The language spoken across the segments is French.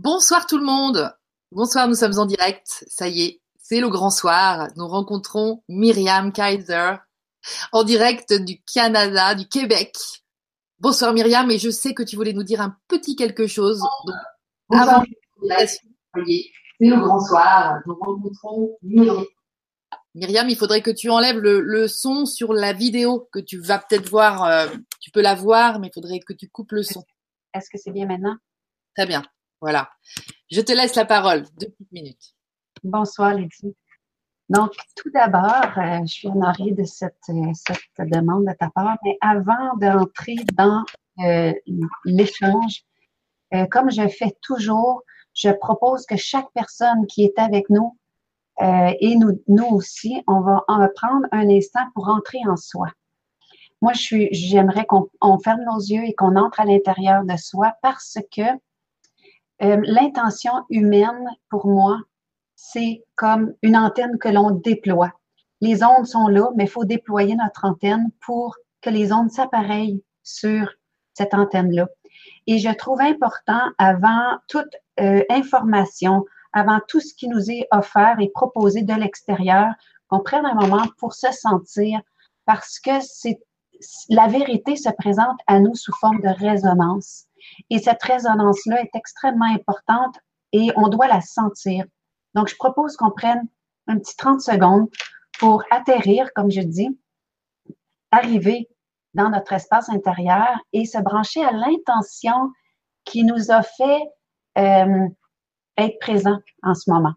Bonsoir tout le monde. Bonsoir, nous sommes en direct. Ça y est, c'est le grand soir. Nous rencontrons Myriam Kaiser en direct du Canada, du Québec. Bonsoir Myriam, et je sais que tu voulais nous dire un petit quelque chose. Donc, Bonsoir. c'est le grand soir. Nous rencontrons Myriam. Myriam, il faudrait que tu enlèves le, son sur la vidéo que tu vas peut-être voir. Euh, tu peux la voir, mais il faudrait que tu coupes le son. Est-ce que c'est bien maintenant? Très bien. Voilà. Je te laisse la parole. Deux petites minutes. Bonsoir, Lydie. Donc, tout d'abord, euh, je suis honorée de cette, euh, cette, demande de ta part, mais avant d'entrer dans euh, l'échange, comme je fais toujours, je propose que chaque personne qui est avec nous et nous, aussi, on va, on va prendre un instant pour entrer en soi. Moi, je suis, j'aimerais qu'on ferme nos yeux et qu'on entre à l'intérieur de soi parce que euh, l'intention humaine, pour moi, c'est comme une antenne que l'on déploie. Les ondes sont là, mais il faut déployer notre antenne pour que les ondes s'appareillent sur cette antenne-là. Et je trouve important, avant toute euh, information, avant tout ce qui nous est offert et proposé de l'extérieur, qu'on prenne un moment pour se sentir, parce que c'est la vérité se présente à nous sous forme de résonance. Et cette résonance-là est extrêmement importante et on doit la sentir. Donc, je propose qu'on prenne un petit 30 secondes pour atterrir, comme je dis, arriver dans notre espace intérieur et se brancher à l'intention qui nous a fait euh, être présent en ce moment.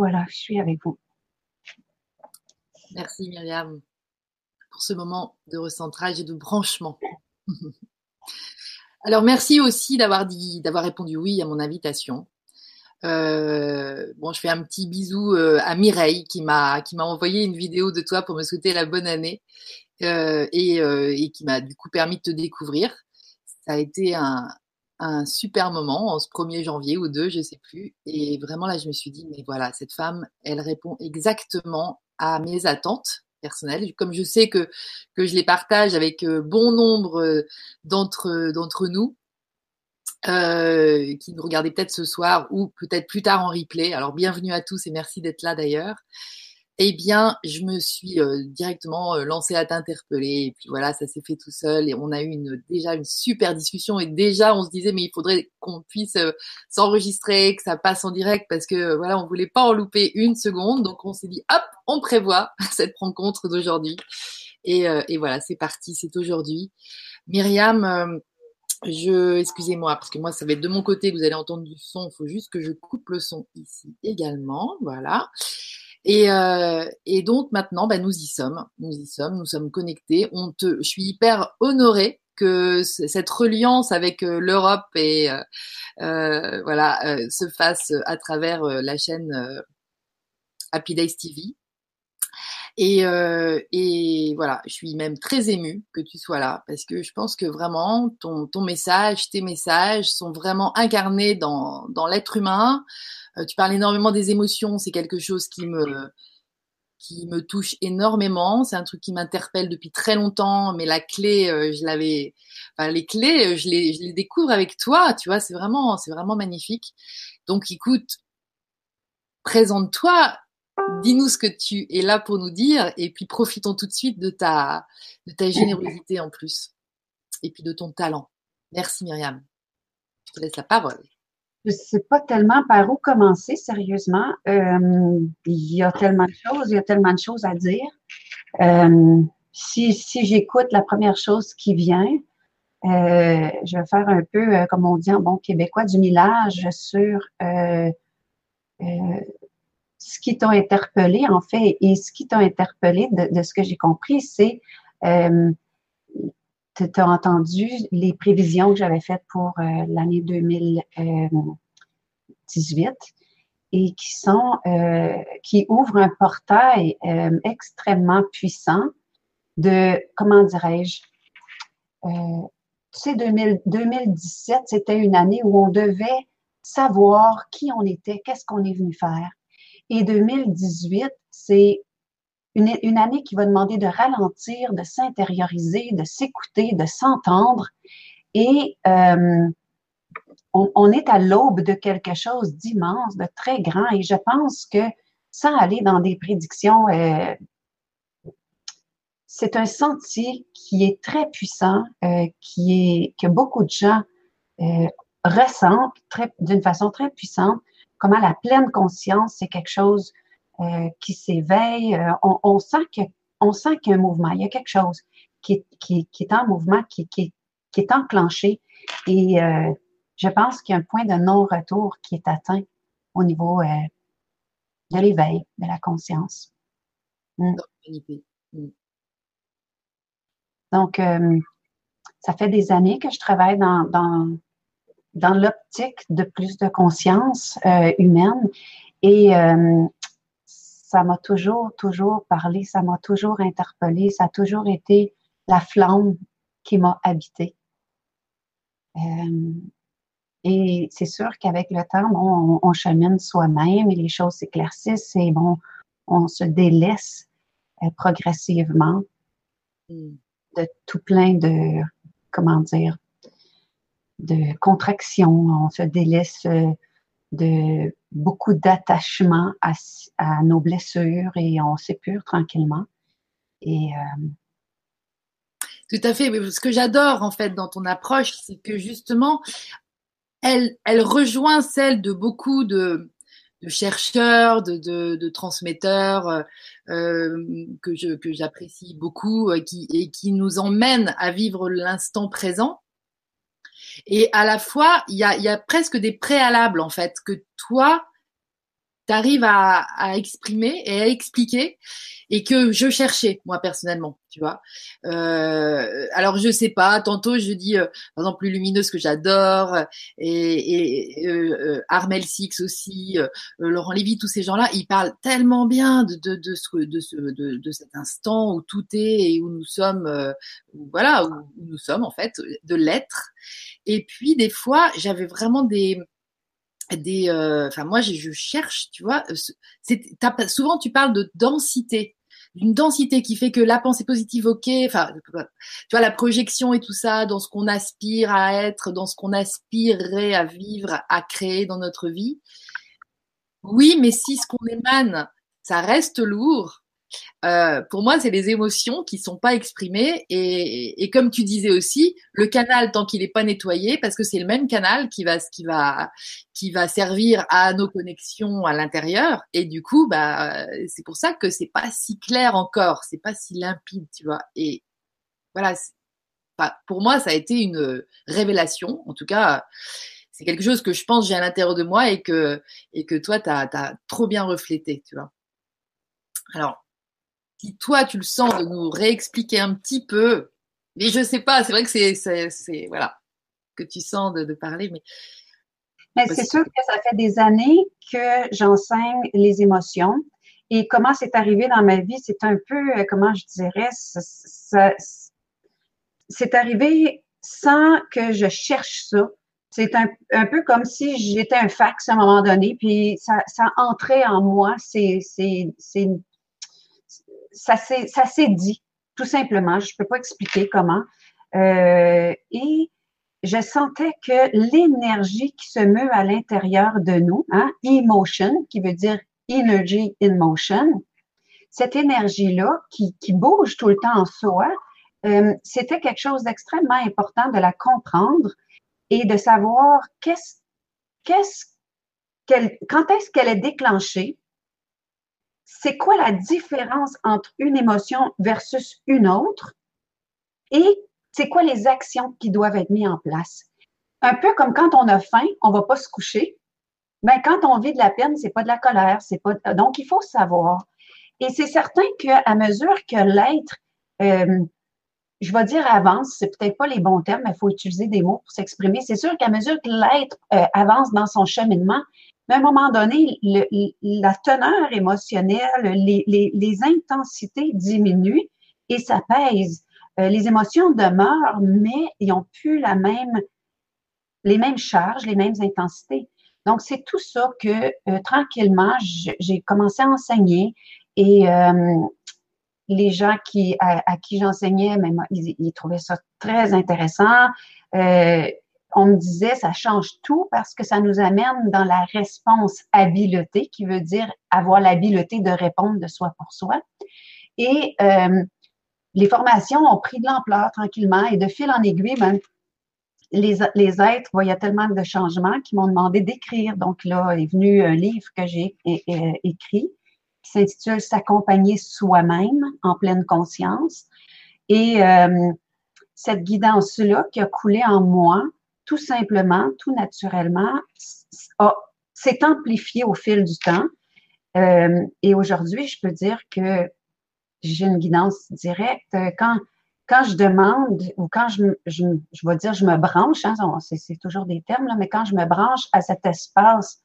Voilà, je suis avec vous. Merci Myriam pour ce moment de recentrage et de branchement. Alors merci aussi d'avoir dit, d'avoir répondu oui à mon invitation. Euh, bon, je fais un petit bisou euh, à Mireille qui m'a qui m'a envoyé une vidéo de toi pour me souhaiter la bonne année euh, et, et, qui m'a du coup permis de te découvrir. Ça a été un, un super moment en ce 1er janvier ou 2, je sais plus. Et vraiment là, je me suis dit, mais voilà, cette femme, elle répond exactement à mes attentes personnelles. Comme je sais que, que je les partage avec euh, bon nombre euh, d'entre, nous, euh, qui nous regardaient peut-être ce soir ou peut-être plus tard en replay. Alors bienvenue à tous et merci d'être là d'ailleurs eh bien, je me suis euh, directement euh, lancée à t'interpeller. Et puis voilà, ça s'est fait tout seul. Et on a eu déjà une super discussion. Et déjà, on se disait, mais il faudrait qu'on puisse euh, s'enregistrer, que ça passe en direct, parce que voilà, on voulait pas en louper une seconde. Donc, on s'est dit, hop, on prévoit cette rencontre d'aujourd'hui. Et, voilà, c'est parti, c'est aujourd'hui. Myriam, je, excusez-moi, parce que moi, ça va être de mon côté vous allez entendre du son. Il faut juste que je coupe le son ici également. Voilà. Et, euh, et donc maintenant, ben, nous y sommes, nous y sommes, nous sommes connectés. On te, je suis hyper honorée que cette reliance avec euh, l'Europe et euh, euh, voilà euh, se fasse à travers la chaîne Happy Days TV. Et, et, voilà, je suis même très émue que tu sois là parce que je pense que vraiment ton, ton message, tes messages sont vraiment incarnés dans, dans l'être humain, euh, tu parles énormément des émotions, c'est quelque chose qui me qui me touche énormément. C'est un truc qui m'interpelle depuis très longtemps, mais la clé, euh, je l'avais, enfin, les clés, euh, je les, je les découvre avec toi. Tu vois, c'est vraiment, c'est vraiment magnifique. Donc, écoute, présente-toi, dis-nous ce que tu es là pour nous dire, et puis profitons tout de suite de ta, de ta générosité en plus, et puis de ton talent. Merci Myriam. Je te laisse la parole je sais pas tellement par où commencer, sérieusement. Euh, il y a tellement de choses, il y a tellement de choses à dire. Euh, si si j'écoute la première chose qui vient, euh, je vais faire un peu, comme on dit en bon québécois, du millage sur ce qui t'a interpellé, en fait, et ce qui t'a interpellé de, ce que j'ai compris, c'est euh, tu as entendu les prévisions que j'avais faites pour euh, l'année 2018 euh, et qui sont euh, qui ouvrent un portail extrêmement puissant de comment dirais-je tu sais 2017 c'était une année où on devait savoir qui on était qu'est-ce qu'on est venu faire et 2018, c'est une, année qui va demander de ralentir, de s'intérioriser, de s'écouter, de s'entendre. Et euh, on, est à l'aube de quelque chose d'immense, de très grand. Et je pense que sans aller dans des prédictions, euh, c'est un sentier qui est très puissant, euh, qui est que beaucoup de gens ressentent d'une façon très puissante comment la pleine conscience, c'est quelque chose euh, qui s'éveille. Euh, on, sent que, on sent qu'il y a un mouvement, il y a quelque chose qui est, qui, est en mouvement, qui, qui, qui est enclenché. Et euh, je pense qu'il y a un point de non-retour qui est atteint au niveau de l'éveil, de la conscience. Mm. Mm. Donc, ça fait des années que je travaille dans, dans, dans l'optique de plus de conscience euh, humaine. Et euh, ça m'a toujours, toujours parlé, ça m'a toujours interpellé, ça a toujours été la flamme qui m'a habité. Euh, et c'est sûr qu'avec le temps, bon, on, chemine soi-même et les choses s'éclaircissent et bon, on se délaisse progressivement mm. de tout plein de, comment dire, de contraction, on se délaisse euh, de beaucoup d'attachement à, nos blessures et on s'épure tranquillement. Et euh, tout à fait. Ce que j'adore en fait dans ton approche, c'est que justement, elle, elle rejoint celle de beaucoup de, chercheurs, de, transmetteurs euh, que j'apprécie beaucoup, et qui nous emmènent à vivre l'instant présent et à la fois, il y a, y a presque des préalables, en fait, que toi, tu à, à, exprimer et à expliquer et que je cherchais moi personnellement tu vois. Euh, alors je sais pas tantôt je dis euh, par exemple plus lumineuse que j'adore et, et euh, euh Armel Six aussi euh, Laurent Lévy tous ces gens là ils parlent tellement bien de de de ce de ce de, de cet instant où tout est et où nous sommes voilà où nous sommes en fait de l'être. Et puis des fois j'avais vraiment des des euh, enfin moi je, je, cherche tu vois euh, souvent tu parles de densité. D'une densité qui fait que la pensée positive ok enfin tu vois la projection et tout ça dans ce qu'on aspire à être dans ce qu'on aspirerait à vivre à créer dans notre vie. Oui mais si ce qu'on émane ça reste lourd euh, pour moi, c'est les émotions qui sont pas exprimées et, et, comme tu disais aussi, le canal tant qu'il n'est pas nettoyé, parce que c'est le même canal qui va, qui va, qui va servir à nos connexions à l'intérieur et du coup, bah, c'est pour ça que c'est pas si clair encore, c'est pas si limpide, tu vois. Et voilà, pour moi, ça a été une révélation, en tout cas. C'est quelque chose que je pense j'ai à l'intérieur de moi et que, et que toi, tu as, as trop bien reflété, tu vois. Alors, si toi tu le sens de nous réexpliquer un petit peu, mais je sais pas, c'est vrai que c'est, c'est, voilà, que tu sens de, parler, mais. Mais c'est sûr que ça fait des années que j'enseigne les émotions. Et comment c'est arrivé dans ma vie, c'est un peu, euh, comment je dirais, c'est arrivé sans que je cherche ça. C'est un, un, peu comme si j'étais un fax à un moment donné, puis ça, ça entrait en moi. C'est, c'est ça s'est dit, tout simplement. Je ne peux pas expliquer comment. Euh, et je sentais que l'énergie qui se meut à l'intérieur de nous, hein, emotion, qui veut dire energy in motion, cette énergie-là qui, qui, bouge tout le temps en soi, euh, c'était quelque chose d'extrêmement important de la comprendre et de savoir qu'est-ce, qu'est-ce qu'elle, quand est-ce qu'elle est déclenchée, c'est quoi la différence entre une émotion versus une autre? Et c'est quoi les actions qui doivent être mises en place? Un peu comme quand on a faim, on va pas se coucher, Ben, quand on vit de la peine, c'est pas de la colère, c'est pas. Donc, il faut savoir. Et c'est certain qu'à mesure que l'être, euh, je vais dire avance, c'est peut-être pas les bons termes, mais il faut utiliser des mots pour s'exprimer. C'est sûr qu'à mesure que l'être euh, avance dans son cheminement, à un moment donné, la teneur émotionnelle, les, intensités diminuent et ça. Euh, les émotions demeurent, mais ils n'ont plus la même, les mêmes charges, les mêmes intensités. Donc, c'est tout ça que euh, tranquillement, j'ai commencé à enseigner et euh, les gens qui, à, qui j'enseignais, ils, ils, trouvaient ça très intéressant. On me disait, ça change tout parce que ça nous amène dans la réponse habileté, qui veut dire avoir l'habileté de répondre de soi pour soi. Et euh, les formations ont pris de l'ampleur tranquillement et de fil en aiguille, ben, les, les êtres voyaient tellement de changements qu'ils m'ont demandé d'écrire. Donc là est venu un livre que j'ai écrit qui s'intitule S'accompagner soi-même en pleine conscience. Et euh, cette guidance-là qui a coulé en moi, tout simplement, tout naturellement, s'est amplifiée au fil du temps. Euh, et aujourd'hui, je peux dire que j'ai une guidance directe. Quand, quand je demande ou quand je, je, je vais dire je me branche, hein, c'est toujours des termes, là, mais quand je me branche à cet espace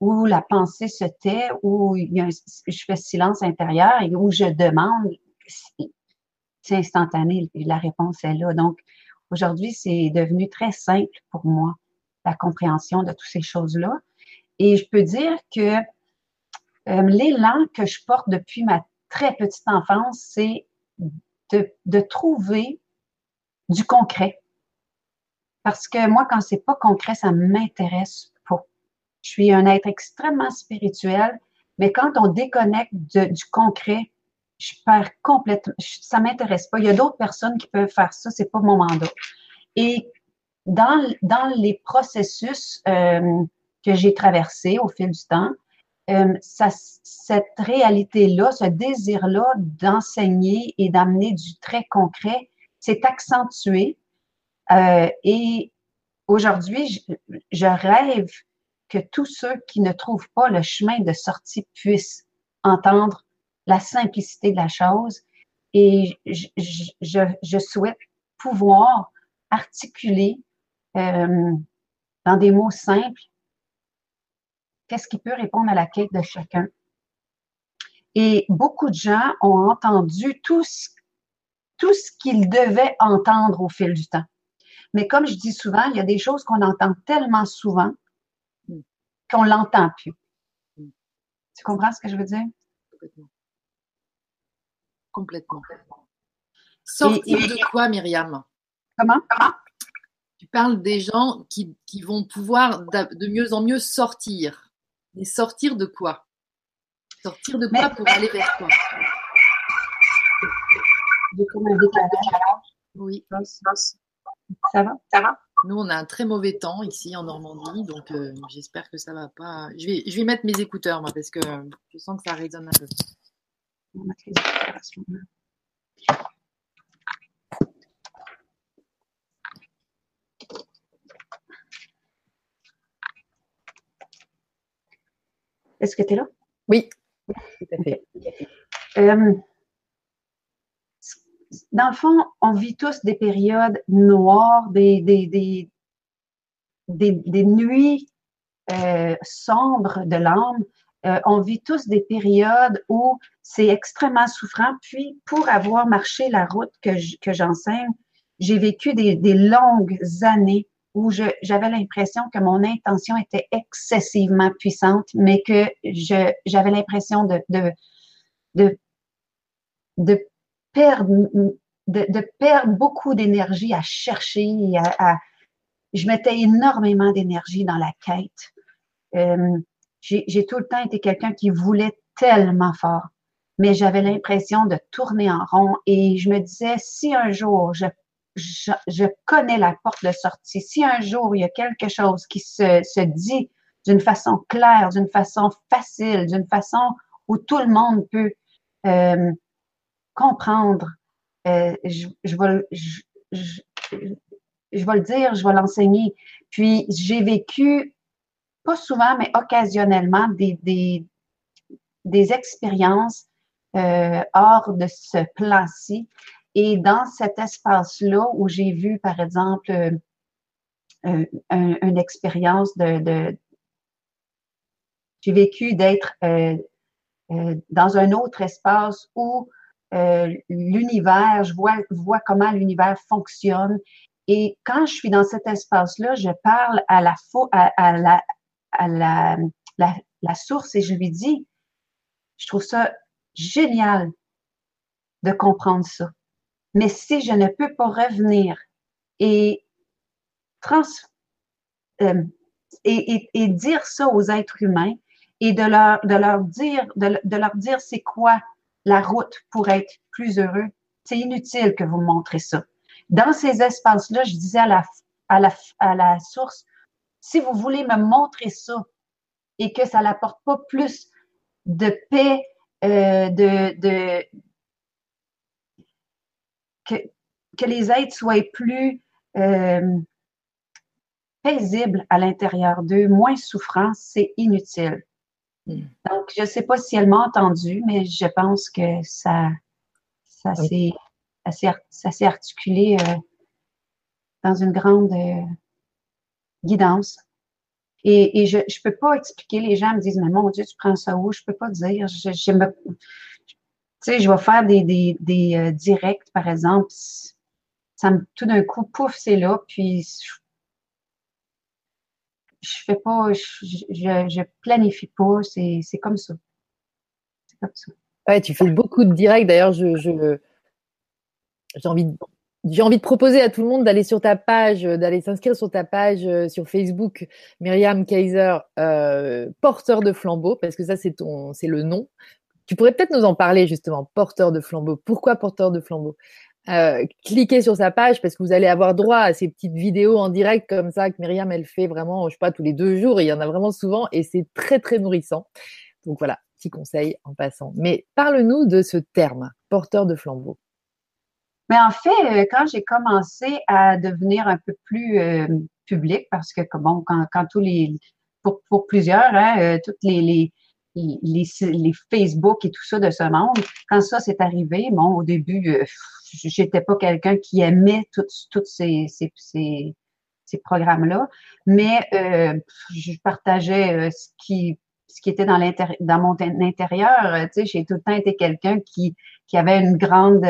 où la pensée se tait, où il y a je fais silence intérieur et où je demande, c'est instantané, la réponse est là. Donc, aujourd'hui, c'est devenu très simple pour moi, la compréhension de toutes ces choses-là. Et je peux dire que euh, l'élan que je porte depuis ma très petite enfance, c'est de, trouver du concret. Parce que moi, quand c'est pas concret, ça m'intéresse je suis un être extrêmement spirituel, mais quand on déconnecte du concret, je perds complètement, ça m'intéresse pas. Il y a d'autres personnes qui peuvent faire ça, c'est pas mon mandat. Et dans, dans les processus euh, que j'ai traversés au fil du temps, euh, ça, cette réalité-là, ce désir-là d'enseigner et d'amener du très concret s'est accentué. Euh, et aujourd'hui, je, je, rêve que tous ceux qui ne trouvent pas le chemin de sortie puissent entendre la simplicité de la chose. Et je, je, je souhaite pouvoir articuler euh, dans des mots simples qu'est-ce qui peut répondre à la quête de chacun. Et beaucoup de gens ont entendu tout ce, tout ce qu'ils devaient entendre au fil du temps. Mais comme je dis souvent, il y a des choses qu'on entend tellement souvent qu'on l'entend plus. Mm. Tu comprends ce que je veux dire? Complètement. Sortir de quoi, Myriam? Comment? Tu parles des gens qui, qui vont pouvoir de mieux en mieux sortir. Mais sortir de quoi? Sortir de quoi pour aller vers quoi? Oui. Ça va? Ça va? Nous, on a un très mauvais temps ici en Normandie, donc euh, j'espère que ça va pas. Je vais, je vais mettre mes écouteurs, moi, parce que je sens que ça résonne un peu. Est-ce que tu es là? Oui, tout à fait. Euh, dans le fond, on vit tous des périodes noires, des, des, des, des, nuits euh, sombres de l'âme. Euh, on vit tous des périodes où c'est extrêmement souffrant. Puis, pour avoir marché la route que, j'enseigne, j'ai vécu des, des, longues années où j'avais l'impression que mon intention était excessivement puissante, mais que j'avais l'impression de, de, de, de perdre, de, de perdre beaucoup d'énergie à chercher, à, à, je mettais énormément d'énergie dans la quête. Euh, j'ai tout le temps été quelqu'un qui voulait tellement fort, mais j'avais l'impression de tourner en rond et je me disais, si un jour je, je, je, connais la porte de sortie, si un jour il y a quelque chose qui se, se dit d'une façon claire, d'une façon facile, d'une façon où tout le monde peut euh, comprendre. Euh, je, je, vais, je, je, vais le dire, je vais l'enseigner. Puis j'ai vécu pas souvent, mais occasionnellement, des, des, des expériences euh, hors de ce plan-ci. Et dans cet espace-là où j'ai vu, par exemple, euh, une expérience de, de j'ai vécu d'être euh, euh, dans un autre espace où l'univers, je vois, vois comment l'univers fonctionne. Et quand je suis dans cet espace-là, je parle à la, à, à la, à la, la, la source et je lui dis, je trouve ça génial de comprendre ça. Mais si je ne peux pas revenir et, trans, euh, et, et, et, dire ça aux êtres humains et de leur, de leur dire, de, de leur dire c'est quoi la route pour être plus heureux, c'est inutile que vous montrez ça. Dans ces espaces-là, je disais à la, à la, à la source, si vous voulez me montrer ça et que ça n'apporte pas plus de paix, euh, de, de que, que, les êtres soient plus euh, paisibles à l'intérieur d'eux, moins souffrants, c'est inutile. Mm. Donc, je ne sais pas si elle m'a entendu, mais je pense que ça, ça s'est articulé euh, dans une grande guidance. Et, je ne peux pas expliquer, les gens me disent, mais mon Dieu, tu prends ça où? Je ne peux pas dire. Je, tu sais, je vais faire des, des, euh, directs, par exemple. Ça me, tout d'un coup, pouf, c'est là, puis je, fais pas, je, planifie pas, c'est, comme ça. C'est comme ça. Ouais, tu fais beaucoup de directs. D'ailleurs, je, je, j'ai envie de j'ai envie de proposer à tout le monde d'aller sur ta page, d'aller s'inscrire sur ta page euh, sur Facebook, Myriam Kaiser, euh, porteur de flambeau, parce que ça c'est ton, c'est le nom. Tu pourrais peut-être nous en parler justement, porteur de flambeau. Pourquoi porteur de flambeau euh, Cliquez sur sa page parce que vous allez avoir droit à ces petites vidéos en direct comme ça que Myriam elle fait vraiment, je sais pas, tous les deux jours. il y en a vraiment souvent et c'est très très nourrissant. Donc voilà, petit conseil en passant. Mais parle-nous de ce terme, porteur de flambeau. Mais en fait, euh, quand j'ai commencé à devenir un peu plus euh, public, parce que bon, quand, quand tous les, pour, pour plusieurs, hein, euh, toutes les, les, les, les, Facebook et tout ça de ce monde, quand ça s'est arrivé, bon, au début, euh, j'étais pas quelqu'un qui aimait toutes ces, ces, ces, ces programmes-là, mais euh, je partageais ce qui ce qui était dans, dans mon intérieur. Tu sais, j'ai tout le temps été quelqu'un qui, qui avait une grande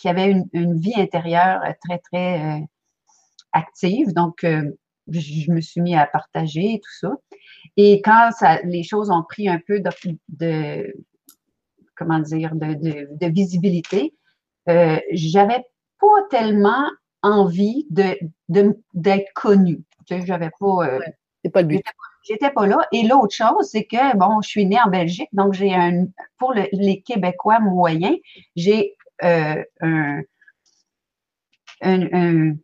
qui avait une, une, vie intérieure très, très euh, active. Donc, euh, je me suis mis à partager tout ça. Et quand ça, les choses ont pris un peu de, de comment dire, de, de, de visibilité, euh, j'avais pas tellement envie de d'être connue. J'avais pas. Euh, c'est pas le but. J'étais pas là. Et l'autre chose, c'est que bon, je suis née en Belgique, donc j'ai un pour le, les Québécois moyens, j'ai euh, un, un,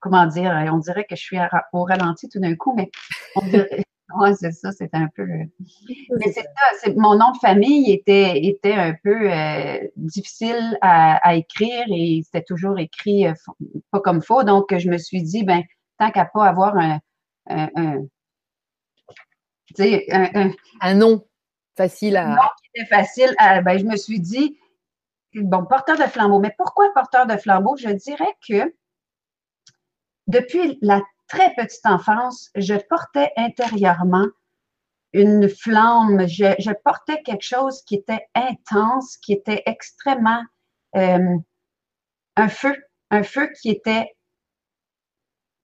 comment dire, on dirait que je suis au ralenti tout d'un coup, mais on dirait, ouais, c'est ça, c'est un peu. Mais c'est ça, mon nom de famille était, était un peu euh, difficile à, à, écrire et c'était toujours écrit euh, pas comme faux. Donc, je me suis dit, ben, tant qu'à pas avoir un, un, un, un, un nom facile à. Un nom qui était facile, à, ben, je me suis dit, bon, porteur de flambeau. Mais pourquoi porteur de flambeau? Je dirais que depuis la très petite enfance, je portais intérieurement une flamme, je, portais quelque chose qui était intense, qui était extrêmement euh, un feu, un feu qui était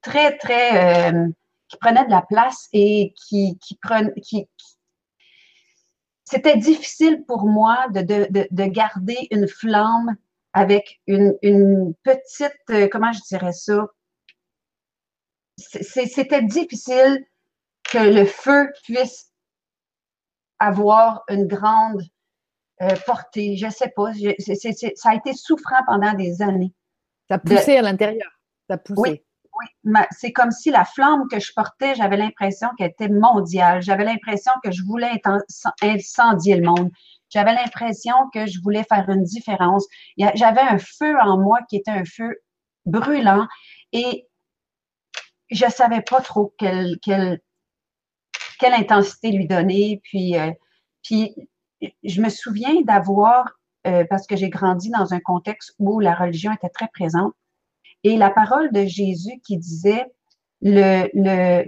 très, très, euh, qui prenait de la place et qui, prenait, qui, c'était difficile pour moi de, de, de, garder une flamme avec une, une petite, euh, comment je dirais ça? C'était difficile que le feu puisse avoir une grande euh, portée. Je sais pas. ça a été souffrant pendant des années. Ça poussait à l'intérieur. Ça poussait. Oui c'est comme si la flamme que je portais, j'avais l'impression qu'elle était mondiale. J'avais l'impression que je voulais incendier le monde. J'avais l'impression que je voulais faire une différence. J'avais un feu en moi qui était un feu brûlant et je savais pas trop quel, quel, quelle intensité lui donner. Puis, euh, je me souviens d'avoir, euh, parce que j'ai grandi dans un contexte où la religion était très présente, et la parole de Jésus qui disait le, le,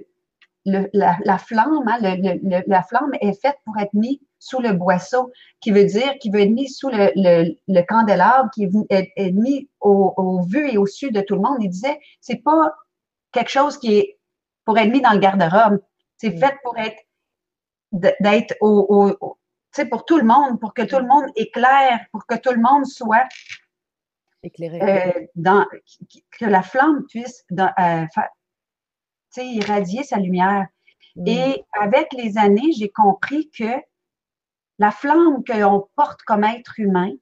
le la, flamme, hein, le, la flamme est faite pour être mise sous le boisseau, qui veut dire qu'il veut être mis sous le, le, le candélabre, qui est, est mis au, au, vu et au su de tout le monde. Il disait, c'est pas quelque chose qui est pour être mis dans le garde-robe. C'est mm. fait pour être d'être au, au, sais, pour tout le monde, pour que tout le monde éclaire, pour que tout le monde soit euh, dans, que la flamme puisse dans, euh, irradier sa lumière. Mm. Et avec les années, j'ai compris que la flamme qu'on porte comme être humain,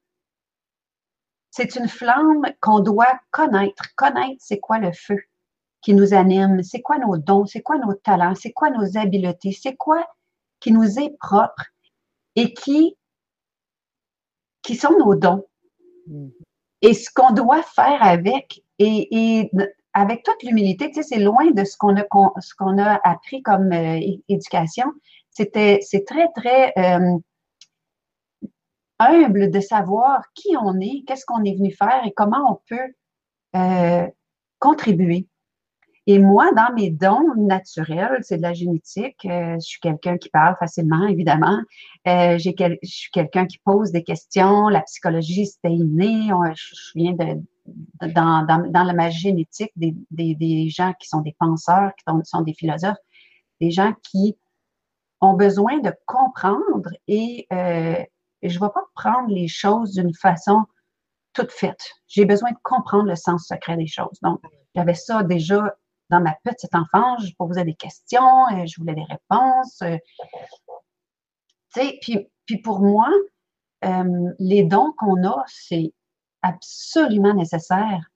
c'est une flamme qu'on doit connaître. Connaître, c'est quoi le feu qui nous anime? C'est quoi nos dons? C'est quoi nos talents? C'est quoi nos habiletés? C'est quoi qui nous est propre et qui, qui sont nos dons? Et ce qu'on doit faire avec, et, et avec toute l'humilité, tu sais, c'est loin de ce qu'on a, ce qu'on a appris comme euh, éducation. C'était, c'est très, très euh, humble de savoir qui on est, qu'est-ce qu'on est venu faire et comment on peut euh, contribuer. Et moi, dans mes dons naturels, c'est de la génétique. Euh, je suis quelqu'un qui parle facilement, évidemment. Euh, j'ai je suis quelqu'un qui pose des questions. La psychologie, c'était inné. je, viens de, dans, dans, dans ma génétique des, des, des, gens qui sont des penseurs, qui sont, des philosophes, des gens qui ont besoin de comprendre et euh, je ne vais pas prendre les choses d'une façon toute faite. J'ai besoin de comprendre le sens secret des choses. Donc, j'avais ça déjà dans ma petite enfance. Je posais des questions, euh, je voulais des réponses. Euh. puis, puis pour moi, euh, les dons qu'on a, c'est absolument nécessaire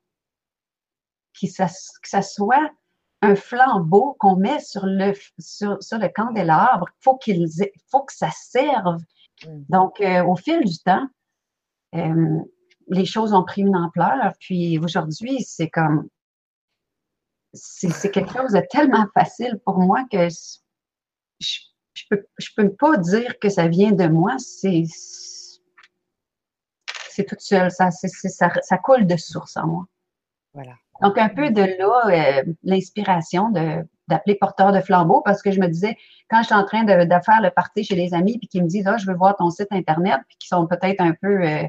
que ça, que ça soit un flambeau qu'on met sur le, sur, sur le candélabre. Il faut, qu'il, faut que ça serve Mm. Donc, euh, au fil du temps, euh, les choses ont pris une ampleur. Puis aujourd'hui, c'est comme c'est quelque chose de tellement facile pour moi que je, je peux je peux pas dire que ça vient de moi. C'est c'est toute seule. Ça, ça, ça coule de source en moi. Voilà. Donc un peu de là euh, l'inspiration de d'appeler porteur de flambeau parce que je me disais, quand je suis en train de, de faire le party chez les amis puis qu'ils me disent, ah, je veux voir ton site Internet, puis qui sont peut-être un peu euh,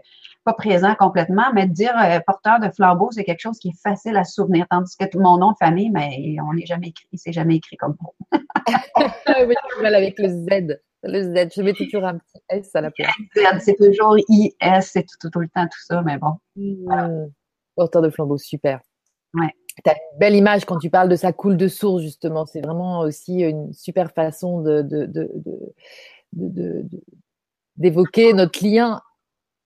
pas présents complètement, mais de dire euh, porteur de flambeau, c'est quelque chose qui est facile à se souvenir. Tandis que mon nom de famille, mais on n'est jamais écrit, c'est jamais écrit comme ça. oui, avec le Z. Le Z, je mets toujours un petit S à la place. C'est toujours IS, c'est tout, tout, le temps tout ça, mais bon. Mmh. Porteur de flambeau, super. Ouais. Tu as une belle image quand tu parles de sa coule de source, justement. C'est vraiment aussi une super façon de, d'évoquer notre lien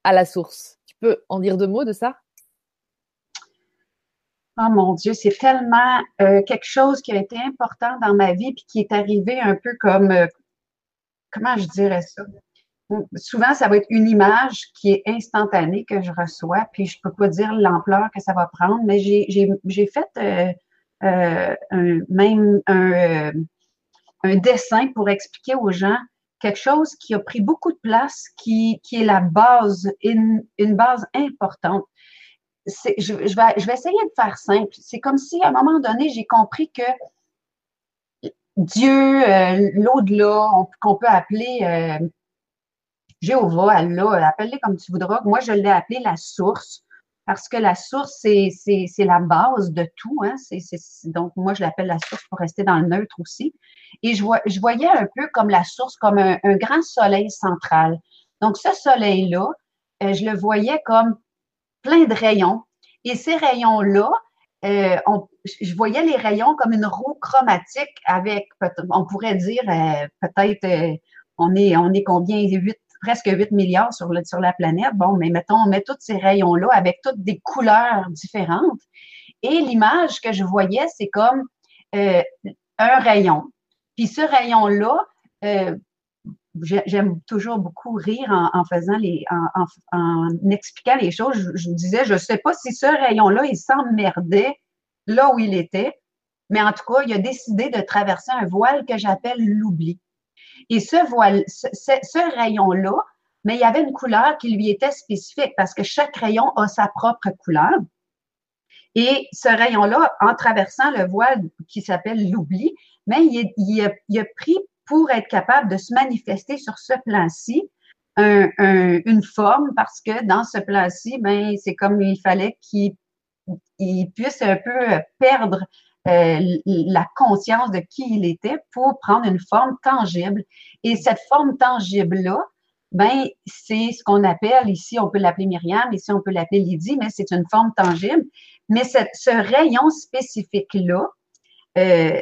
à la source. Tu peux en dire deux mots de ça? Oh mon Dieu, c'est tellement euh, quelque chose qui a été important dans ma vie puis qui est arrivé un peu comme, euh, comment je dirais ça? souvent, ça va être une image qui est instantanée que je reçois, puis je peux pas dire l'ampleur que ça va prendre, mais j'ai fait euh, même un, dessin pour expliquer aux gens quelque chose qui a pris beaucoup de place, qui, qui est la base, une, une base importante. Je, vais, je vais essayer de faire simple. C'est comme si, à un moment donné, j'ai compris que Dieu, l'au-delà, qu'on peut appeler Jéhovah, Allah, appelle-les comme tu voudras. Moi, je l'ai appelé la source parce que la source, c'est, la base de tout. Hein? donc, moi, je l'appelle la source pour rester dans le neutre aussi. Et je, vois, je voyais un peu comme la source, comme un, grand soleil central. Donc, ce soleil-là, euh, je le voyais comme plein de rayons. Et ces rayons-là, euh, je voyais les rayons comme une roue chromatique avec, on pourrait dire, euh, peut-être, on est, on est combien? 8, presque 8 milliards sur, la planète. Bon, mais mettons, on met tous ces rayons-là avec toutes des couleurs différentes. Et l'image que je voyais, c'est comme euh, un rayon. Puis ce rayon-là, euh, j'aime toujours beaucoup rire en, faisant les, en, expliquant les choses. Je, je disais, je ne sais pas si ce rayon-là, il s'emmerdait là où il était, mais en tout cas, il a décidé de traverser un voile que j'appelle l'oubli. Et ce rayon-là, mais il y avait une couleur qui lui était spécifique parce que chaque rayon a sa propre couleur. Et ce rayon-là, en traversant le voile qui s'appelle l'oubli, mais il, a, pris pour être capable de se manifester sur ce plan-ci une forme parce que dans ce plan-ci, ben, c'est comme il fallait qu'il puisse un peu perdre la conscience de qui il était pour prendre une forme tangible. Et cette forme tangible-là, ben, c'est ce qu'on appelle ici, on peut l'appeler Myriam, ici on peut l'appeler Lydie, mais c'est une forme tangible. Mais ce rayon spécifique-là, euh,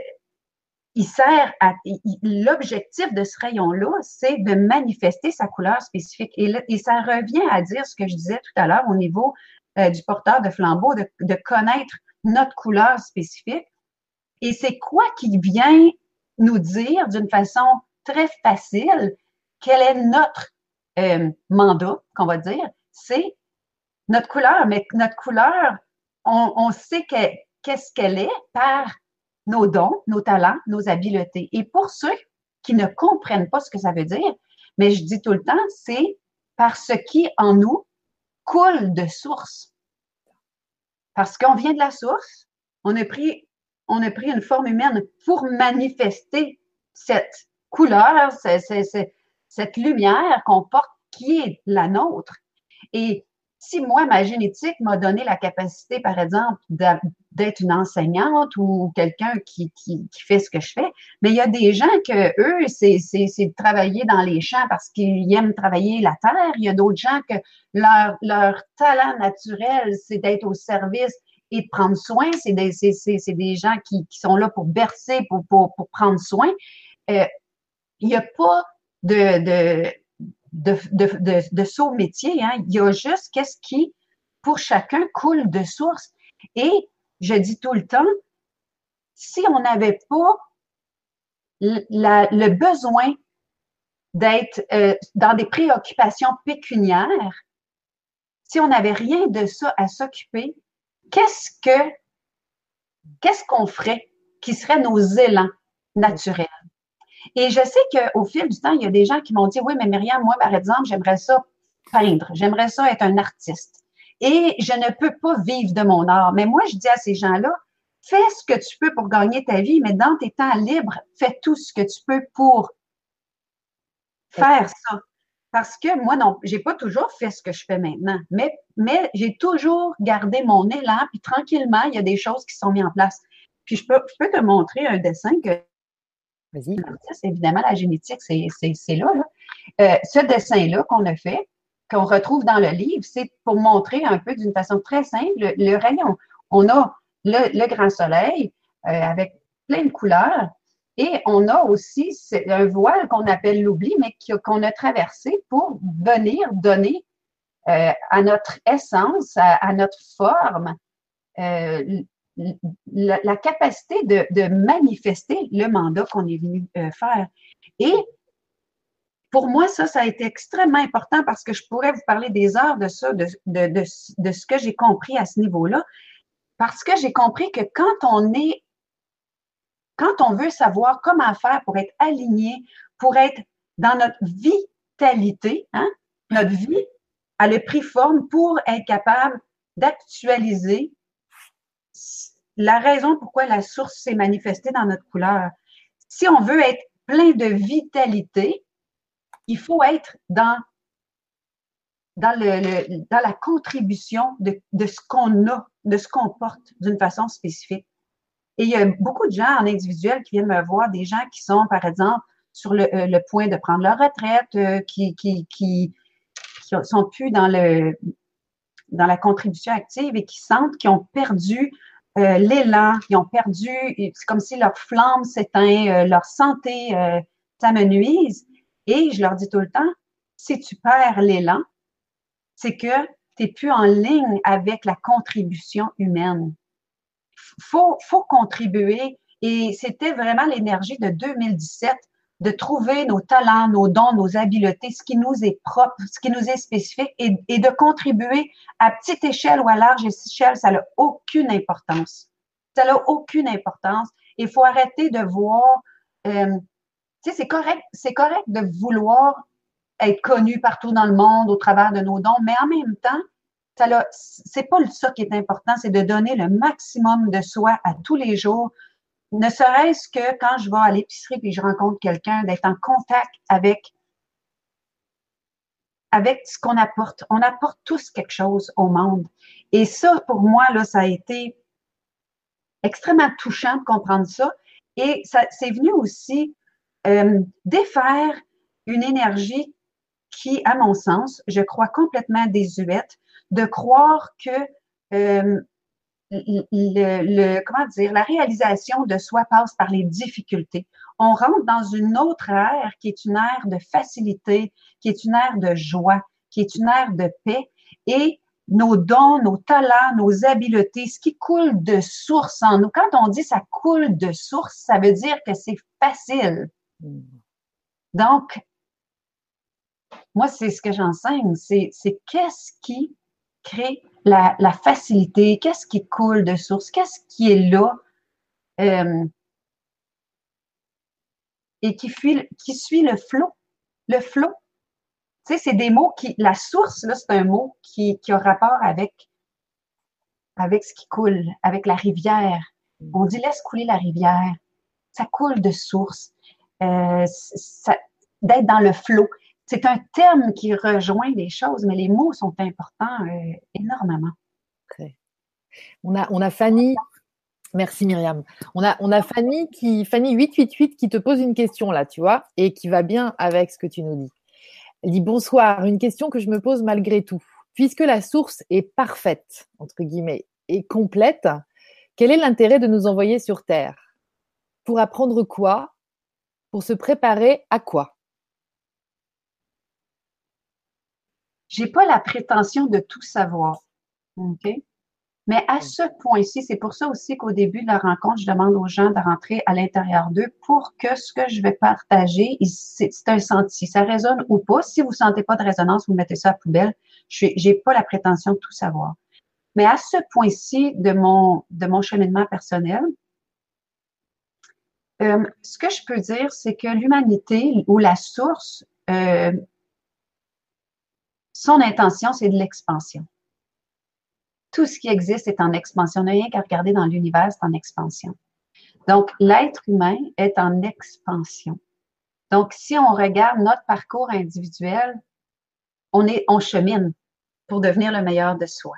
il sert à l'objectif de ce rayon-là, c'est de manifester sa couleur spécifique. Et, ça revient à dire ce que je disais tout à l'heure au niveau euh, du porteur de flambeau, de, connaître notre couleur spécifique. Et c'est quoi qui vient nous dire d'une façon très facile quel est notre euh, mandat, qu'on va dire, c'est notre couleur. Mais notre couleur, on, on sait qu'est-ce qu'elle est par nos dons, nos talents, nos habiletés. Et pour ceux qui ne comprennent pas ce que ça veut dire, mais je dis tout le temps, c'est parce qui en nous coule de source. Parce qu'on vient de la source, on a pris, on a pris une forme humaine pour manifester cette couleur, cette lumière qu'on porte qui est la nôtre. Et si moi, ma génétique m'a donné la capacité, par exemple, d'être une enseignante ou quelqu'un qui, fait ce que je fais, mais il y a des gens que eux, c'est de travailler dans les champs parce qu'ils aiment travailler la terre. Il y a d'autres gens que leur, leur talent naturel, c'est d'être au service et prendre soin. C'est des, des gens qui, qui, sont là pour bercer, pour, pour, pour prendre soin. Euh, il n'y a pas de, de de, de, de, de saut métier. Hein. Il y a juste qu'est-ce qui, pour chacun, coule de source. Et je dis tout le temps, si on n'avait pas le besoin d'être euh, dans des préoccupations pécuniaires, si on n'avait rien de ça à s'occuper, qu'est-ce que qu'est-ce qu'on ferait qui serait nos élans naturels? Et je sais qu'au fil du temps, il y a des gens qui m'ont dit, oui, mais Myriam, moi, par exemple, j'aimerais ça peindre, j'aimerais ça être un artiste. Et je ne peux pas vivre de mon art. Mais moi, je dis à ces gens-là, fais ce que tu peux pour gagner ta vie, mais dans tes temps libres, fais tout ce que tu peux pour faire ça. Parce que moi, non, j'ai pas toujours fait ce que je fais maintenant, mais, mais j'ai toujours gardé mon élan, puis tranquillement, il y a des choses qui sont mises en place. Puis je peux, je peux te montrer un dessin que Vas-y. Évidemment, la génétique, c'est là. là. Euh, ce dessin-là qu'on a fait, qu'on retrouve dans le livre, c'est pour montrer un peu d'une façon très simple le, rayon. On a le, grand soleil euh, avec plein de couleurs et on a aussi un voile qu'on appelle l'oubli, mais qu'on a traversé pour venir donner euh, à notre essence, à, notre forme, la, capacité de, manifester le mandat qu'on est venu euh, faire. Et pour moi, ça, ça a été extrêmement important parce que je pourrais vous parler des heures de ça, de ce que j'ai compris à ce niveau-là. Parce que j'ai compris que quand on est, quand on veut savoir comment faire pour être aligné, pour être dans notre vitalité, hein, notre vie, elle a pris forme pour être capable d'actualiser la raison pourquoi la source s'est manifestée dans notre couleur. Si on veut être plein de vitalité, il faut être dans, dans, la contribution de ce qu'on a, de ce qu'on porte d'une façon spécifique. Et il y a beaucoup de gens en individuel qui viennent me voir, des gens qui sont, par exemple, sur le, euh, point de prendre leur retraite, euh, qui, qui, qui, qui sont plus dans la contribution active et qui sentent qu'ils ont perdu euh, l'élan, ils ont perdu, c'est comme si leur flamme s'éteint, leur santé s'amenuise. Et je leur dis tout le temps, si tu perds l'élan, c'est que tu n'es plus en ligne avec la contribution humaine. Faut, faut contribuer. Et c'était vraiment l'énergie de 2017 de trouver nos talents, nos dons, nos habiletés, ce qui nous est propre, ce qui nous est spécifique et, et de contribuer à petite échelle ou à large échelle, ça n'a aucune importance. Ça n'a aucune importance. Il faut arrêter de voir euh, Tu sais, c'est correct, c'est correct de vouloir être connu partout dans le monde au travers de nos dons, mais en même temps, c'est pas ça qui est important, c'est de donner le maximum de soi à tous les jours, ne serait-ce que quand je vais à l'épicerie et je rencontre quelqu'un, d'être en contact avec avec ce qu'on apporte. On apporte tous quelque chose au monde. Et ça, pour moi, là, ça a été extrêmement touchant de comprendre ça. Et ça, c'est venu aussi euh, défaire une énergie qui, à mon sens, je crois complètement désuète, de croire que euh, le, comment dire, la réalisation de soi passe par les difficultés. On rentre dans une autre ère qui est une ère de facilité, qui est une ère de joie, qui est une ère de paix. Et nos dons, nos talents, nos habiletés, ce qui coule de source en nous. Quand on dit ça coule de source, ça veut dire que c'est facile. Donc, moi, c'est ce que j'enseigne, c'est qu'est-ce qui crée la, facilité, qu'est-ce qui coule de source, qu'est-ce qui est là euh, et qui, suit le flot? Le flot, tu sais, c'est des mots qui, la source, là, c'est un mot qui, qui a rapport avec, avec ce qui coule, avec la rivière. On dit laisse couler la rivière. Ça coule de source. Euh, d'être dans le flot c'est un terme qui rejoint les choses, mais les mots sont importants euh, énormément. On a, Fanny. Merci Myriam. On a, on a Fanny qui, Fanny 888 qui te pose une question là, tu vois, et qui va bien avec ce que tu nous dis. Elle dit bonsoir, une question que je me pose malgré tout. Puisque la source est parfaite, entre guillemets, et complète, quel est l'intérêt de nous envoyer sur Terre? Pour apprendre quoi? Pour se préparer à quoi? J'ai pas la prétention de tout savoir. OK? Mais à ce point-ci, c'est pour ça aussi qu'au début de la rencontre, je demande aux gens de rentrer à l'intérieur d'eux pour que ce que je vais partager, c'est un senti. Ça résonne ou pas. Si vous sentez pas de résonance, vous mettez ça à poubelle. Je n'ai pas la prétention de tout savoir. Mais à ce point-ci de mon, de mon cheminement personnel, euh, ce que je peux dire, c'est que l'humanité ou la source euh, son intention, c'est de l'expansion. Tout ce qui existe est en expansion. On n'a rien qu'à regarder dans l'univers, c'est en expansion. Donc, l'être humain est en expansion. Donc, si on regarde notre parcours individuel, on, est, on chemine pour devenir le meilleur de soi.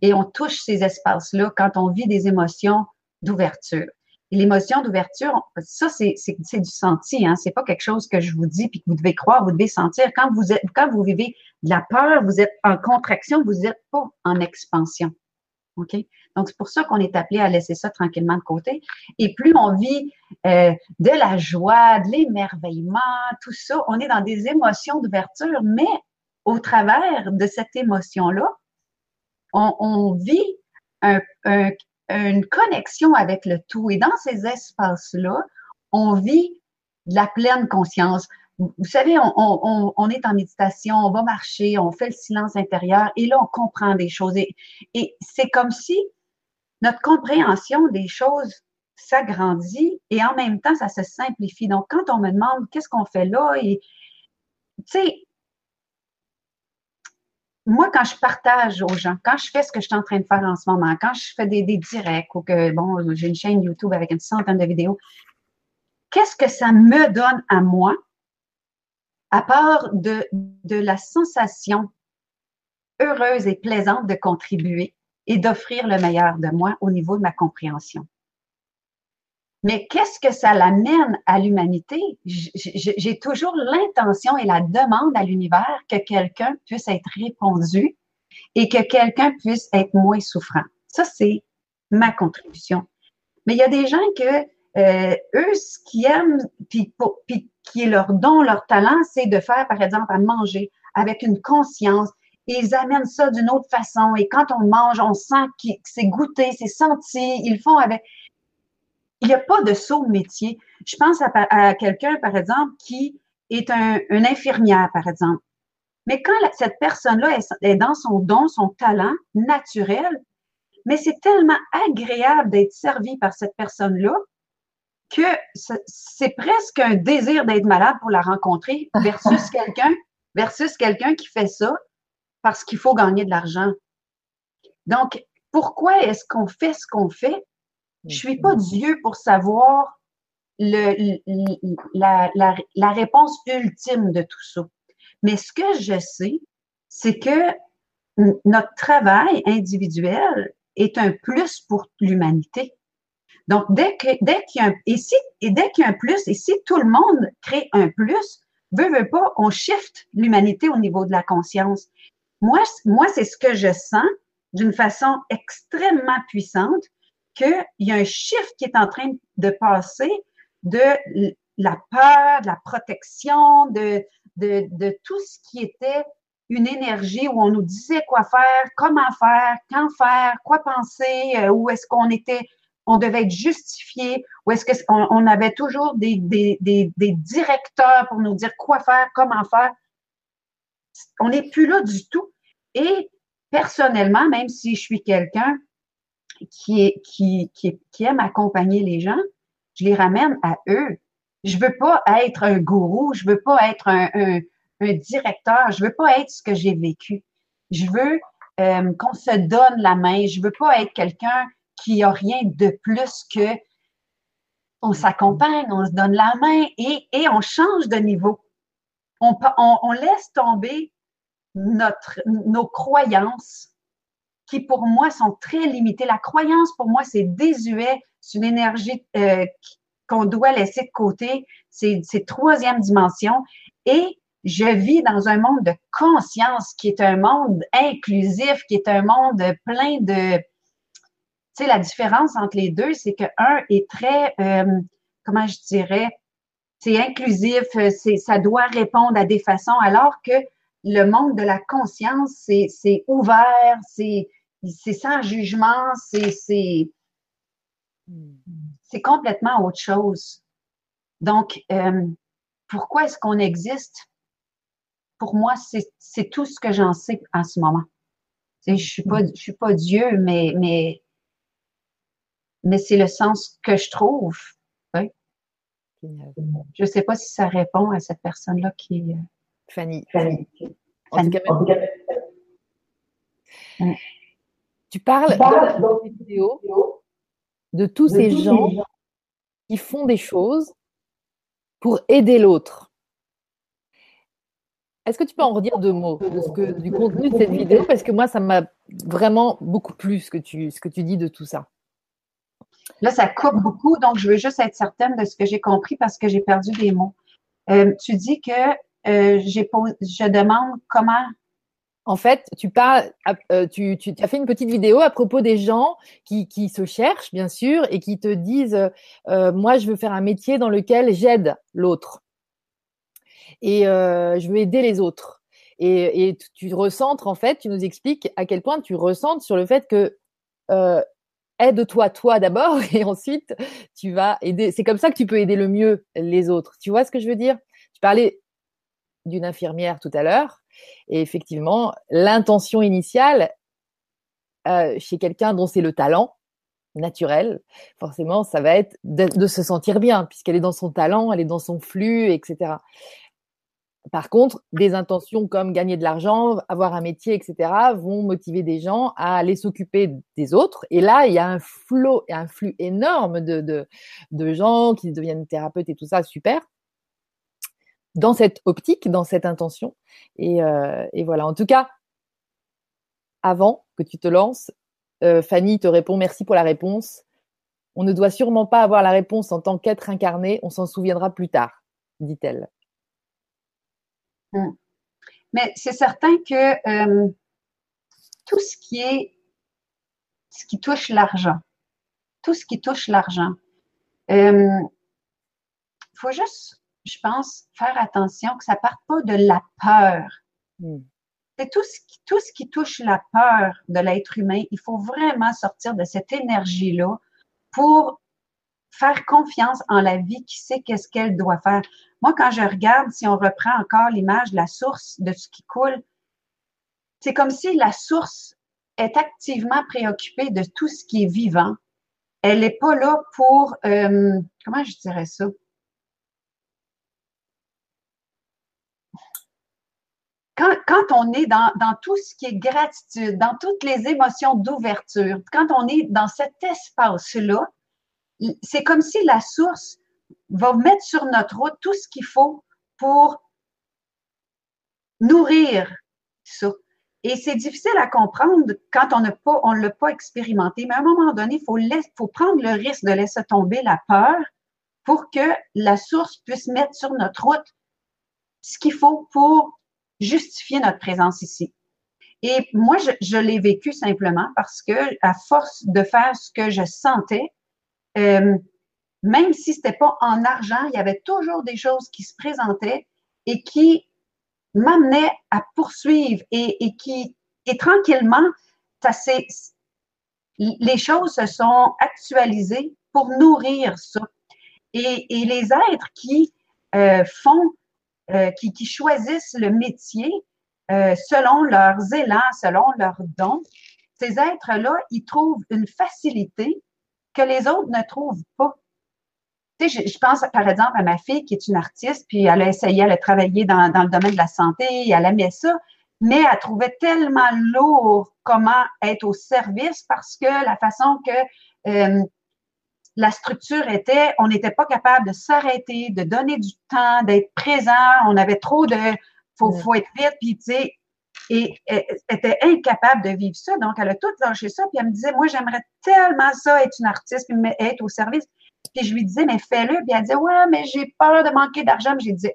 Et on touche ces espaces-là quand on vit des émotions d'ouverture l'émotion d'ouverture, ça, c'est du senti, hein. C'est pas quelque chose que je vous dis puis que vous devez croire, vous devez sentir. Quand vous êtes, quand vous vivez de la peur, vous êtes en contraction, vous n'êtes pas en expansion. OK? Donc, c'est pour ça qu'on est appelé à laisser ça tranquillement de côté. Et plus on vit euh, de la joie, de l'émerveillement, tout ça, on est dans des émotions d'ouverture, mais au travers de cette émotion-là, on, on, vit un, une connexion avec le tout. Et dans ces espaces-là, on vit de la pleine conscience. Vous savez, on, est en méditation, on va marcher, on fait le silence intérieur et là, on comprend des choses. Et, c'est comme si notre compréhension des choses s'agrandit et en même temps, ça se simplifie. Donc, quand on me demande qu'est-ce qu'on fait là, et tu sais, moi, quand je partage aux gens, quand je fais ce que je suis en train de faire en ce moment, quand je fais des, directs ou que, bon, j'ai une chaîne YouTube avec une centaine de vidéos, qu'est-ce que ça me donne à moi, à part de, de la sensation heureuse et plaisante de contribuer et d'offrir le meilleur de moi au niveau de ma compréhension? Mais qu'est-ce que ça l'amène à l'humanité? J'ai toujours l'intention et la demande à l'univers que quelqu'un puisse être répondu et que quelqu'un puisse être moins souffrant. Ça, c'est ma contribution. Mais il y a des gens que euh, eux, ce qu'ils aiment, puis, qui leur don, leur talent, c'est de faire, par exemple, à manger avec une conscience. Ils amènent ça d'une autre façon. Et quand on mange, on sent que c'est goûté, c'est senti. Ils font avec il n'y a pas de saut métier. Je pense à, quelqu'un, par exemple, qui est un, une infirmière, par exemple. Mais quand cette personne-là est, dans son don, son talent naturel, mais c'est tellement agréable d'être servi par cette personne-là que c'est presque un désir d'être malade pour la rencontrer versus quelqu'un versus quelqu'un qui fait ça parce qu'il faut gagner de l'argent. Donc, pourquoi est-ce qu'on fait ce qu'on fait? Je suis pas Dieu pour savoir le, la, la, la réponse ultime de tout ça. Mais ce que je sais, c'est que notre travail individuel est un plus pour l'humanité. Donc, dès qu'il dès qu'il y a un, et, et dès qu'il y a un plus, et si tout le monde crée un plus, veut, veut pas, on shift l'humanité au niveau de la conscience. Moi, moi c'est ce que je sens d'une façon extrêmement puissante, qu'il y a un shift qui est en train de passer de la peur, de la protection, de, de, tout ce qui était une énergie où on nous disait quoi faire, comment faire, quand faire, quoi penser, euh, où est-ce qu'on était, on devait être justifié, où est-ce qu'on on avait toujours des, des, des, directeurs pour nous dire quoi faire, comment faire. On n'est plus là du tout. Et personnellement, même si je suis quelqu'un qui, est, accompagner les gens, je les ramène à eux. Je veux pas être un gourou, je veux pas être un, directeur, je veux pas être ce que j'ai vécu. Je veux euh, qu'on se donne la main. Je veux pas être quelqu'un qui a rien de plus que on s'accompagne, on se donne la main et, on change de niveau. On, on, on laisse tomber notre, nos croyances qui pour moi sont très limitées. La croyance pour moi c'est désuet, c'est une énergie euh, qu'on doit laisser de côté, c'est troisième dimension. Et je vis dans un monde de conscience qui est un monde inclusif, qui est un monde plein de... Tu sais, la différence entre les deux, c'est que un est très, euh, comment je dirais, c'est inclusif, ça doit répondre à des façons, alors que le monde de la conscience, c'est ouvert, c'est, c'est sans jugement, c'est, c'est, c'est complètement autre chose. Donc, euh, pourquoi est-ce qu'on existe? pour moi, c'est tout ce que j'en sais en ce moment. je suis pas, je suis pas Dieu, mais, mais, mais c'est le sens que je trouve. Oui. Je sais pas si ça répond à cette personne-là qui. Fanny. Fanny. Tu parles dans cette vidéo de tous ces gens qui font des choses pour aider l'autre. Est-ce que tu peux en redire deux mots du contenu de cette vidéo? Parce que moi, ça m'a vraiment beaucoup plu ce que, tu, ce que tu dis de tout ça. Là, ça coupe beaucoup, donc je veux juste être certaine de ce que j'ai compris parce que j'ai perdu des mots. Euh, tu dis que euh, j'ai je demande comment. En fait, tu, parles, euh, tu, tu, as fait une petite vidéo à propos des gens qui, qui se cherchent, bien sûr, et qui te disent Moi, je veux faire un métier dans lequel j'aide l'autre et euh, je veux aider les autres. Et, et, tu recentres, en fait, tu nous expliques à quel point tu recentres sur le fait que euh, aide-toi toi d'abord et ensuite tu vas aider. C'est comme ça que tu peux aider le mieux les autres. Tu vois ce que je veux dire? Tu parlais d'une infirmière tout à l'heure et effectivement, l'intention initiale euh, chez quelqu'un dont c'est le talent naturel, forcément, ça va être de, se sentir bien puisqu'elle est dans son talent, elle est dans son flux, etc. Par contre, des intentions comme gagner de l'argent, avoir un métier, etc., vont motiver des gens à aller s'occuper des autres. Et là, il y a un flot, un flux énorme de gens qui deviennent thérapeutes et tout ça, super. Dans cette optique, dans cette intention. Et, euh, et voilà. En tout cas, avant que tu te lances, euh, Fanny te répond merci pour la réponse. On ne doit sûrement pas avoir la réponse en tant qu'être incarné, on s'en souviendra plus tard, dit-elle. Mm. Mais c'est certain que euh, tout ce qui est, ce qui touche l'argent, tout ce qui touche l'argent, il faut juste, je pense, faire attention que ça parte pas de la peur. Mm. C'est tout ce, qui, tout ce qui touche la peur de l'être humain. Il faut vraiment sortir de cette énergie-là pour faire confiance en la vie qui sait qu'est-ce qu'elle doit faire. Moi, quand je regarde, si on reprend encore l'image de la source de ce qui coule, c'est comme si la source est activement préoccupée de tout ce qui est vivant elle n'est pas là pour, euh, comment je dirais ça? Quand, quand, on est dans, dans, tout ce qui est gratitude, dans toutes les émotions d'ouverture, quand on est dans cet espace-là, c'est comme si la source va mettre sur notre route tout ce qu'il faut pour nourrir ça. Et c'est difficile à comprendre quand on n'a pas, on l'a pas expérimenté. Mais à un moment donné, il faut, faut prendre le risque de laisser tomber la peur pour que la source puisse mettre sur notre route ce qu'il faut pour justifier notre présence ici. Et moi, je, l'ai vécu simplement parce que, à force de faire ce que je sentais, euh, même si c'était pas en argent, il y avait toujours des choses qui se présentaient et qui m'amenaient à poursuivre et, et qui, et tranquillement, ça les choses se sont actualisées pour nourrir ça. Et, et les êtres qui euh, font, euh, qui, qui, choisissent le métier euh, selon leurs élans, selon leurs dons, ces êtres-là, ils trouvent une facilité que les autres ne trouvent pas. Tu sais, je, pense par exemple à ma fille qui est une artiste, puis elle a essayé, elle a travaillé dans, dans le domaine de la santé, elle aimait ça, mais elle trouvait tellement lourd comment être au service parce que la façon que euh, la structure était, on n'était pas capable de s'arrêter, de donner du temps, d'être présent. On avait trop de, faut, faut être vite, puis tu sais, et elle était incapable de vivre ça. Donc, elle a tout lâché ça. Puis elle me disait, moi, j'aimerais tellement ça, être une artiste, puis être au service. Puis je lui disais, mais fais-le. Puis elle disait, ouais, mais j'ai peur de manquer d'argent. J'ai dit,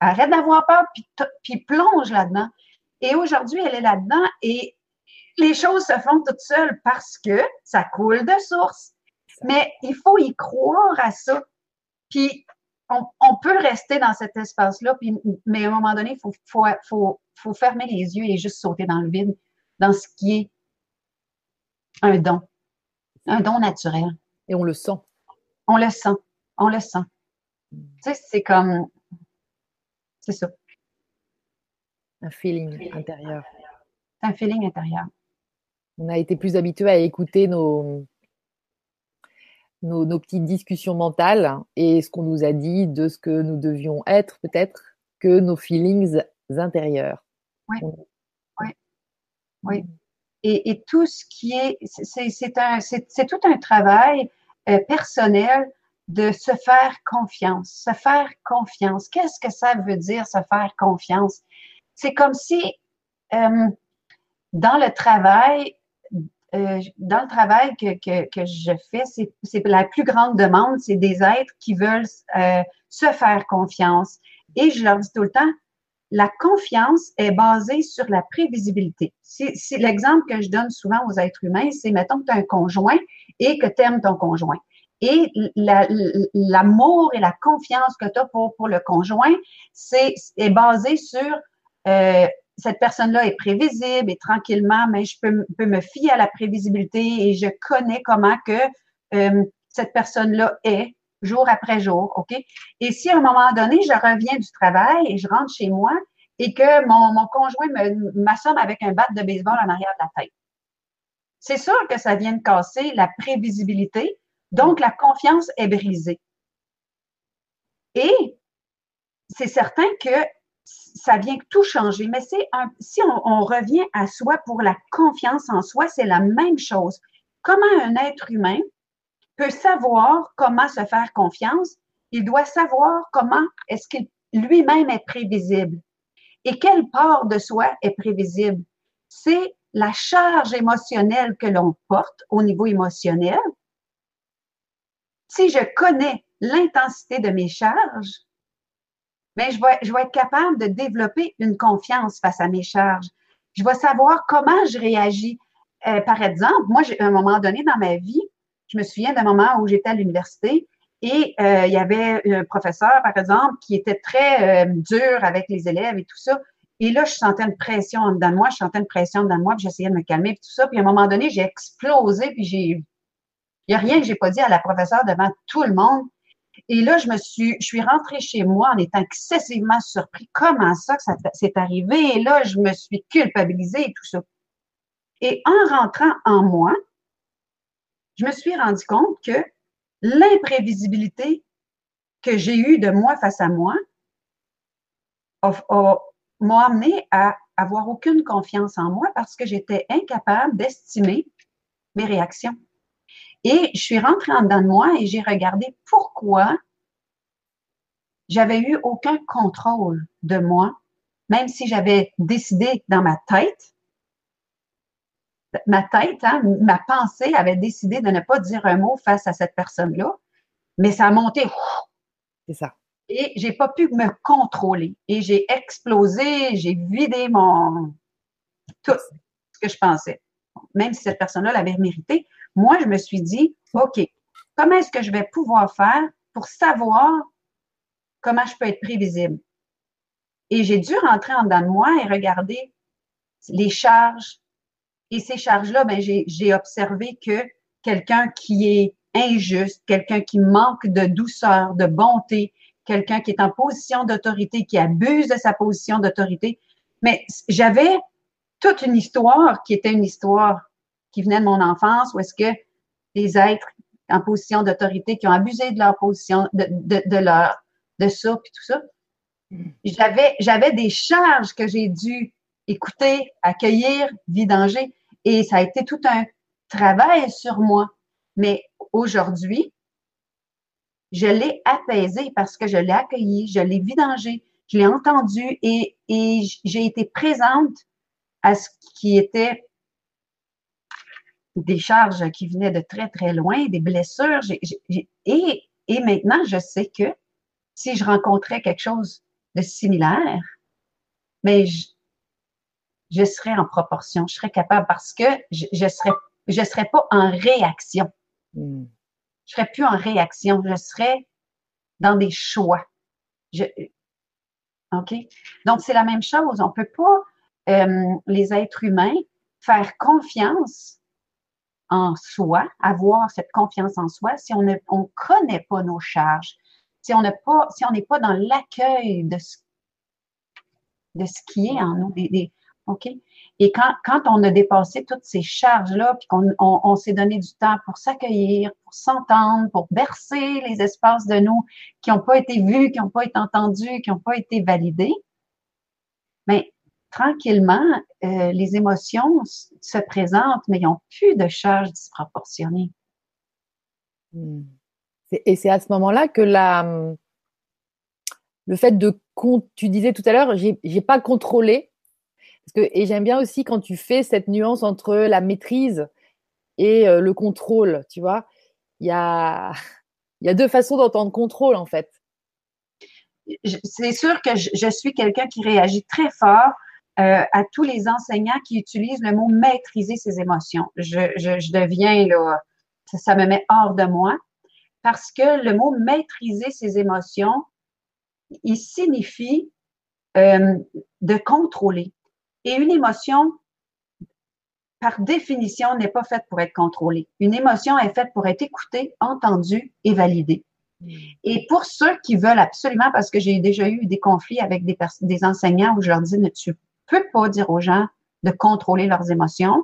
arrête d'avoir peur, puis, puis plonge là-dedans. Et aujourd'hui, elle est là-dedans et les choses se font toutes seules parce que ça coule de source. Mais il faut y croire à ça. Puis on, peut rester dans cet espace-là, mais à un moment donné, il faut, faut, faut, faut, fermer les yeux et juste sauter dans le vide, dans ce qui est un don, un don naturel. Et on le sent. On le sent, on le sent. Tu sais, c'est comme, c'est ça. Un feeling intérieur. Un feeling intérieur. On a été plus habitué à écouter nos, nos, petites discussions mentales et ce qu'on nous a dit de ce que nous devions être peut-être que nos feelings intérieurs. Oui, oui, oui. Et, et, tout ce qui est, c'est tout un travail euh, personnel de se faire confiance. Se faire confiance. Qu'est-ce que ça veut dire se faire confiance? C'est comme si euh, dans le travail, euh, dans le travail que, que, que je fais, c'est la plus grande demande, c'est des êtres qui veulent euh, se faire confiance. Et je leur dis tout le temps, la confiance est basée sur la prévisibilité. C'est l'exemple que je donne souvent aux êtres humains, c'est mettons que tu as un conjoint et que tu aimes ton conjoint. Et l'amour et la confiance que tu as pour, pour le conjoint, c'est est basé sur euh, cette personne-là est prévisible et tranquillement, mais je peux, me fier à la prévisibilité et je connais comment que euh, cette personne-là est jour après jour, OK? Et si à un moment donné, je reviens du travail et je rentre chez moi et que mon, mon conjoint m'assomme avec un bat de baseball en arrière de la tête, c'est sûr que ça vient de casser la prévisibilité, donc la confiance est brisée. Et c'est certain que ça vient tout changer. Mais c'est si on, revient à soi pour la confiance en soi, c'est la même chose. Comment un être humain peut savoir comment se faire confiance? Il doit savoir comment est-ce qu'il lui-même est prévisible. Et quelle part de soi est prévisible? C'est la charge émotionnelle que l'on porte au niveau émotionnel. Si je connais l'intensité de mes charges, mais je vais, être capable de développer une confiance face à mes charges. Je vais savoir comment je réagis. Euh, par exemple, moi, à un moment donné dans ma vie, je me souviens d'un moment où j'étais à l'université et euh, il y avait un professeur, par exemple, qui était très euh, dur avec les élèves et tout ça. Et là, je sentais une pression en dedans de moi, je sentais une pression en dedans de moi, puis j'essayais de me calmer, puis tout ça. Puis à un moment donné, j'ai explosé, puis j'ai... Il n'y a rien que j'ai pas dit à la professeure devant tout le monde. Et là, je me suis, je suis rentrée chez moi en étant excessivement surpris. Comment ça que ça s'est arrivé? Et là, je me suis culpabilisée et tout ça. Et en rentrant en moi, je me suis rendu compte que l'imprévisibilité que j'ai eue de moi face à moi m'a amené à avoir aucune confiance en moi parce que j'étais incapable d'estimer mes réactions. Et je suis rentrée en dedans de moi et j'ai regardé pourquoi j'avais eu aucun contrôle de moi, même si j'avais décidé dans ma tête, ma tête, hein, ma pensée avait décidé de ne pas dire un mot face à cette personne-là, mais ça a monté. C'est ça. Et j'ai pas pu me contrôler. Et j'ai explosé, j'ai vidé mon tout ce que je pensais. Même si cette personne-là l'avait mérité, moi, je me suis dit, OK, comment est-ce que je vais pouvoir faire pour savoir comment je peux être prévisible? Et j'ai dû rentrer en dedans de moi et regarder les charges. Et ces charges-là, ben, j'ai observé que quelqu'un qui est injuste, quelqu'un qui manque de douceur, de bonté, quelqu'un qui est en position d'autorité, qui abuse de sa position d'autorité. Mais j'avais toute une histoire qui était une histoire qui venait de mon enfance, où est-ce que les êtres en position d'autorité qui ont abusé de leur position, de, de, leur, de ça, puis tout ça. J'avais, j'avais des charges que j'ai dû écouter, accueillir, vidanger, et ça a été tout un travail sur moi. Mais aujourd'hui, je l'ai apaisé parce que je l'ai accueilli, je l'ai vidangé, je l'ai entendu et, et j'ai été présente à ce qui était des charges qui venaient de très, très loin, des blessures. et, et maintenant, je sais que si je rencontrais quelque chose de similaire, mais je, je serais en proportion, je serais capable parce que je ne serais, je serais pas en réaction. Hmm. Je serais plus en réaction, je serais dans des choix. Je, OK? Donc, c'est la même chose. On peut pas, euh, les êtres humains, faire confiance en soi, avoir cette confiance en soi, si on ne on connaît pas nos charges, si on n'est pas, si pas dans l'accueil de ce, de ce qui est en nous, OK? Et quand, quand on a dépassé toutes ces charges-là, puis qu'on on, s'est donné du temps pour s'accueillir, pour s'entendre, pour bercer les espaces de nous qui n'ont pas été vus, qui n'ont pas été entendus, qui n'ont pas été validés, mais tranquillement, euh, les émotions se présentent, mais ils n'ont plus de charge disproportionnée. Hmm. Et c'est à ce moment-là que la, le fait de, tu disais tout à l'heure, j'ai pas contrôlé. Parce que, et j'aime bien aussi quand tu fais cette nuance entre la maîtrise et euh, le contrôle, tu vois. Il y a, il y a deux façons d'entendre contrôle, en fait. C'est sûr que je suis quelqu'un qui réagit très fort euh, à tous les enseignants qui utilisent le mot maîtriser ses émotions. Je, je, deviens là, ça, me met hors de moi parce que le mot maîtriser ses émotions, il signifie euh, de contrôler. Et une émotion, par définition, n'est pas faite pour être contrôlée. Une émotion est faite pour être écoutée, entendue et validée. Hmm. Et pour ceux qui veulent absolument, parce que j'ai déjà eu des conflits avec des, des enseignants où je leur dis, ne tu peux pas dire aux gens de contrôler leurs émotions.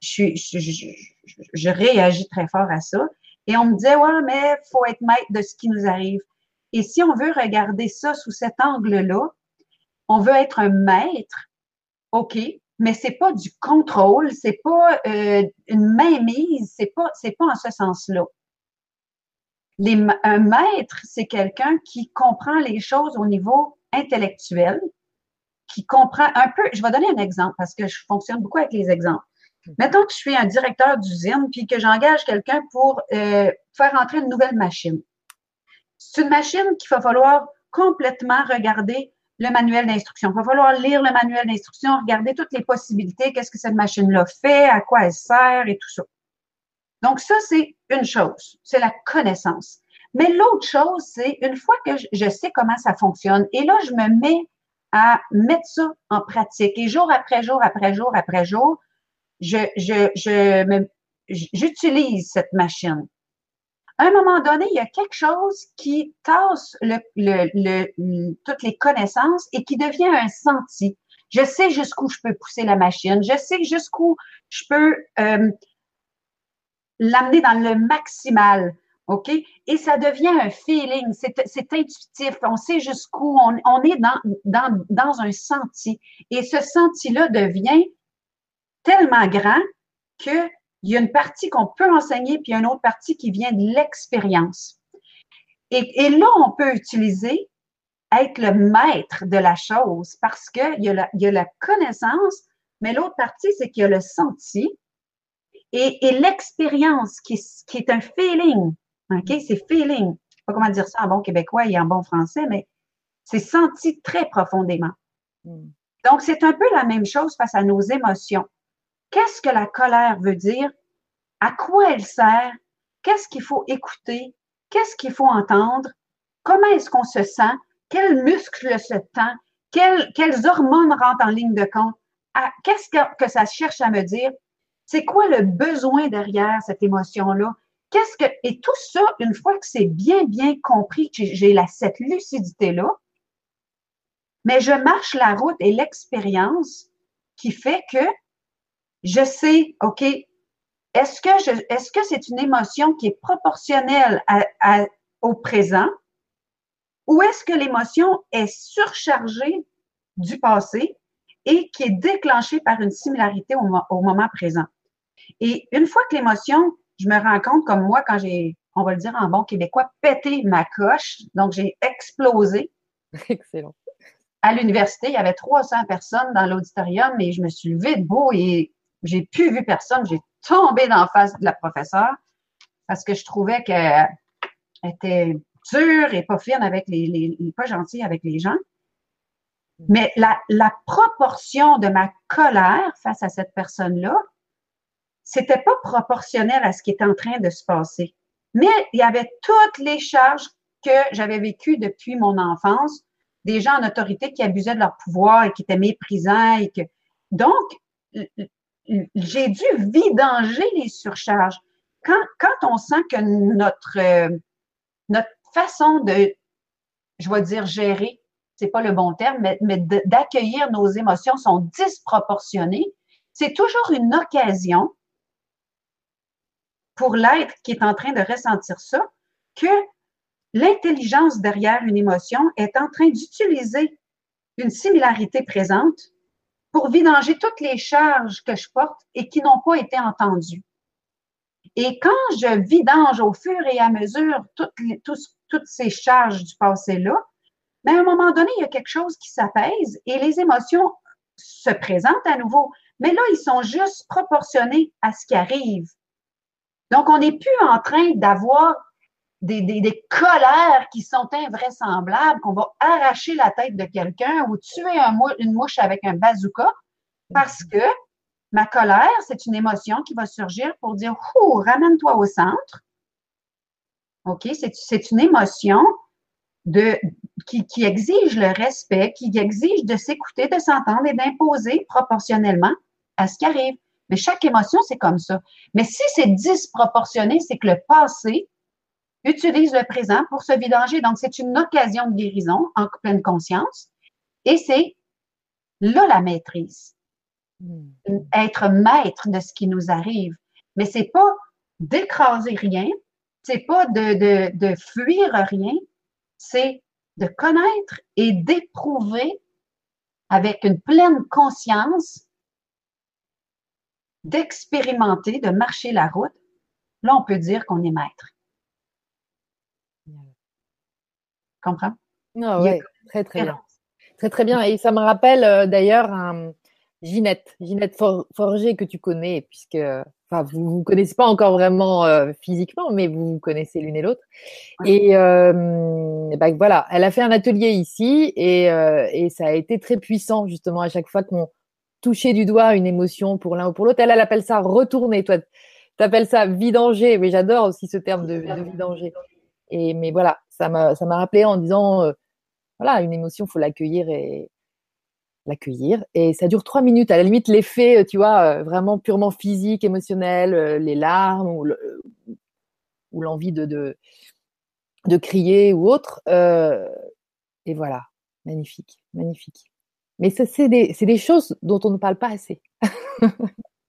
Je, réagis très fort à ça. Et on me disait, ouais, mais faut être maître de ce qui nous arrive. Et si on veut regarder ça sous cet angle-là, on veut être un maître, OK, mais c'est pas du contrôle, c'est pas euh, une mainmise, c'est pas, c'est pas en ce sens-là. un maître, c'est quelqu'un qui comprend les choses au niveau intellectuel, qui comprend un peu, je vais donner un exemple parce que je fonctionne beaucoup avec les exemples. Hmm. Mettons que je suis un directeur d'usine puis que j'engage quelqu'un pour euh, faire entrer une nouvelle machine. C'est une machine qu'il va falloir complètement regarder le manuel d'instruction. Il va falloir lire le manuel d'instruction, regarder toutes les possibilités, qu'est-ce que cette machine-là fait, à quoi elle sert et tout ça. Donc ça, c'est une chose, c'est la connaissance. Mais l'autre chose, c'est une fois que je sais comment ça fonctionne, et là, je me mets à mettre ça en pratique. Et jour après jour, après jour, après jour, je, je, je j'utilise cette machine. À un moment donné, il y a quelque chose qui tasse le, le, le, toutes les connaissances et qui devient un senti. Je sais jusqu'où je peux pousser la machine. Je sais jusqu'où je peux euh, l'amener dans le maximal. OK? Et ça devient un feeling, c'est intuitif, on sait jusqu'où, on, on, est dans, dans, dans un senti. Et ce senti-là devient tellement grand qu'il y a une partie qu'on peut enseigner, puis une autre partie qui vient de l'expérience. Et, et, là, on peut utiliser être le maître de la chose parce qu'il y, a la, il y a la connaissance, mais l'autre partie, c'est qu'il y a le senti et, et l'expérience qui, qui est un feeling. OK? C'est feeling. Je sais pas comment dire ça en bon québécois et en bon français, mais c'est senti très profondément. Hmm. Donc, c'est un peu la même chose face à nos émotions. Qu'est-ce que la colère veut dire? À quoi elle sert? Qu'est-ce qu'il faut écouter? Qu'est-ce qu'il faut entendre? Comment est-ce qu'on se sent? Quels muscles se tend? Quelles, quelles hormones rentrent en ligne de compte? Qu'est-ce que, que ça cherche à me dire? C'est quoi le besoin derrière cette émotion-là? Qu'est-ce que et tout ça une fois que c'est bien bien compris que j'ai la cette lucidité là, mais je marche la route et l'expérience qui fait que je sais ok est-ce que je est-ce que c'est une émotion qui est proportionnelle au présent ou est-ce que l'émotion est surchargée du passé et qui est déclenchée par une similarité au moment présent? Et une fois que l'émotion je me rends compte comme moi quand j'ai, on va le dire en bon québécois, pété ma coche. Donc, j'ai explosé. Excellent. À l'université, il y avait 300 personnes dans l'auditorium et je me suis levée debout et j'ai plus vu personne. J'ai tombé dans la face de la professeure parce que je trouvais qu'elle était dure et pas fine avec les, les, pas gentille avec les gens. Mais la, la proportion de ma colère face à cette personne-là, c'était pas proportionnel à ce qui était en train de se passer. Mais il y avait toutes les charges que j'avais vécues depuis mon enfance, des gens en autorité qui abusaient de leur pouvoir et qui étaient méprisants et que donc j'ai dû vidanger les surcharges. Quand, quand on sent que notre euh, notre façon de je vais dire gérer, c'est pas le bon terme, mais, mais d'accueillir nos émotions sont disproportionnées, c'est toujours une occasion pour l'être qui est en train de ressentir ça, que l'intelligence derrière une émotion est en train d'utiliser une similarité présente pour vidanger toutes les charges que je porte et qui n'ont pas été entendues. Et quand je vidange au fur et à mesure toutes, ces charges du passé-là, mais à un moment donné, il y a quelque chose qui s'apaise et les émotions se présentent à nouveau. Mais là, ils sont juste proportionnés à ce qui arrive. Donc, on n'est plus en train d'avoir des, colères qui sont invraisemblables, qu'on va arracher la tête de quelqu'un ou tuer un une mouche avec un bazooka, parce que ma colère, c'est une émotion qui va surgir pour dire, ouh, ramène-toi au centre. OK? C'est une émotion qui exige le respect, qui exige de s'écouter, de s'entendre et d'imposer proportionnellement à ce qui arrive. Mais chaque émotion, c'est comme ça. Mais si c'est disproportionné, c'est que le passé utilise le présent pour se vidanger. Donc, c'est une occasion de guérison en pleine conscience. Et c'est là la maîtrise. Hmm. Être maître de ce qui nous arrive. Mais c'est pas d'écraser rien, c'est pas de, de, de fuir rien, c'est de connaître et d'éprouver avec une pleine conscience d'expérimenter, de marcher la route, là, on peut dire qu'on est maître. Comprends? Ah oui, très, très bien. Très, très bien. Et ça me rappelle euh, d'ailleurs Ginette, Ginette Forger que tu connais, puisque enfin, vous ne vous connaissez pas encore vraiment euh, physiquement, mais vous connaissez l'une et l'autre. Et, euh, ben, voilà, elle a fait un atelier ici et, et ça a été très puissant justement à chaque fois qu'on toucher du doigt une émotion pour l'un ou pour l'autre. Elle, elle appelle ça retourner. Toi, tu appelles ça vidanger. Mais j'adore aussi ce terme de, vidanger. Et mais voilà, ça m'a ça rappelé en disant euh, voilà une émotion, faut l'accueillir et l'accueillir et ça dure trois minutes. À la limite, l'effet, euh, tu vois, euh, vraiment purement physique, émotionnel, les larmes ou, l'envie de, de, de crier ou autre. et voilà, magnifique, magnifique. Mais c'est des, choses dont on ne parle pas assez.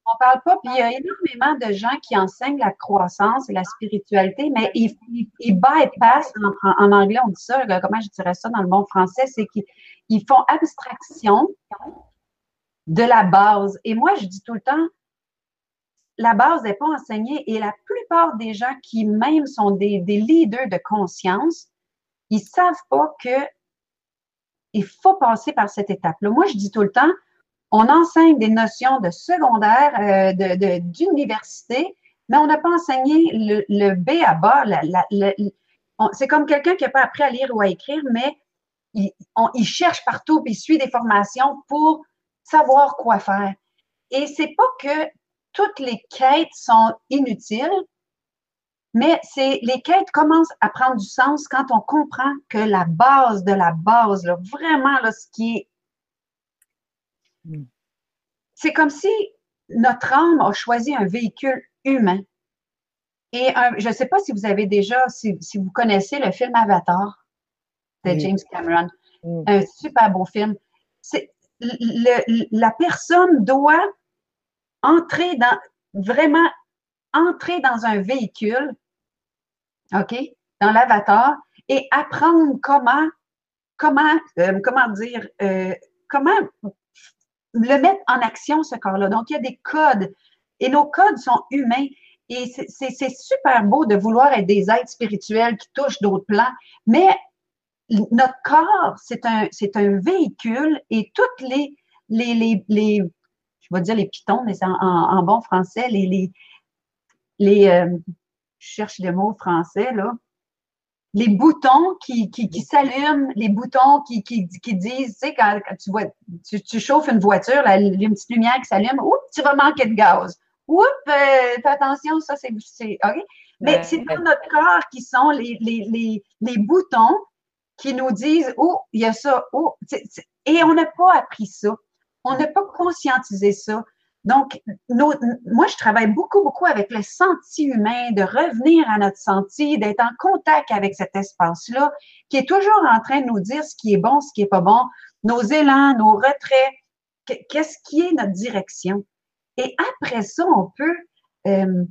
On parle pas, puis il y a énormément de gens qui enseignent la croissance et la spiritualité, mais ils, bypassent, en, anglais on dit ça, comment je dirais ça dans le bon français, c'est qu'ils font abstraction de la base. Et moi, je dis tout le temps, la base n'est pas enseignée et la plupart des gens qui même sont des, des leaders de conscience, ils savent pas que il faut passer par cette étape-là. Moi, je dis tout le temps, on enseigne des notions de secondaire, euh, d'université, mais on n'a pas enseigné le, B à bas. c'est comme quelqu'un qui n'a pas appris à lire ou à écrire, mais il, cherche partout, puis il suit des formations pour savoir quoi faire. Et c'est pas que toutes les quêtes sont inutiles, mais c'est les quêtes commencent à prendre du sens quand on comprend que la base de la base, là, vraiment là, ce qui est Mm. C'est comme si notre âme a choisi un véhicule humain. Et je ne sais pas si vous avez déjà, si, vous connaissez le film Avatar de James Cameron, mm. un super beau film. la personne doit entrer dans, vraiment entrer dans un véhicule, OK, dans l'avatar, et apprendre comment, comment, euh, comment dire, euh, comment le mettre en action, ce corps-là. Donc, il y a des codes et nos codes sont humains. Et c'est super beau de vouloir être des êtres spirituels qui touchent d'autres plans, mais notre corps, c'est un, un véhicule et toutes les, les, les, les, je vais dire les pitons, mais en, en, bon français, les, les, les euh, je cherche des mots français, là, les boutons qui, qui, qui s'allument, les boutons qui, qui, qui disent, tu sais, quand, tu vois, tu, tu, chauffes une voiture, là, il y a une petite lumière qui s'allume, oups, tu vas manquer de gaz. Oups, euh, fais attention, ça, c'est, OK? Mais c'est dans notre corps qui sont les, les, les, les boutons qui nous disent, oh, il y a ça, oh, et on n'a pas appris ça. On n'a pas conscientisé ça. Donc, moi, je travaille beaucoup, beaucoup avec le senti humain, de revenir à notre senti, d'être en contact avec cet espace-là, qui est toujours en train de nous dire ce qui est bon, ce qui est pas bon, nos élans, nos retraits, qu'est-ce qui est notre direction. Et après ça, on peut euh,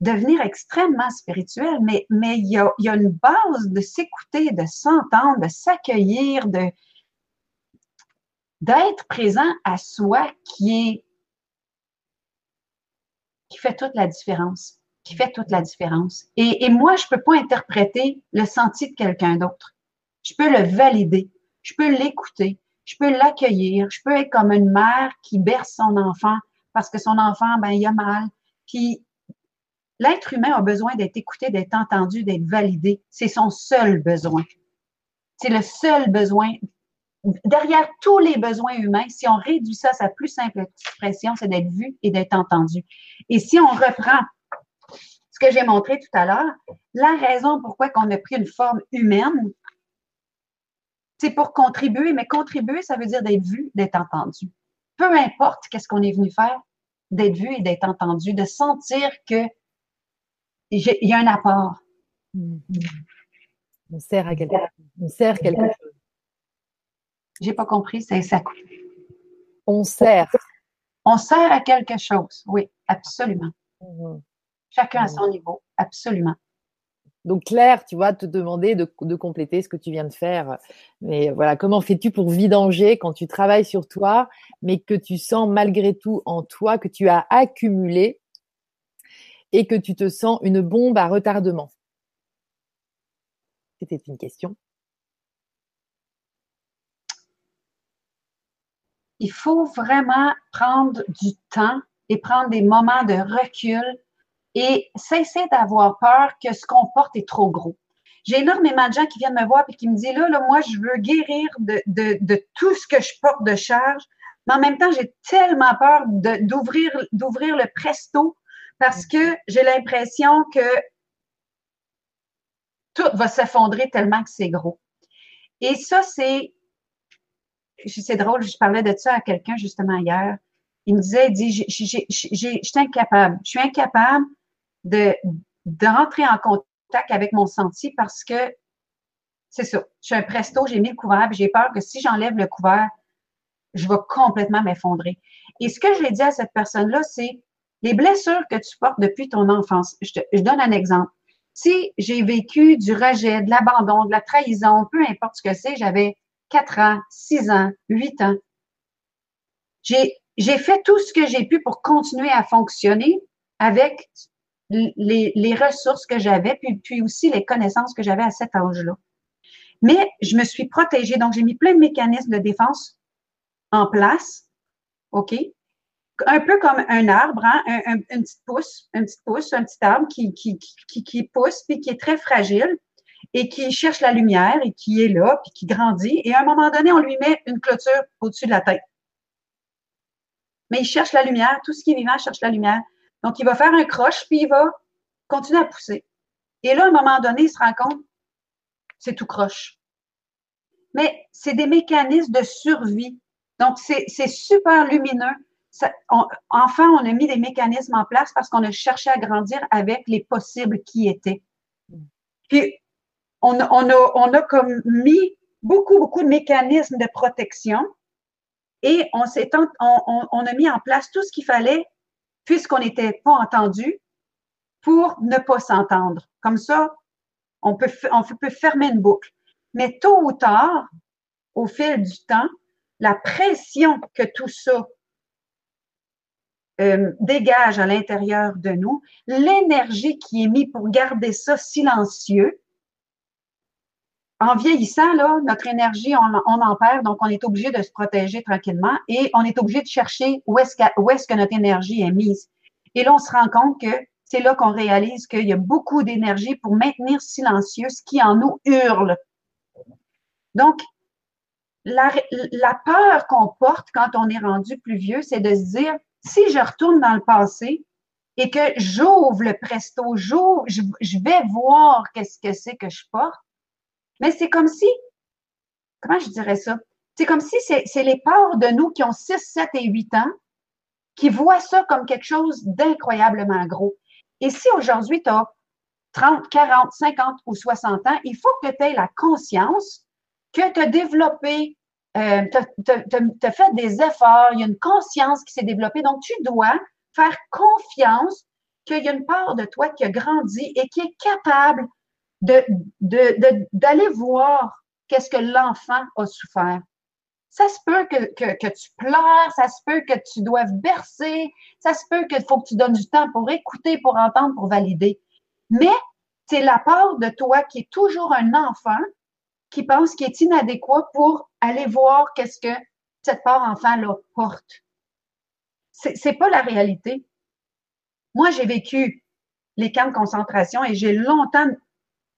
devenir extrêmement spirituel, mais, il, y a, y a une base de s'écouter, de s'entendre, de s'accueillir, de d'être présent à soi qui est qui fait toute la différence, qui fait toute la différence. Et, moi, je peux pas interpréter le senti de quelqu'un d'autre. Je peux le valider, je peux l'écouter, je peux l'accueillir, je peux être comme une mère qui berce son enfant parce que son enfant, ben, il a mal. Puis, l'être humain a besoin d'être écouté, d'être entendu, d'être validé. C'est son seul besoin. C'est le seul besoin derrière tous les besoins humains, si on réduit ça à sa plus simple expression, c'est d'être vu et d'être entendu. Et si on reprend ce que j'ai montré tout à l'heure, la raison pourquoi on a pris une forme humaine, c'est pour contribuer, mais contribuer, ça veut dire d'être vu, d'être entendu. Peu importe qu'est-ce qu'on est venu faire, d'être vu et d'être entendu, de sentir que il y a un apport. On sert à sert. J'ai pas compris, c'est ça. On sert. On sert à quelque chose, oui, absolument. Mhm. Chacun à son niveau, absolument. Donc Claire, tu vois, te demander de, compléter ce que tu viens de faire. Mais voilà, comment fais-tu pour vidanger quand tu travailles sur toi, mais que tu sens malgré tout en toi que tu as accumulé et que tu te sens une bombe à retardement? C'était une question. Il faut vraiment prendre du temps et prendre des moments de recul et cesser d'avoir peur que ce qu'on porte est trop gros. J'ai énormément de gens qui viennent me voir et qui me disent là, là, moi, je veux guérir de, de, tout ce que je porte de charge, mais en même temps, j'ai tellement peur d'ouvrir, d'ouvrir le presto parce que j'ai l'impression que tout va s'effondrer tellement que c'est gros. Et ça, c'est c'est drôle, je parlais de ça à quelqu'un justement hier. Il me disait, il dit, je suis incapable. Je suis incapable de, rentrer en contact avec mon senti parce que c'est ça. Je suis un presto, j'ai mis le couvert, j'ai peur que si j'enlève le couvert, je vais complètement m'effondrer. Et ce que je lui ai dit à cette personne-là, c'est Les blessures que tu portes depuis ton enfance, je, te, je donne un exemple. Si j'ai vécu du rejet, de l'abandon, de la trahison, peu importe ce que c'est, j'avais 4 ans, 6 ans, 8 ans. J'ai, fait tout ce que j'ai pu pour continuer à fonctionner avec les, ressources que j'avais, puis, aussi les connaissances que j'avais à cet âge-là. Mais je me suis protégée, donc j'ai mis plein de mécanismes de défense en place, OK? Un peu comme un arbre, hein? un, un, une petite pousse, un petit pousse, un petit arbre qui pousse, puis qui est très fragile et qui cherche la lumière et qui est là, puis qui grandit. Et à un moment donné, on lui met une clôture au-dessus de la tête. Mais il cherche la lumière. Tout ce qui est vivant cherche la lumière. Donc, il va faire un croche, puis il va continuer à pousser. Et là, à un moment donné, il se rend compte, c'est tout croche. Mais c'est des mécanismes de survie. Donc, c'est super lumineux. Ça, enfin, on a mis des mécanismes en place parce qu'on a cherché à grandir avec les possibles qui étaient. Puis, on, on, a, on a comme mis beaucoup, beaucoup de mécanismes de protection et on, s'est, on, a mis en place tout ce qu'il fallait puisqu'on n'était pas entendu pour ne pas s'entendre. Comme ça, on peut, on peut fermer une boucle. Mais tôt ou tard, au fil du temps, la pression que tout ça euh, dégage à l'intérieur de nous, l'énergie qui est mise pour garder ça silencieux, en vieillissant, là, notre énergie, on, en perd, donc on est obligé de se protéger tranquillement et on est obligé de chercher où est-ce que, notre énergie est mise. Et là, on se rend compte que c'est là qu'on réalise qu'il y a beaucoup d'énergie pour maintenir silencieux ce qui en nous hurle. Donc, la, la peur qu'on porte quand on est rendu plus vieux, c'est de se dire, si je retourne dans le passé et que j'ouvre le presto, j'ouvre, je, je vais voir qu'est-ce que c'est que je porte, mais c'est comme si, comment je dirais ça? C'est comme si c'est les peurs de nous qui ont 6, 7 et 8 ans qui voient ça comme quelque chose d'incroyablement gros. Et si aujourd'hui tu as 30, 40, 50 ou 60 ans, il faut que tu aies la conscience que tu as développé, euh, tu as, fait des efforts, il y a une conscience qui s'est développée. Donc, tu dois faire confiance qu'il y a une part de toi qui a grandi et qui est capable d'aller de, de, voir qu'est-ce que l'enfant a souffert. Ça se peut que, que, que, tu pleures, ça se peut que tu doives bercer, ça se peut qu'il faut que tu donnes du temps pour écouter, pour entendre, pour valider. Mais c'est la part de toi qui est toujours un enfant qui pense qu'il est inadéquat pour aller voir qu'est-ce que cette part enfant-là porte. C'est pas la réalité. Moi, j'ai vécu les camps de concentration et j'ai longtemps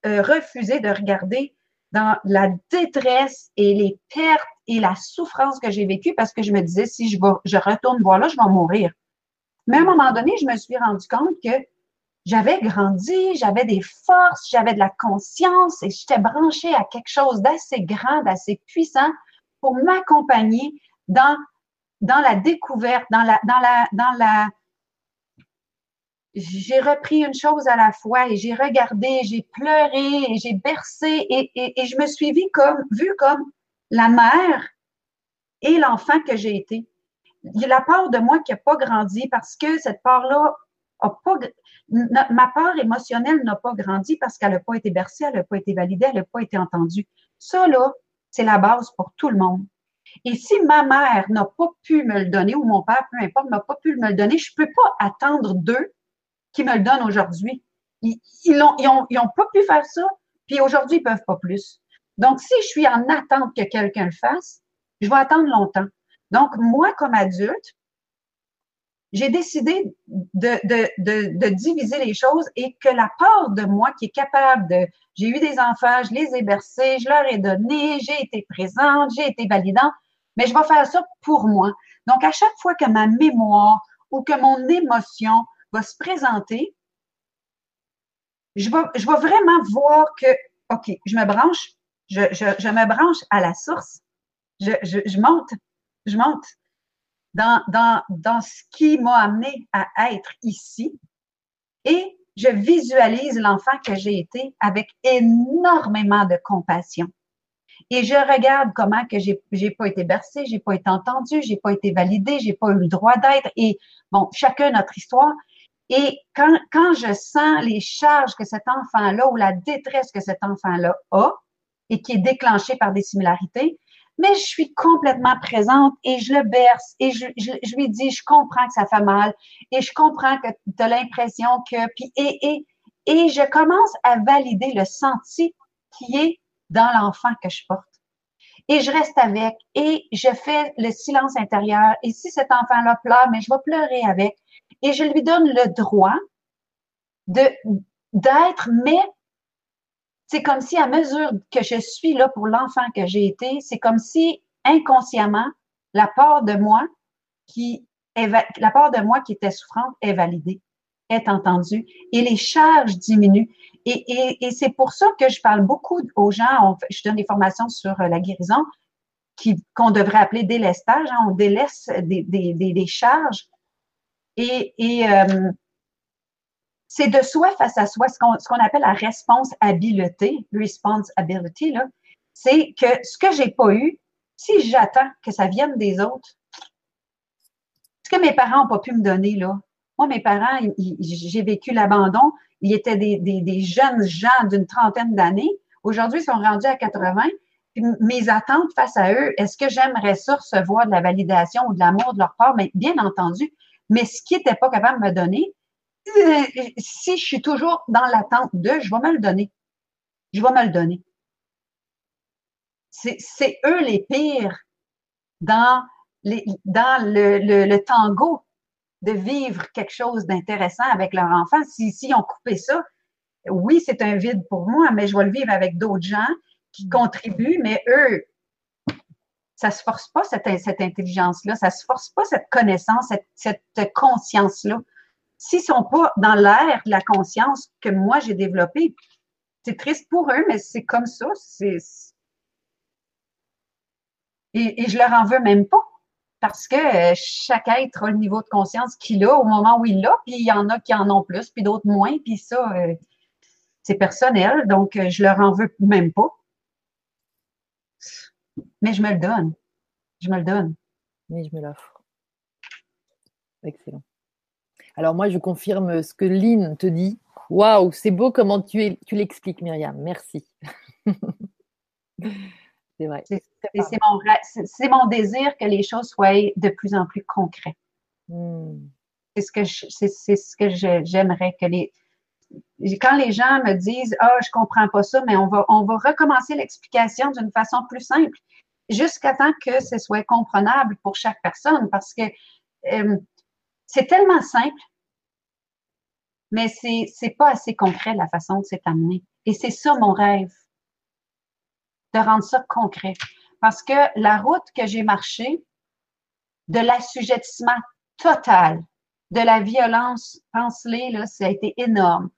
euh, refusé de regarder dans la détresse et les pertes et la souffrance que j'ai vécue parce que je me disais, si je, retourne voir là, je vais mourir. Mais à un moment donné, je me suis rendu compte que j'avais grandi, j'avais des forces, j'avais de la conscience et j'étais branchée à quelque chose d'assez grand, d'assez puissant pour m'accompagner dans, la découverte, dans la, j'ai repris une chose à la fois et j'ai regardé, j'ai pleuré et j'ai bercé et, et, et, je me suis vue comme, vue comme la mère et l'enfant que j'ai été. Il y a la part de moi qui n'a pas grandi parce que cette part-là a pas, ma part émotionnelle n'a pas grandi parce qu'elle n'a pas été bercée, elle n'a pas été validée, elle n'a pas été entendue. Ça, là, c'est la base pour tout le monde. Et si ma mère n'a pas pu me le donner, ou mon père, peu importe, n'a pas pu me le donner, je ne peux pas attendre d'eux qui me le donnent aujourd'hui. Ils n'ont pas pu faire ça, puis aujourd'hui, ils peuvent pas plus. Donc, si je suis en attente que quelqu'un le fasse, je vais attendre longtemps. Donc, moi, comme adulte, j'ai décidé de, de, diviser les choses et que la part de moi qui est capable de, j'ai eu des enfants, je les ai bercés, je leur ai donné, j'ai été présente, j'ai été validante, mais je vais faire ça pour moi. Donc, à chaque fois que ma mémoire ou que mon émotion va se présenter, je vais, je vraiment voir que, OK, je me branche, je, je, je me branche à la source, je, je, monte, je monte dans, dans, dans ce qui m'a amené à être ici et je visualise l'enfant que j'ai été avec énormément de compassion. et je regarde comment que j'ai j'ai pas été bercée, j'ai pas été entendue, j'ai pas été validée, j'ai pas eu le droit d'être et bon, chacun notre histoire. Et quand, quand je sens les charges que cet enfant-là ou la détresse que cet enfant-là a et qui est déclenchée par des similarités, mais je suis complètement présente et je le berce et je, lui dis, je comprends que ça fait mal et je comprends que tu as l'impression que, puis, et, et, et je commence à valider le senti qui est dans l'enfant que je porte. Et je reste avec et je fais le silence intérieur. Et si cet enfant-là pleure, mais je vais pleurer avec. Et je lui donne le droit de d'être, mais c'est comme si à mesure que je suis là pour l'enfant que j'ai été, c'est comme si inconsciemment, la part de moi qui la part de moi qui était souffrante est validée, est entendue et les charges diminuent. Et, et, et c'est pour ça que je parle beaucoup aux gens, je donne des formations sur euh, la guérison qu'on devrait appeler délestage, hein, on délaisse des, des, des charges. Et, euh, c'est de soi face à soi, ce qu'on, appelle la responsabilité, responsibility, là, c'est que ce que j'ai pas eu, si j'attends que ça vienne des autres, ce que mes parents n'ont pas pu me donner, là, moi, mes parents, j'ai vécu l'abandon, ils étaient des, des, jeunes gens d'une trentaine d'années. Aujourd'hui, ils sont rendus à 80. mes attentes face à eux, est-ce que j'aimerais ça recevoir de la validation ou de l'amour de leur part? Mais bien entendu. Mais ce qu'ils n'étaient pas capables de me donner, euh, si je suis toujours dans l'attente de, je vais me le donner. Je vais me le donner. C'est eux les pires dans, le, tango de vivre quelque chose d'intéressant avec leur enfant. Si, si on coupait ça, oui, c'est un vide pour moi, mais je vais le vivre avec d'autres gens qui contribuent, mais eux, ça se force pas cette, intelligence-là, ça se force pas cette connaissance, cette, conscience-là s'ils sont pas dans l'air de la conscience que moi j'ai développée, c'est triste pour eux, mais c'est comme ça. Et, et je leur en veux même pas. Parce que euh, chaque être a le niveau de conscience qu'il a au moment où il l'a, puis il y en a qui en ont plus, puis d'autres moins, puis ça, euh, c'est personnel, donc euh, je leur en veux même pas. Mais je me le donne. Je me le donne. Mais je me l'offre. Excellent. Alors moi, je confirme ce que Lynn te dit. Waouh, c'est beau comment tu, tu l'expliques, Myriam. Merci. c'est vrai. C'est mon, désir que les choses soient de plus en plus concrètes. Hmm. C'est ce que c'est ce que j'aimerais que les quand les gens me disent ah oh, je comprends pas ça mais on va on va recommencer l'explication d'une façon plus simple jusqu'à temps que ce soit comprenable pour chaque personne parce que euh, c'est tellement simple, mais c'est, c'est pas assez concret la façon de c'est amené. Et c'est ça mon rêve, de rendre ça concret. Parce que la route que j'ai marchée, de l'assujettissement total, de la violence, pense-les, là, ça a été énorme,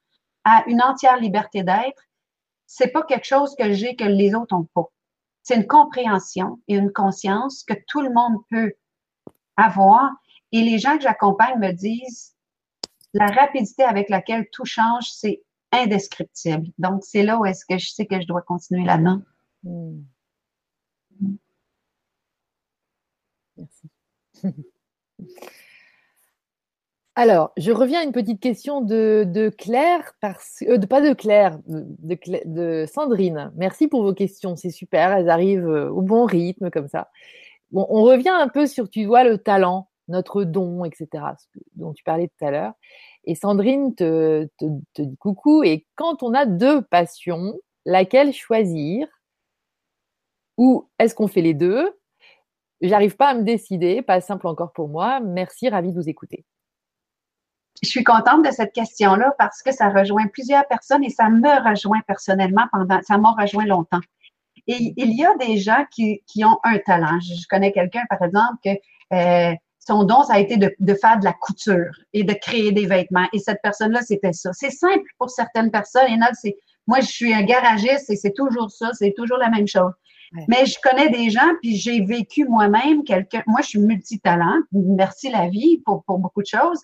à une entière liberté d'être, c'est pas quelque chose que j'ai que les autres ont pas. C'est une compréhension et une conscience que tout le monde peut avoir et les gens que j'accompagne me disent, la rapidité avec laquelle tout change, c'est indescriptible. Donc, c'est là où est-ce que je sais que je dois continuer là-dedans. Hmm. Merci. Alors, je reviens à une petite question de, Claire, parce, euh, pas de Claire, de, Sandrine. Merci pour vos questions, c'est super, elles arrivent euh, au bon rythme comme ça. On revient un peu sur, tu vois, le talent notre don, etc., dont tu parlais tout à l'heure. Et Sandrine te, dit coucou. Et quand on a deux passions, laquelle choisir? Ou est-ce qu'on fait les deux? J'arrive pas à me décider, pas simple encore pour moi. Merci, ravi de vous écouter. Je suis contente de cette question-là parce que ça rejoint plusieurs personnes et ça me rejoint personnellement pendant, ça m'a rejoint longtemps. Et il y a des gens qui, ont un talent. Je, connais quelqu'un, par exemple, que euh, son don, ça a été de, de, faire de la couture et de créer des vêtements. Et cette personne-là, c'était ça. C'est simple pour certaines personnes. Et c'est, moi, je suis un garagiste et c'est toujours ça, c'est toujours la même chose. Mais je connais des gens, puis j'ai vécu moi-même quelqu'un. Moi, je suis multitalent. Merci la vie pour, pour beaucoup de choses.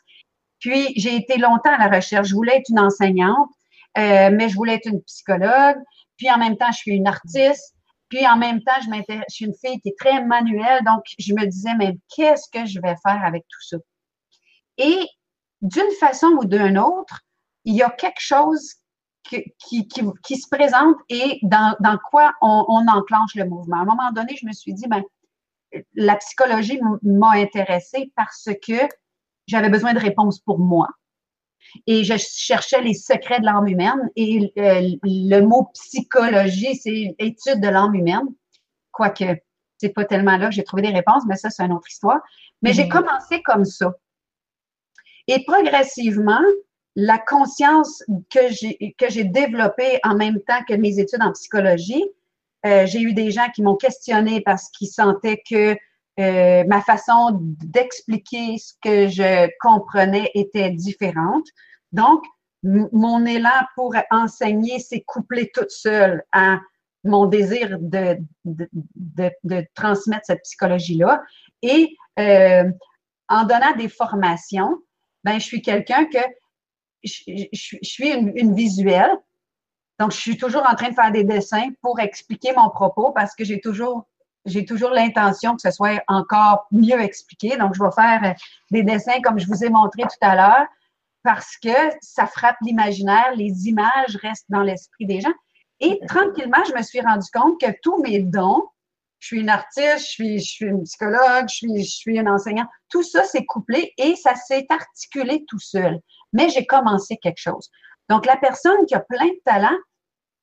Puis, j'ai été longtemps à la recherche. Je voulais être une enseignante, euh, mais je voulais être une psychologue. Puis, en même temps, je suis une artiste. Puis en même temps, je, je suis une fille qui est très manuelle, donc je me disais, mais qu'est-ce que je vais faire avec tout ça? Et d'une façon ou d'une autre, il y a quelque chose qui, se présente et dans, dans quoi on, on, enclenche le mouvement. À un moment donné, je me suis dit, ben, la psychologie m'a intéressée parce que j'avais besoin de réponses pour moi. Et je cherchais les secrets de l'âme humaine. Et euh, le mot psychologie, c'est étude de l'âme humaine. Quoique, c'est pas tellement là que j'ai trouvé des réponses, mais ça, c'est une autre histoire. Mais j'ai mhm. commencé comme ça. Et progressivement, la conscience que j'ai que j'ai développée en même temps que mes études en psychologie, euh, j'ai eu des gens qui m'ont questionné parce qu'ils sentaient que euh, ma façon d'expliquer ce que je comprenais était différente. Donc, mon élan pour enseigner s'est couplé toute seule à mon désir de, de, de, transmettre cette psychologie-là. Et euh, en donnant des formations, ben, je suis quelqu'un que je, je, suis une, une, visuelle. Donc, je suis toujours en train de faire des dessins pour expliquer mon propos parce que j'ai toujours j'ai toujours l'intention que ce soit encore mieux expliqué. Donc, je vais faire euh, des dessins comme je vous ai montré tout à l'heure parce que ça frappe l'imaginaire, les images restent dans l'esprit des gens. Et tranquillement, je me suis rendu compte que tous mes dons, je suis une artiste, je suis, je suis une psychologue, je suis, je suis une enseignante, tout ça s'est couplé et ça s'est articulé tout seul. Mais j'ai commencé quelque chose. Donc, la personne qui a plein de talent,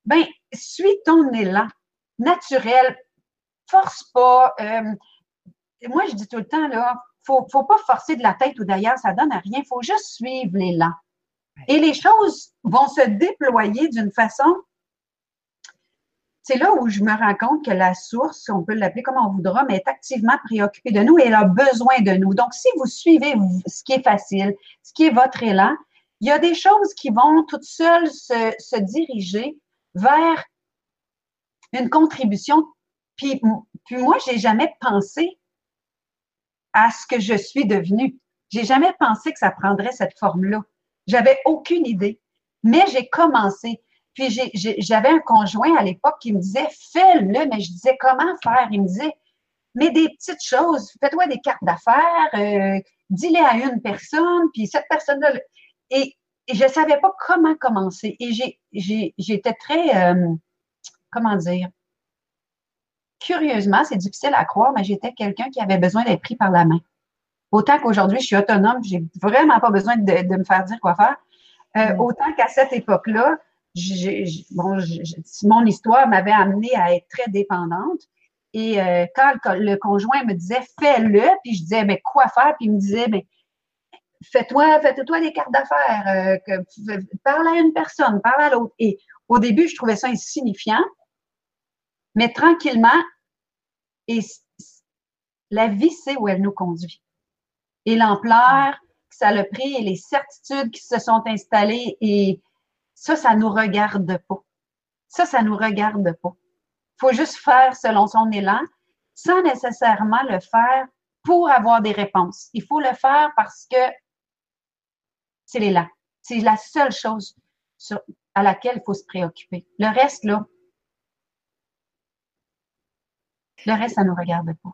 ben, suis ton élan naturel, force pas. Euh, moi, je dis tout le temps, là, faut, faut pas forcer de la tête ou d'ailleurs, ça donne à rien. Il faut juste suivre l'élan. Et les choses vont se déployer d'une façon. C'est là où je me rends compte que la source, on peut l'appeler comme on voudra, mais est activement préoccupée de nous et elle a besoin de nous. Donc, si vous suivez ce qui est facile, ce qui est votre élan, il y a des choses qui vont toutes seules se, se diriger vers une contribution puis, puis moi, j'ai jamais pensé à ce que je suis devenue. J'ai jamais pensé que ça prendrait cette forme-là. J'avais aucune idée. Mais j'ai commencé. Puis j'avais un conjoint à l'époque qui me disait fais-le, mais je disais comment faire? Il me disait mais des petites choses, fais-toi des cartes d'affaires, euh, dis-les à une personne, puis cette personne-là. Et, je ne savais pas comment commencer. Et j'étais très, euh, comment dire, curieusement, c'est difficile à croire, mais j'étais quelqu'un qui avait besoin d'être pris par la main. Autant qu'aujourd'hui, je suis autonome, j'ai vraiment pas besoin de, me faire dire quoi faire. Euh, mm. Autant qu'à cette époque-là, bon, mon histoire m'avait amené à être très dépendante. Et euh, quand le, conjoint me disait fais-le, puis je disais mais quoi faire, puis il me disait mais fais-toi, fais-toi des cartes d'affaires, euh, parle à une personne, parle à l'autre. Et au début, je trouvais ça insignifiant. Mais tranquillement, et la vie, c'est où elle nous conduit. Et l'ampleur que ça a pris et les certitudes qui se sont installées et ça, ça nous regarde pas. Ça, ça nous regarde pas. faut juste faire selon son élan sans nécessairement le faire pour avoir des réponses. Il faut le faire parce que c'est l'élan. C'est la seule chose à laquelle il faut se préoccuper. Le reste, là, Le reste, ça ne nous regarde pas.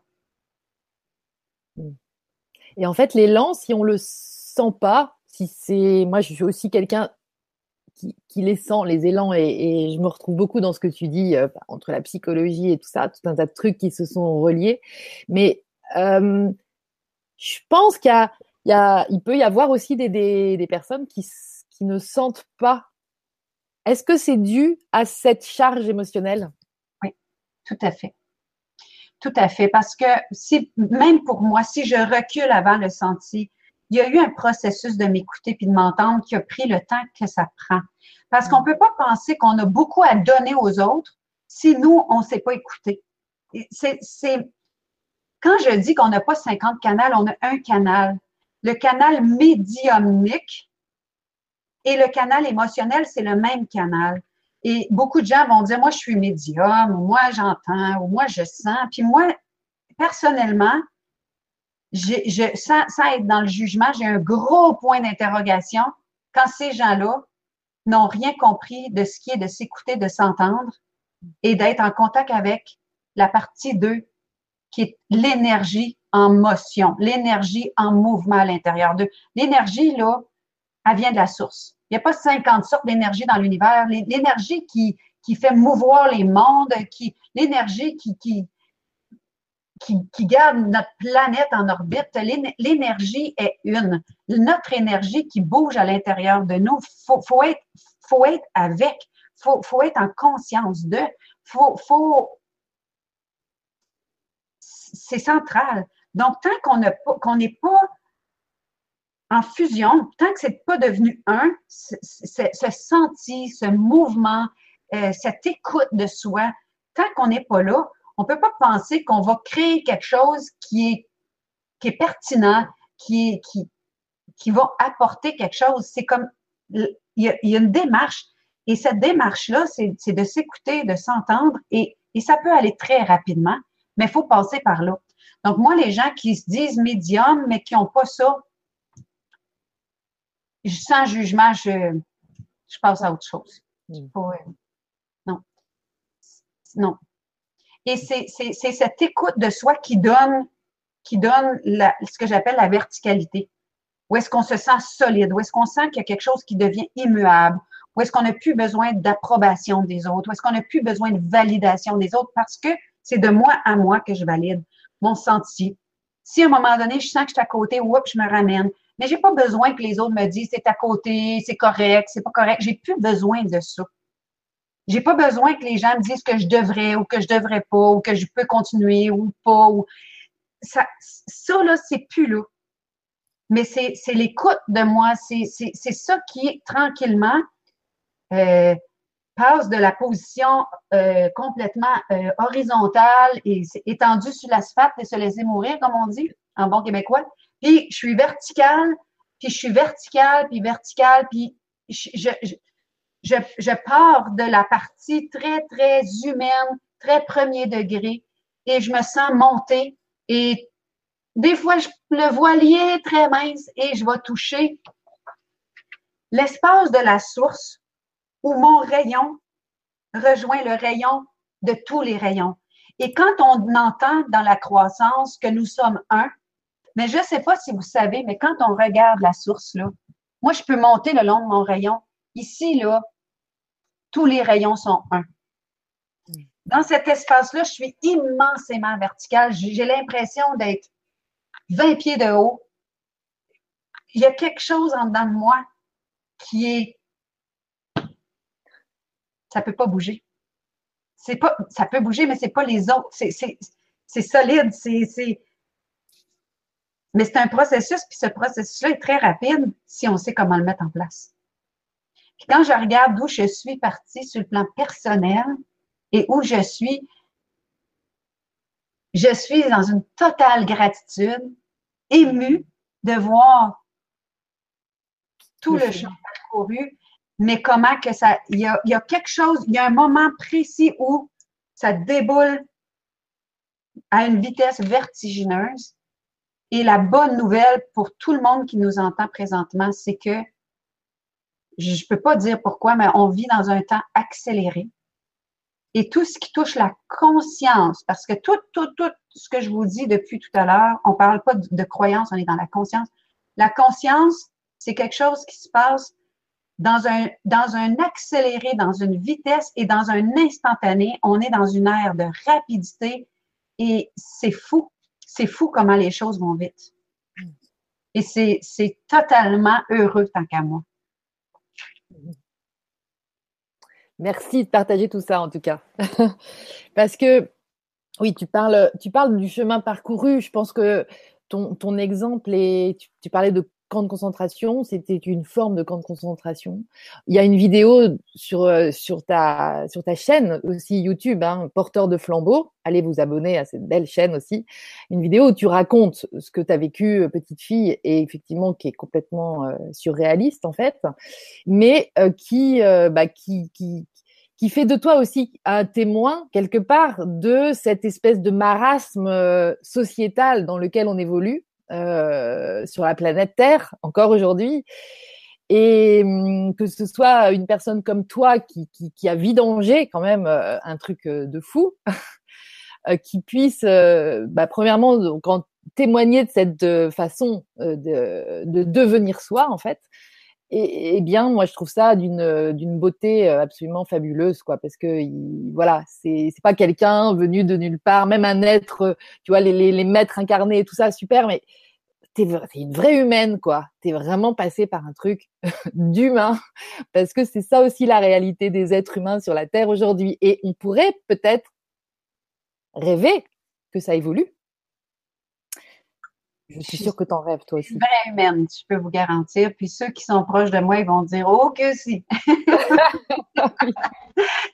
Et en fait, l'élan, si on le sent pas, si c'est, moi, je suis aussi quelqu'un qui, les sent, les élans, et, je me retrouve beaucoup dans ce que tu dis euh, entre la psychologie et tout ça, tout un tas de trucs qui se sont reliés. Mais euh, je pense qu'il y a, il peut y avoir aussi des, des, personnes qui, qui ne sentent pas. Est-ce que c'est dû à cette charge émotionnelle? Oui, tout à fait. Tout à fait. Parce que si, même pour moi, si je recule avant le senti, il y a eu un processus de m'écouter puis de m'entendre qui a pris le temps que ça prend. Parce qu'on ne peut pas penser qu'on a beaucoup à donner aux autres si nous, on ne s'est pas écouter. C'est, quand je dis qu'on n'a pas 50 canaux, on a un canal. Le canal médiumnique et le canal émotionnel, c'est le même canal. Et beaucoup de gens vont dire, moi, je suis médium, ou moi, j'entends, ou moi, je sens. Puis moi, personnellement, sans, être dans le jugement, j'ai un gros point d'interrogation quand ces gens-là n'ont rien compris de ce qui est de s'écouter, de s'entendre et d'être en contact avec la partie 2, qui est l'énergie en motion, l'énergie en mouvement à l'intérieur d'eux. L'énergie, là, elle vient de la source. Il n'y a pas 50 sortes d'énergie dans l'univers. L'énergie qui, qui fait mouvoir les mondes, qui, l'énergie qui, qui, qui, garde notre planète en orbite, l'énergie est une. Notre énergie qui bouge à l'intérieur de nous, faut, faut être, faut être avec, faut, faut être en conscience de, faut, faut, c'est central. Donc, tant qu'on qu'on n'est pas en fusion, tant que c'est pas devenu un, ce, senti, ce mouvement, euh, cette écoute de soi, tant qu'on n'est pas là, on peut pas penser qu'on va créer quelque chose qui est, qui est pertinent, qui, est, qui, qui va apporter quelque chose. C'est comme, il y, a, il y a une démarche. Et cette démarche-là, c'est de s'écouter, de s'entendre, et, et ça peut aller très rapidement, mais il faut passer par là. Donc, moi, les gens qui se disent médium, mais qui n'ont pas ça, sans jugement, je, je passe à autre chose. Mm. non. Non. Et c'est cette écoute de soi qui donne, qui donne la, ce que j'appelle la verticalité. Où est-ce qu'on se sent solide? Où est-ce qu'on sent qu'il y a quelque chose qui devient immuable? Où est-ce qu'on n'a plus besoin d'approbation des autres? Où est-ce qu'on n'a plus besoin de validation des autres? Parce que c'est de moi à moi que je valide mon senti. Si à un moment donné, je sens que je suis à côté, oups, je me ramène. Mais j'ai pas besoin que les autres me disent c'est à côté, c'est correct, c'est pas correct. J'ai plus besoin de ça. J'ai pas besoin que les gens me disent que je devrais ou que je devrais pas ou que je peux continuer ou pas. Ça, ça là, c'est plus là. Mais c'est l'écoute de moi. C'est ça qui, tranquillement, euh, passe de la position euh, complètement euh, horizontale et étendue sur l'asphalte et se laisser mourir, comme on dit en bon québécois. Puis je suis verticale, puis je suis verticale, puis verticale, puis je, je, pars de la partie très, très humaine, très premier degré, et je me sens monter. Et des fois, je, le voilier très mince et je vais toucher l'espace de la source où mon rayon rejoint le rayon de tous les rayons. Et quand on entend dans la croissance que nous sommes un, mais je ne sais pas si vous savez, mais quand on regarde la source, là, moi, je peux monter le long de mon rayon. Ici, là, tous les rayons sont un. Dans cet espace-là, je suis immensément verticale. J'ai l'impression d'être 20 pieds de haut. Il y a quelque chose en dedans de moi qui est ça peut pas bouger. C'est pas, ça peut bouger, mais c'est pas les autres. C'est, solide, c'est, mais c'est un processus, puis ce processus-là est très rapide si on sait comment le mettre en place. Puis quand je regarde d'où je suis partie sur le plan personnel et où je suis, je suis dans une totale gratitude, émue de voir tout le chemin parcouru, mais comment que ça, il y a, il y a quelque chose, il y a un moment précis où ça déboule à une vitesse vertigineuse. Et la bonne nouvelle pour tout le monde qui nous entend présentement, c'est que je ne peux pas dire pourquoi, mais on vit dans un temps accéléré. Et tout ce qui touche la conscience, parce que tout, tout, tout ce que je vous dis depuis tout à l'heure, on ne parle pas de croyance, on est dans la conscience. La conscience, c'est quelque chose qui se passe dans un, dans un accéléré, dans une vitesse et dans un instantané. On est dans une ère de rapidité et c'est fou. C'est fou comment les choses vont vite. Et c'est totalement heureux tant qu'à moi. Merci de partager tout ça en tout cas. Parce que oui, tu parles, tu parles du chemin parcouru. Je pense que ton, ton exemple est, tu parlais de camp de concentration, c'était une forme de camp de concentration. Il y a une vidéo sur euh, sur ta sur ta chaîne aussi YouTube, hein, porteur de flambeau. Allez vous abonner à cette belle chaîne aussi. Une vidéo où tu racontes ce que tu as vécu euh, petite fille et effectivement qui est complètement euh, surréaliste en fait, mais qui bah, qui qui qui fait de toi aussi un témoin quelque part de cette espèce de marasme sociétal dans lequel on évolue euh, sur la planète Terre encore aujourd'hui. Et hum, que ce soit une personne comme toi qui, qui, qui a vidangé quand même euh, un truc euh, de fou, qui puisse, bah, premièrement, quand témoigner de cette façon de, de, devenir soi, en fait. Et, bien, moi, je trouve ça d'une d'une beauté absolument fabuleuse, quoi, parce que il, voilà, c'est c'est pas quelqu'un venu de nulle part, même un être, tu vois, les, les, les maîtres incarnés, tout ça, super, mais t'es es une vraie humaine, quoi. T'es vraiment passé par un truc d'humain, parce que c'est ça aussi la réalité des êtres humains sur la Terre aujourd'hui. Et on pourrait peut-être rêver que ça évolue je suis sûre que tu en rêves, toi aussi. Vraie humaine, je peux vous garantir. Puis ceux qui sont proches de moi, ils vont dire Oh que si!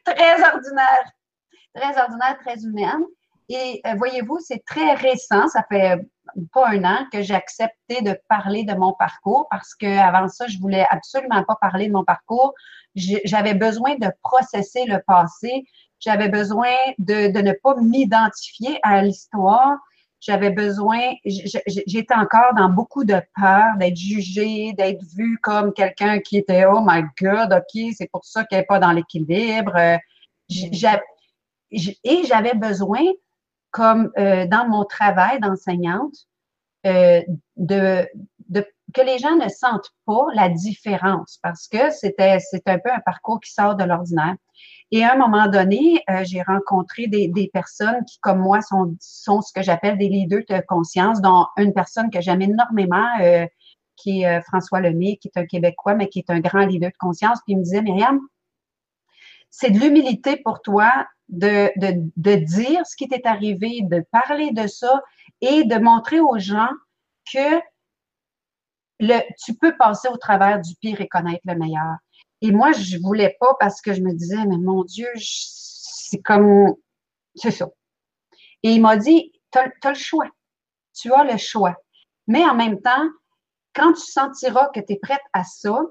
très ordinaire. Très ordinaire, très humaine. Et euh, voyez-vous, c'est très récent, ça fait pas un an que j'ai accepté de parler de mon parcours parce que avant ça, je voulais absolument pas parler de mon parcours. J'avais besoin de processer le passé. J'avais besoin de, de ne pas m'identifier à l'histoire j'avais besoin, j'étais encore dans beaucoup de peur d'être jugée, d'être vue comme quelqu'un qui était oh my god, ok, c'est pour ça qu'elle n'est pas dans l'équilibre. Euh, et j'avais besoin, comme euh, dans mon travail d'enseignante, euh, de, de que les gens ne sentent pas la différence parce que c'était c'est un peu un parcours qui sort de l'ordinaire. Et à un moment donné, euh, j'ai rencontré des, des, personnes qui, comme moi, sont, sont ce que j'appelle des leaders de conscience, dont une personne que j'aime énormément, euh, qui est euh, François Lemay, qui est un Québécois, mais qui est un grand leader de conscience. Puis il me disait, Myriam, c'est de l'humilité pour toi de, de, de dire ce qui t'est arrivé, de parler de ça et de montrer aux gens que le, tu peux passer au travers du pire et connaître le meilleur. Et moi, je voulais pas parce que je me disais, mais mon Dieu, c'est comme, c'est ça. Et il m'a dit, tu as, le choix. Tu as le choix. Mais en même temps, quand tu sentiras que tu es prête à ça,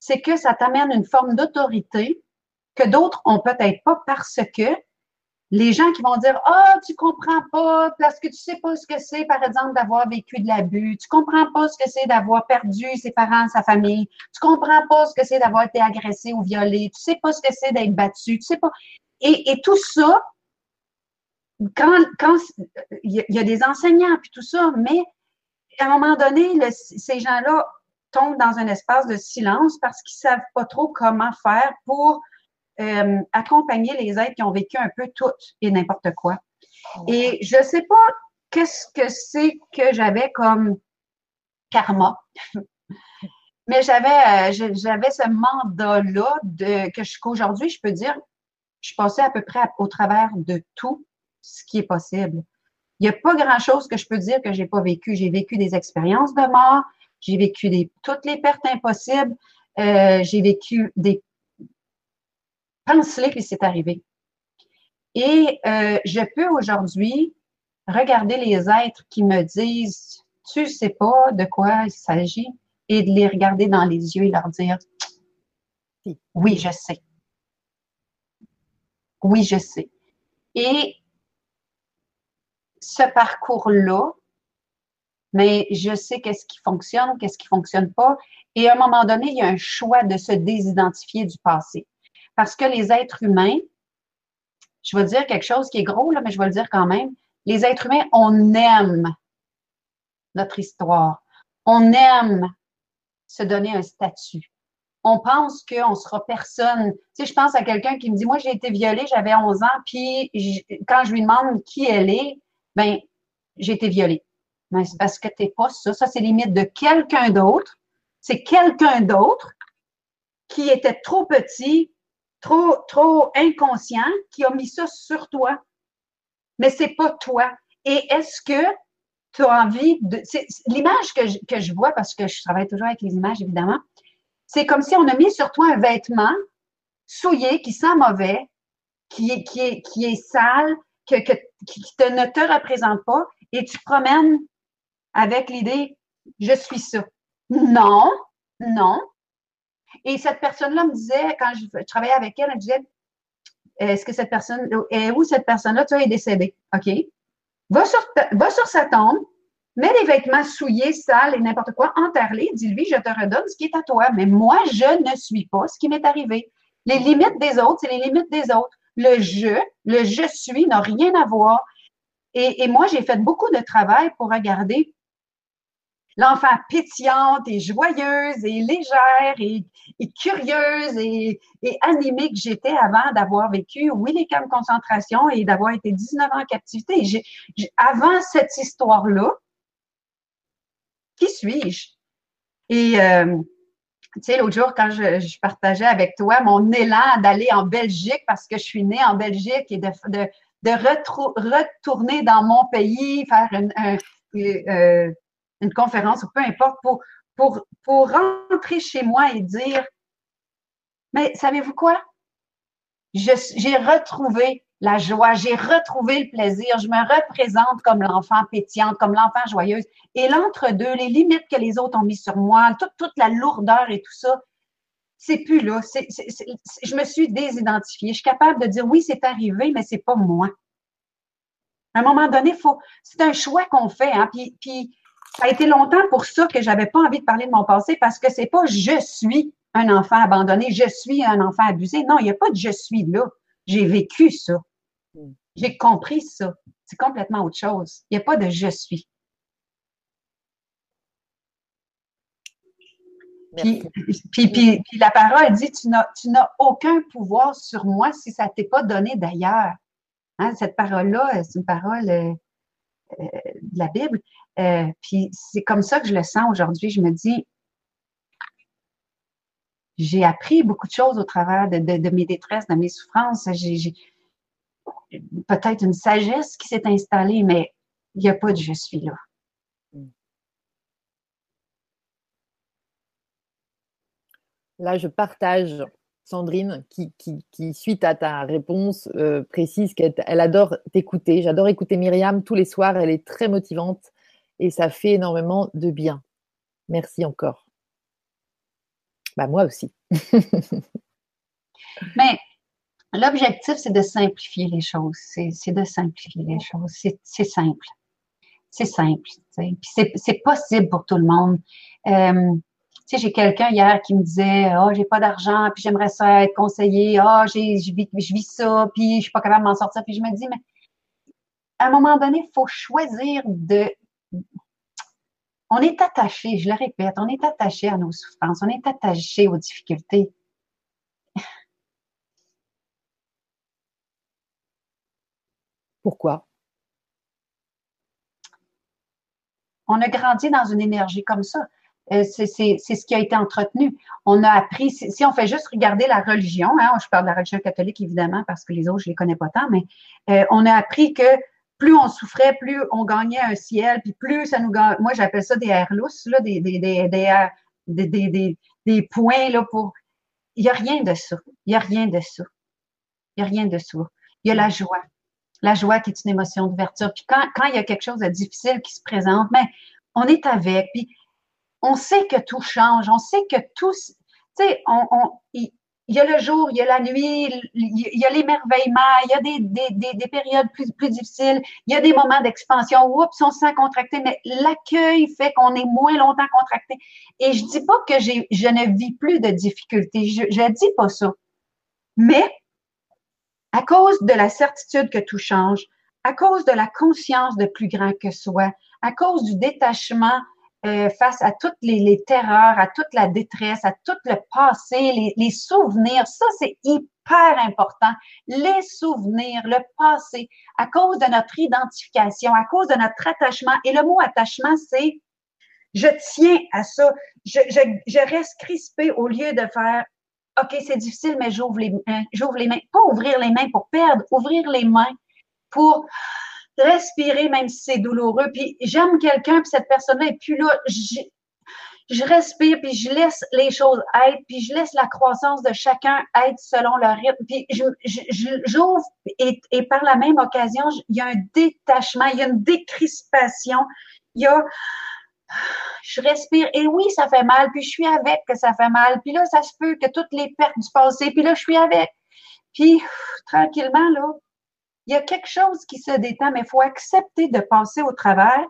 c'est que ça t'amène une forme d'autorité que d'autres ont peut-être pas parce que les gens qui vont dire oh, tu comprends pas parce que tu sais pas ce que c'est, par exemple, d'avoir vécu de l'abus. Tu comprends pas ce que c'est d'avoir perdu ses parents, sa famille. Tu comprends pas ce que c'est d'avoir été agressé ou violé. Tu sais pas ce que c'est d'être battu. Tu sais pas. Et, tout ça, quand, quand il y, a des enseignants puis tout ça, mais à un moment donné, ces gens-là tombent dans un espace de silence parce qu'ils savent pas trop comment faire pour euh, accompagner les êtres qui ont vécu un peu tout et n'importe quoi. Et je sais pas qu'est-ce que c'est que j'avais comme karma. Mais j'avais euh, j'avais ce mandat-là de que qu'aujourd'hui, je peux dire, je passais à peu près au travers de tout ce qui est possible. Il n'y a pas grand-chose que je peux dire que j'ai pas vécu. J'ai vécu des expériences de mort, j'ai vécu des, toutes les pertes impossibles, euh, j'ai vécu des pense-le que c'est arrivé. Et euh, je peux aujourd'hui regarder les êtres qui me disent Tu sais pas de quoi il s'agit et de les regarder dans les yeux et leur dire Oui, je sais. Oui, je sais. Et ce parcours-là, mais je sais qu'est-ce qui fonctionne, qu'est-ce qui fonctionne pas. Et à un moment donné, il y a un choix de se désidentifier du passé. Parce que les êtres humains, je vais dire quelque chose qui est gros, là, mais je vais le dire quand même. Les êtres humains, on aime notre histoire. On aime se donner un statut. On pense qu'on sera personne. Tu sais, je pense à quelqu'un qui me dit, moi, j'ai été violée, j'avais 11 ans, puis quand je lui demande qui elle est, ben, j'ai été violée. Mais c'est parce que t'es pas ça. Ça, c'est limite de quelqu'un d'autre. C'est quelqu'un d'autre qui était trop petit trop, trop inconscient qui a mis ça sur toi. Mais c'est pas toi. Et est-ce que tu as envie de. L'image que je, que je vois, parce que je travaille toujours avec les images, évidemment, c'est comme si on a mis sur toi un vêtement souillé, qui sent mauvais, qui est, qui est, qui est sale, que, que, qui ne te représente pas, et tu promènes avec l'idée je suis ça. Non, non, et cette personne-là me disait, quand je, travaillais avec elle, elle me disait, est-ce que cette personne, est où cette personne-là, tu est décédée? OK. Va sur, va sur sa tombe, mets les vêtements souillés, sales et n'importe quoi, enterre-les, dis-lui, je te redonne ce qui est à toi. Mais moi, je ne suis pas ce qui m'est arrivé. Les limites des autres, c'est les limites des autres. Le je, le je suis n'a rien à voir. Et, et moi, j'ai fait beaucoup de travail pour regarder l'enfant pétillante et joyeuse et légère et, curieuse et, animée que j'étais avant d'avoir vécu, oui, les camps de concentration et d'avoir été 19 ans en captivité. avant cette histoire-là, qui suis-je? Et euh, tu sais, l'autre jour, quand je, partageais avec toi mon élan d'aller en Belgique parce que je suis née en Belgique et de, retourner dans mon pays, faire un, euh, une conférence ou peu importe, pour, pour, pour rentrer chez moi et dire, mais savez-vous quoi? J'ai retrouvé la joie, j'ai retrouvé le plaisir, je me représente comme l'enfant pétillante, comme l'enfant joyeuse. Et l'entre-deux, les limites que les autres ont mis sur moi, toute, toute la lourdeur et tout ça, c'est plus là. je me suis désidentifiée. Je suis capable de dire oui, c'est arrivé, mais c'est pas moi. À un moment donné, faut, c'est un choix qu'on fait. Hein, puis, puis ça a été longtemps pour ça que j'avais pas envie de parler de mon passé parce que c'est pas je suis un enfant abandonné, je suis un enfant abusé. Non, il n'y a pas de je suis là. J'ai vécu ça. Hmm. J'ai compris ça. C'est complètement autre chose. Il n'y a pas de je suis. Puis, puis, puis, la parole dit, tu n'as aucun pouvoir sur moi si ça ne t'est pas donné d'ailleurs. Hein, cette parole-là, c'est une parole euh, euh, de la Bible. Euh, puis c'est comme ça que je le sens aujourd'hui. Je me dis, j'ai appris beaucoup de choses au travers de, mes détresses, de mes souffrances. J'ai peut-être une sagesse qui s'est installée, mais il n'y a pas de je suis là. Là, je partage Sandrine, qui, qui, suite à ta réponse, euh, précise qu'elle adore t'écouter. J'adore écouter Myriam tous les soirs. Elle est très motivante et ça fait énormément de bien. Merci encore. Bah, moi aussi. Mais l'objectif, c'est de simplifier les choses. C'est de simplifier les choses. C'est simple. C'est simple. C'est possible pour tout le monde. Euh, tu sais, j'ai quelqu'un hier qui me disait, oh, j'ai pas d'argent, puis j'aimerais ça être conseiller, oh, j'ai, je vis, je vis ça, puis je suis pas capable de m'en sortir. Puis je me dis, mais à un moment donné, il faut choisir de. On est attaché, je le répète, on est attaché à nos souffrances, on est attaché aux difficultés. Pourquoi? On a grandi dans une énergie comme ça. Euh, c'est ce qui a été entretenu. On a appris, si, on fait juste regarder la religion, hein, je parle de la religion catholique évidemment parce que les autres, je les connais pas tant, mais euh, on a appris que plus on souffrait, plus on gagnait un ciel, puis plus ça nous gagne. Moi, j'appelle ça des airs lousses, des, des, des, points là, pour. Il n'y a rien de ça. Il n'y a rien de ça. Il n'y a rien de ça. Il y a la joie. La joie qui est une émotion d'ouverture. Puis quand, quand il y a quelque chose de difficile qui se présente, mais on est avec. Puis on sait que tout change, on sait que tout, tu sais, on, il, y a le jour, il y a la nuit, il y a l'émerveillement, il y a des, des, périodes plus, plus difficiles, il y a des moments d'expansion, oups, on se sent contracté, mais l'accueil fait qu'on est moins longtemps contracté. Et je dis pas que je ne vis plus de difficultés, je, je dis pas ça. Mais, à cause de la certitude que tout change, à cause de la conscience de plus grand que soi, à cause du détachement euh, face à toutes les, terreurs, à toute la détresse, à tout le passé, les, souvenirs. Ça, c'est hyper important. Les souvenirs, le passé, à cause de notre identification, à cause de notre attachement. Et le mot attachement, c'est je tiens à ça. Je, reste crispé au lieu de faire OK, c'est difficile, mais j'ouvre les, j'ouvre les mains. Pas ouvrir les mains pour perdre, ouvrir les mains pour respirer même si c'est douloureux. Puis j'aime quelqu'un, puis cette personne-là est plus là. Je, je, respire, puis je laisse les choses être, puis je laisse la croissance de chacun être selon leur rythme. Puis j'ouvre et, et, par la même occasion, il y a un détachement, il y a une décrispation, il y a je respire et oui, ça fait mal, puis je suis avec que ça fait mal, puis là, ça se peut que toutes les pertes du passé, puis là, je suis avec. Puis, tranquillement, là, il y a quelque chose qui se détend, mais il faut accepter de passer au travers.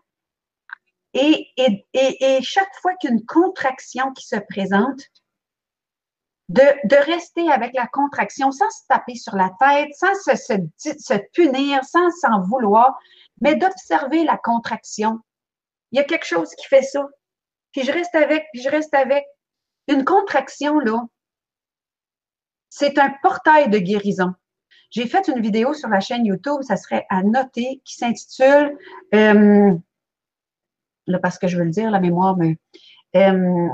Et, et, et, chaque fois qu'une contraction qui se présente, de, rester avec la contraction sans se taper sur la tête, sans se, se, punir, sans s'en vouloir, mais d'observer la contraction. Il y a quelque chose qui fait ça. Puis je reste avec, puis je reste avec. Une contraction, là, c'est un portail de guérison. J'ai fait une vidéo sur la chaîne YouTube, ça serait à noter, qui s'intitule, euh, là, parce que je veux le dire, la mémoire, mais euh,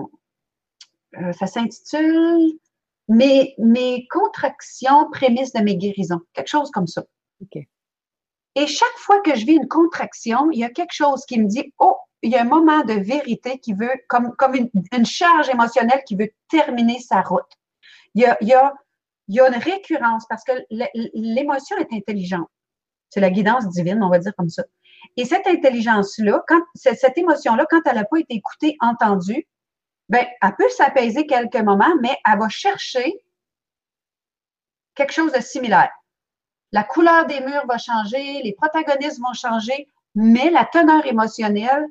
euh, ça s'intitule mes, mes contractions prémices de mes guérisons. Quelque chose comme ça. Et chaque fois que je vis une contraction, il y a quelque chose qui me dit, oh, il y a un moment de vérité qui veut, comme, comme une, charge émotionnelle qui veut terminer sa route. Il y a, il y a, il y a une récurrence parce que l'émotion est intelligente. C'est la guidance divine, on va dire comme ça. Et cette intelligence-là, quand cette émotion-là, quand elle n'a pas été écoutée, entendue, ben, elle peut s'apaiser quelques moments, mais elle va chercher quelque chose de similaire. La couleur des murs va changer, les protagonistes vont changer, mais la teneur émotionnelle,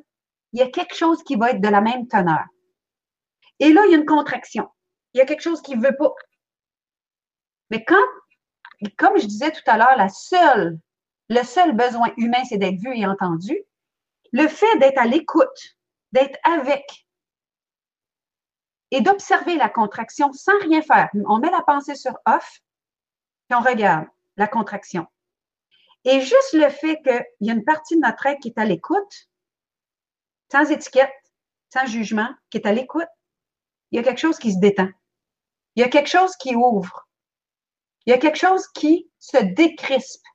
il y a quelque chose qui va être de la même teneur. Et là, il y a une contraction. Il y a quelque chose qui ne veut pas. Mais quand, comme je disais tout à l'heure, la seule, le seul besoin humain, c'est d'être vu et entendu. Le fait d'être à l'écoute, d'être avec, et d'observer la contraction sans rien faire. On met la pensée sur off, puis on regarde la contraction. Et juste le fait qu'il y a une partie de notre être qui est à l'écoute, sans étiquette, sans jugement, qui est à l'écoute, il y a quelque chose qui se détend. Il y a quelque chose qui ouvre. Il y a quelque chose qui se décrispe.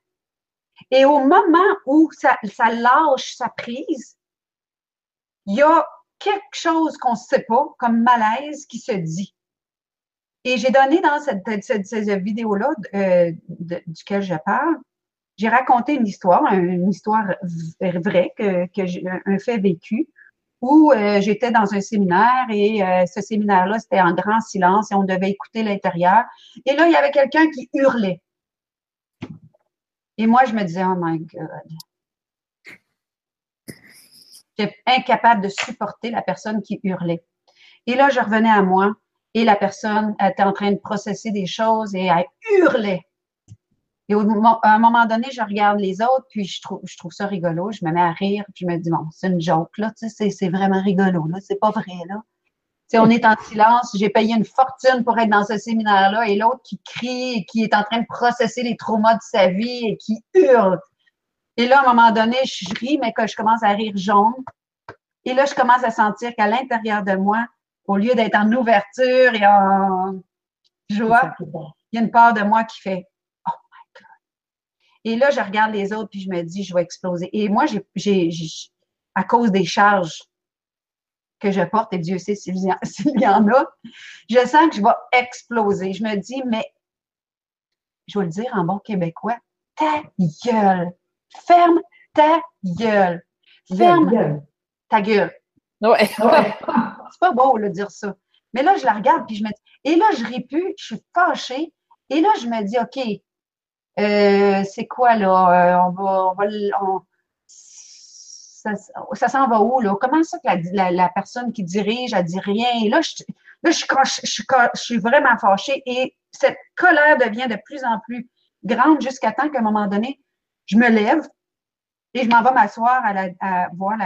Et au moment où ça, ça lâche sa prise, il y a quelque chose qu'on ne sait pas, comme malaise, qui se dit. Et j'ai donné dans cette, vidéo-là euh, duquel je parle, j'ai raconté une histoire, une histoire vraie, que, que un fait vécu, où euh, j'étais dans un séminaire et euh, ce séminaire-là, c'était en grand silence et on devait écouter l'intérieur. Et là, il y avait quelqu'un qui hurlait. Et moi, je me disais, oh my God, J'étais incapable de supporter la personne qui hurlait. Et là, je revenais à moi et la personne était en train de processer des choses et elle hurlait. Et au, à un moment donné, je regarde les autres, puis je trouve, je trouve ça rigolo. Je me mets à rire, puis je me dis, bon, c'est une joke, là, tu sais, c'est vraiment rigolo, là, c'est pas vrai, là. Tu sais, on est en silence, j'ai payé une fortune pour être dans ce séminaire-là, et l'autre qui crie, et qui est en train de processer les traumas de sa vie et qui hurle. Et là, à un moment donné, je ris, mais que je commence à rire jaune. Et là, je commence à sentir qu'à l'intérieur de moi, au lieu d'être en ouverture et en joie, il y a une part de moi qui fait. Et là, je regarde les autres puis je me dis, je vais exploser. Et moi, j'ai, à cause des charges que je porte, et Dieu sait s'il y en a, je sens que je vais exploser. Je me dis, mais je vais le dire en bon québécois, ta gueule. Ferme ta gueule. Ferme ta gueule. Ouais. C'est pas beau de dire ça. Mais là, je la regarde, puis je me dis, et là, je ris plus, je suis fâchée. Et là, je me dis, OK, euh, c'est quoi là? Euh, on va, on ça, s'en va où là? Comment ça que la, personne qui dirige, elle dit rien? Là, je, là, je, je, suis vraiment fâchée et cette colère devient de plus en plus grande jusqu'à temps qu'à un moment donné, je me lève et je m'en vais m'asseoir à, voir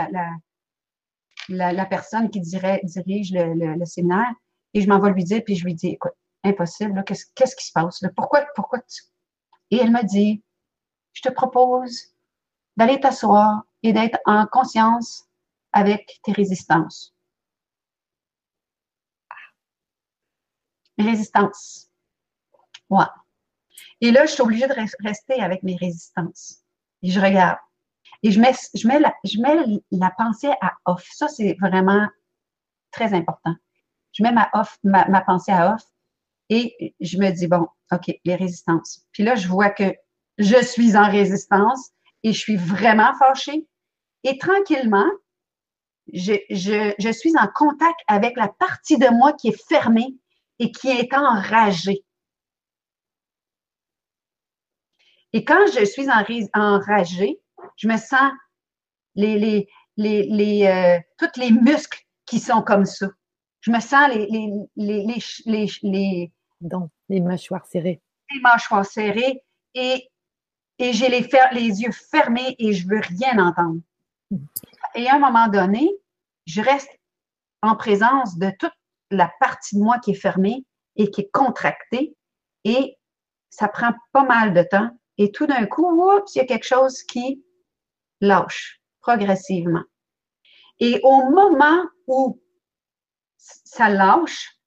la, la, personne qui dirait, dirige le, séminaire et je m'en vais lui dire, puis je lui dis, écoute, impossible, qu'est-ce qui se passe? Pourquoi, pourquoi tu... Et elle me dit, je te propose d'aller t'asseoir et d'être en conscience avec tes résistances. résistances. Ouais. Et là, je suis obligée de rester avec mes résistances. Et je regarde. Et je mets, je mets, la, je mets la pensée à off. Ça, c'est vraiment très important. Je mets ma, off, ma, ma pensée à off et je me dis, bon, OK, les résistances. Puis là, je vois que je suis en résistance et je suis vraiment fâchée. Et tranquillement, je, je, je suis en contact avec la partie de moi qui est fermée et qui est enragée. Et quand je suis enragée, je me sens les, les, les, les euh, tous les muscles qui sont comme ça. je me sens les, les, les, les, les, mâchoires serrées. Les mâchoires serrées et, et j'ai les, les yeux fermés et je veux rien entendre. Hmm. Et à un moment donné, je reste en présence de toute la partie de moi qui est fermée et qui est contractée et ça prend pas mal de temps. Et tout d'un coup, oups, il y a quelque chose qui lâche progressivement. Et au moment où ça lâche,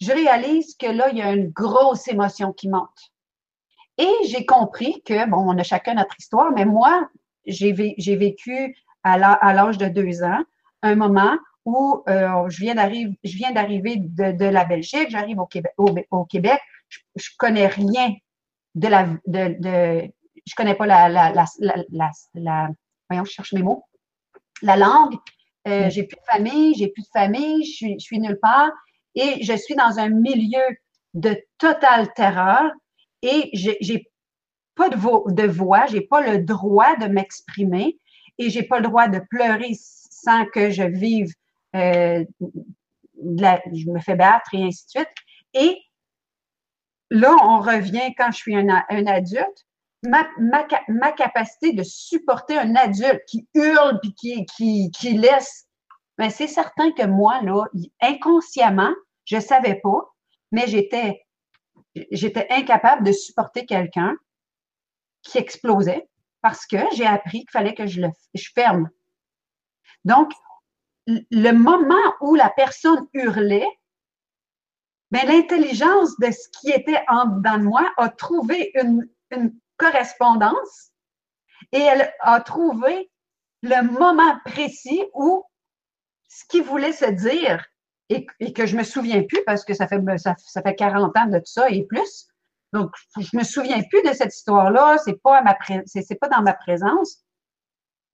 je réalise que là, il y a une grosse émotion qui monte. Et j'ai compris que, bon, on a chacun notre histoire, mais moi, j'ai vécu à l'âge de deux ans un moment où euh, je viens d'arriver de, la Belgique, j'arrive au Québec, au, Québec je, je, connais rien de la de, de je connais pas la la, la, la, la, voyons, je cherche mes mots, la langue, euh, mm. j'ai plus de famille, j'ai plus de famille, je suis, je suis nulle part et je suis dans un milieu de totale terreur et j'ai pas de, vo de voix, j'ai pas le droit de m'exprimer et j'ai pas le droit de pleurer sans que je vive, euh, je me fais battre et ainsi de suite. Et là, on revient quand je suis un, adulte, ma, capacité de supporter un adulte qui hurle puis qui, qui laisse, mais c'est certain que moi, là, inconsciemment, je savais pas, mais j'étais, j'étais incapable de supporter quelqu'un qui explosait parce que j'ai appris qu'il fallait que je le je ferme. Donc, le moment où la personne hurlait, ben, l'intelligence de ce qui était en dedans de moi a trouvé une, une correspondance et elle a trouvé le moment précis où ce qu'il voulait se dire et, que je me souviens plus parce que ça fait, ça, fait 40 ans de tout ça et plus. Donc, je me souviens plus de cette histoire-là. C'est pas pas dans ma présence.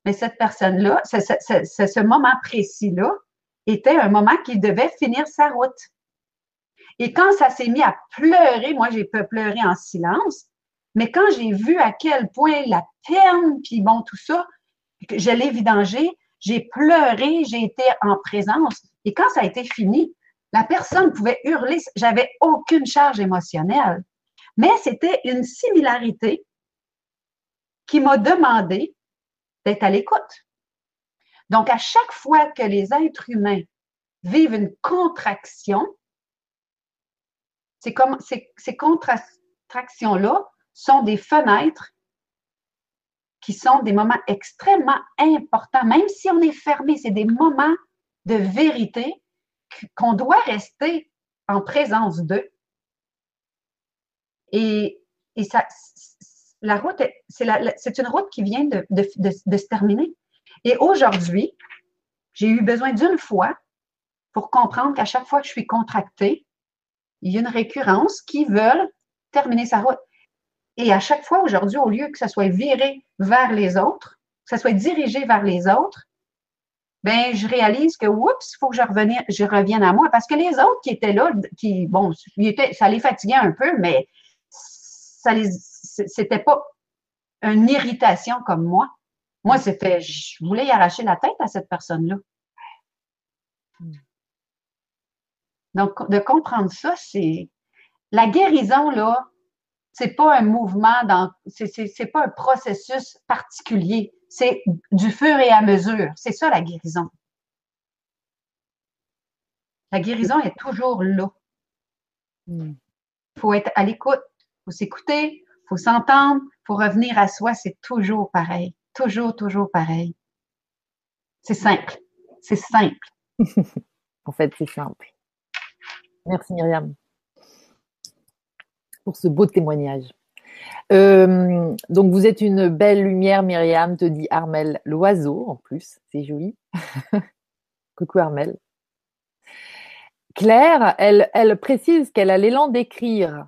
Mais cette personne-là, ce moment précis-là était un moment qui devait finir sa route. Et quand ça s'est mis à pleurer, moi, j'ai pu pleurer en silence. Mais quand j'ai vu à quel point la peine, puis bon, tout ça, je l'ai vidangé, j'ai pleuré, j'ai été en présence. Et quand ça a été fini, la personne pouvait hurler, j'avais aucune charge émotionnelle. Mais c'était une similarité qui m'a demandé d'être à l'écoute. Donc, à chaque fois que les êtres humains vivent une contraction, ces, ces contractions-là sont des fenêtres qui sont des moments extrêmement importants, même si on est fermé, c'est des moments de vérité qu'on doit rester en présence d'eux. Et, et ça, la route, c'est une route qui vient de, de, de se terminer. Et aujourd'hui, j'ai eu besoin d'une fois pour comprendre qu'à chaque fois que je suis contractée, il y a une récurrence qui veut terminer sa route. Et à chaque fois aujourd'hui, au lieu que ça soit viré vers les autres, que ça soit dirigé vers les autres, ben je réalise que oups, il faut que je revienne, je revienne à moi parce que les autres qui étaient là, qui bon, ça les fatiguait un peu, mais ça les, c'était pas une irritation comme moi. Moi, c'était, je voulais y arracher la tête à cette personne-là. Donc, de comprendre ça, c'est la guérison là, c'est pas un mouvement dans, c'est pas un processus particulier. C'est du fur et à mesure. C'est ça la guérison. La guérison est toujours là. Il hmm. faut être à l'écoute, il faut s'écouter, il faut s'entendre, il faut revenir à soi. C'est toujours pareil. Toujours, toujours pareil. C'est simple. C'est simple. en fait, c'est simple. Merci Myriam pour ce beau témoignage. Euh, donc, vous êtes une belle lumière, Myriam, te dit Armel l'oiseau, en plus, c'est joli. Coucou Armel. Claire, elle, elle précise qu'elle a l'élan d'écrire.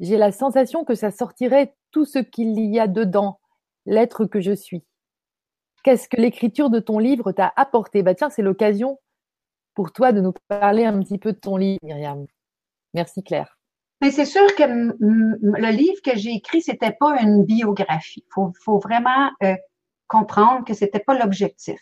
J'ai la sensation que ça sortirait tout ce qu'il y a dedans, l'être que je suis. Qu'est-ce que l'écriture de ton livre t'a apporté? Bah tiens, c'est l'occasion pour toi de nous parler un petit peu de ton livre, Myriam. Merci Claire. Mais c'est sûr que le livre que j'ai écrit, c'était pas une biographie. Il faut, faut, vraiment euh, comprendre que c'était pas l'objectif.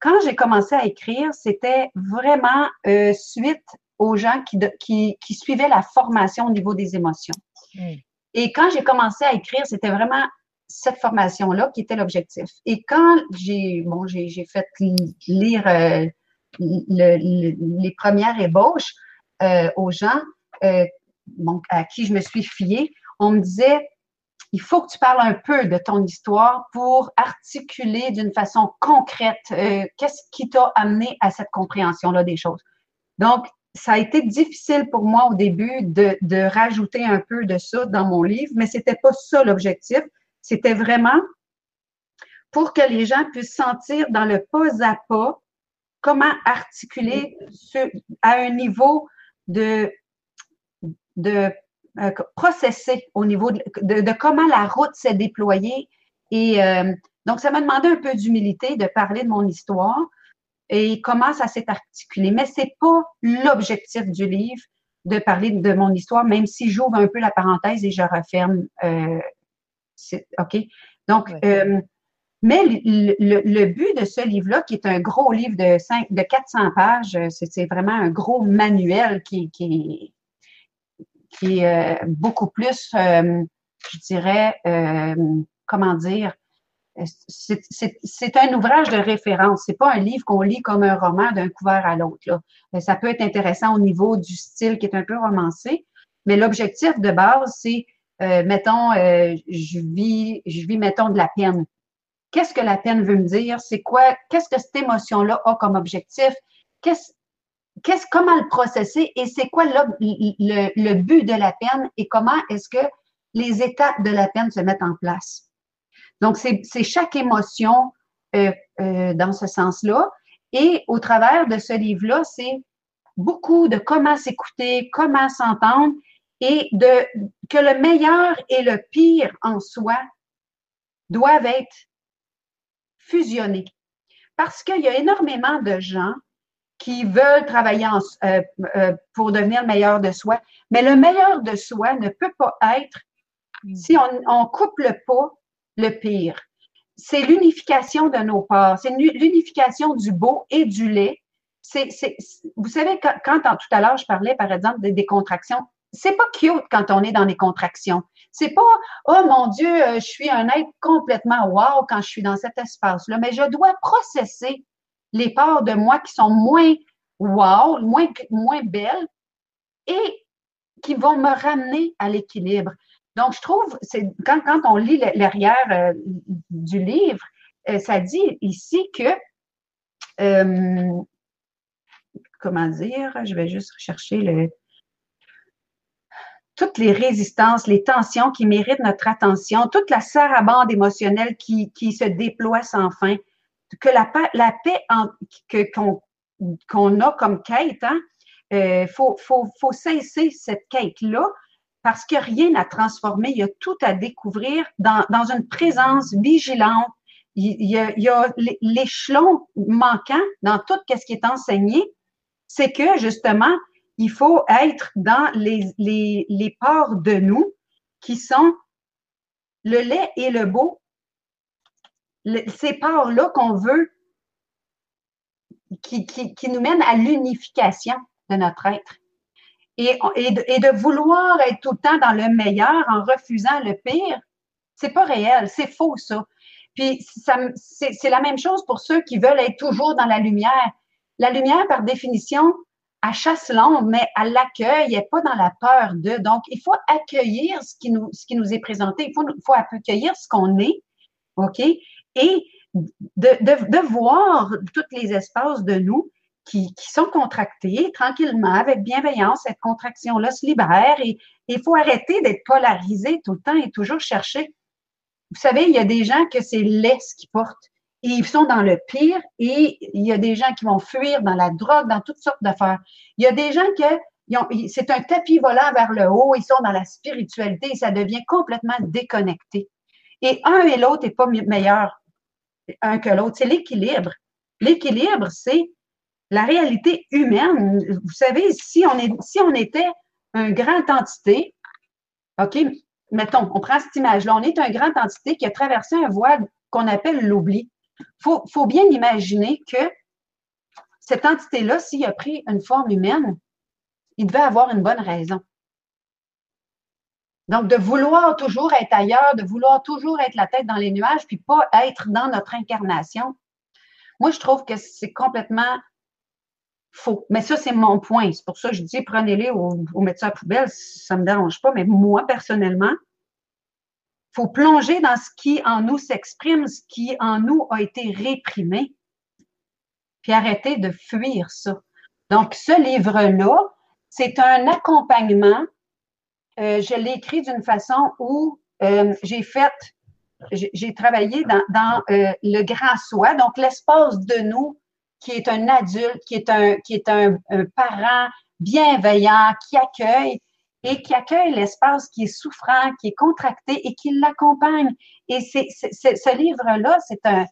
quand j'ai commencé à écrire, c'était vraiment euh, suite aux gens qui, qui, qui, suivaient la formation au niveau des émotions. Mm. Et quand j'ai commencé à écrire, c'était vraiment cette formation-là qui était l'objectif. Et quand j'ai bon, j'ai fait lire euh, les premières ébauches euh, aux gens euh, à qui je me suis fiée, on me disait il faut que tu parles un peu de ton histoire pour articuler d'une façon concrète qu'est-ce qui t'a amené à cette compréhension-là des choses. Donc, ça a été difficile pour moi au début de, de rajouter un peu de ça dans mon livre, mais c'était pas ça l'objectif. C'était vraiment pour que les gens puissent sentir dans le pas à pas comment articuler à un niveau de, de euh, processer au niveau de, de, comment la route s'est déployée. Et euh, donc, ça m'a demandé un peu d'humilité de parler de mon histoire, et comment ça s'est articulé. Mais c'est pas l'objectif du livre de parler de mon histoire, même si j'ouvre un peu la parenthèse et je referme. Euh, OK? Donc, mais le, but de ce livre-là, qui est un gros livre de, 5, de 400 pages, c'est vraiment un gros manuel qui, qui, qui est euh, beaucoup plus, euh, je dirais, comment dire, c'est un ouvrage de référence. C'est pas un livre qu'on lit comme un roman d'un couvert à l'autre. Euh, ça peut être intéressant au niveau du style qui est un peu romancé, mais l'objectif de base, c'est, euh, mettons, euh, je vis, je vis, mettons, de la peine. Qu'est-ce que la peine veut me dire? C'est quoi? Qu'est-ce que cette émotion-là a comme objectif? Qu'est-ce, qu'est-ce, comment le processer et c'est quoi le, le, le but de la peine et comment est-ce que les étapes de la peine se mettent en place? Donc, c'est chaque émotion euh, euh, dans ce sens-là. Et au travers de ce livre-là, c'est beaucoup de comment s'écouter, comment s'entendre et de que le meilleur et le pire en soi doivent être fusionnés. Parce qu'il y a énormément de gens qui veulent travailler euh, pour devenir le meilleur de soi, mais le meilleur de soi ne peut pas être si on ne couple pas le pire. C'est l'unification de nos parts, c'est l'unification du beau et du laid. C'est, vous savez, quand, quand tout à l'heure je parlais, par exemple, des, des contractions, c'est pas cute quand on est dans des contractions. C'est pas oh mon Dieu, euh, je suis un être complètement wow quand je suis dans cet espace-là, mais je dois processer les parts de moi qui sont moins wow, moins moins belles et qui vont me ramener à l'équilibre. Donc, je trouve, c'est quand, quand on lit l'arrière euh, du livre, euh, ça dit ici que, euh, comment dire, je vais juste rechercher le, toutes les résistances, les tensions qui méritent notre attention, toute la sarabande émotionnelle qui, qui se déploie sans fin, que la, la paix qu'on, a comme quête, il hein, faut, faut, faut cesser cette quête-là parce qu'il n'y a rien à transformer, il y a tout à découvrir dans, dans une présence vigilante. Il y a, l'échelon manquant dans tout ce qui est enseigné, c'est que justement, il faut être dans les, les, les parts de nous qui sont le lait et le beau, ces parts-là qu'on veut, qui, qui, nous mènent à l'unification de notre être. Et, et, de, vouloir être tout le temps dans le meilleur en refusant le pire, c'est pas réel, c'est faux ça. Puis c'est la même chose pour ceux qui veulent être toujours dans la lumière. La lumière, par définition, elle chasse l'ombre, mais elle l'accueille, elle n'est pas dans la peur de. Donc, il faut accueillir ce qui nous, ce qui nous est présenté. Il faut, faut accueillir ce qu'on est, OK? Et de, de, de voir tous les espaces de nous qui, sont contractés tranquillement, avec bienveillance, cette contraction-là se libère et il faut arrêter d'être polarisé tout le temps et toujours chercher. Vous savez, il y a des gens que c'est l'est qui portent et ils sont dans le pire et il y a des gens qui vont fuir dans la drogue, dans toutes sortes d'affaires. Il y a des gens que c'est un tapis volant vers le haut, ils sont dans la spiritualité et ça devient complètement déconnecté. Et un et l'autre n'est pas meilleur un que l'autre, c'est l'équilibre. L'équilibre, c'est la réalité humaine, vous savez, si on, était un grand entité, OK, mettons, on prend cette image-là, on est un grand entité qui a traversé un voile qu'on appelle l'oubli. faut, faut bien imaginer que cette entité-là, s'il a pris une forme humaine, il devait avoir une bonne raison. Donc, de vouloir toujours être ailleurs, de vouloir toujours être la tête dans les nuages, puis pas être dans notre incarnation, moi, je trouve que c'est complètement faux. Mais ça, c'est mon point. C'est pour ça que je dis, prenez-les ou, mettez ça à poubelle, ça ne me dérange pas. Mais moi, personnellement, il faut plonger dans ce qui en nous s'exprime, ce qui en nous a été réprimé, puis arrêter de fuir ça. Donc, ce livre-là, c'est un accompagnement. Euh, je l'ai écrit d'une façon où euh, j'ai fait, j'ai travaillé dans, euh, le grand soi, donc l'espace de nous qui est un adulte, qui est un, qui est un, parent bienveillant, qui accueille et qui accueille l'espace qui est souffrant, qui est contracté et qui l'accompagne. Et c'est, ce livre-là, c'est un,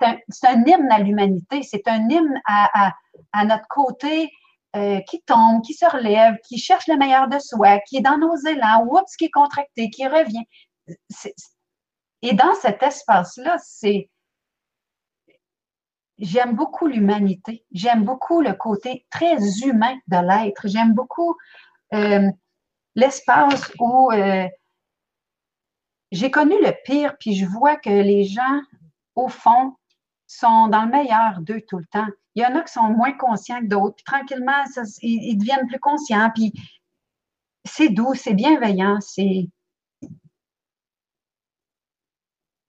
un, hymne à l'humanité, c'est un hymne à notre côté euh, qui tombe, qui se relève, qui cherche le meilleur de soi, qui est dans nos élans, oups, qui est contracté, qui revient. Et dans cet espace-là, c'est j'aime beaucoup l'humanité, j'aime beaucoup le côté très humain de l'être, j'aime beaucoup euh, l'espace où euh, j'ai connu le pire, puis je vois que les gens, au fond, sont dans le meilleur d'eux tout le temps. Il y en a qui sont moins conscients que d'autres, puis tranquillement, ils, deviennent plus conscients, puis c'est doux, c'est bienveillant, c'est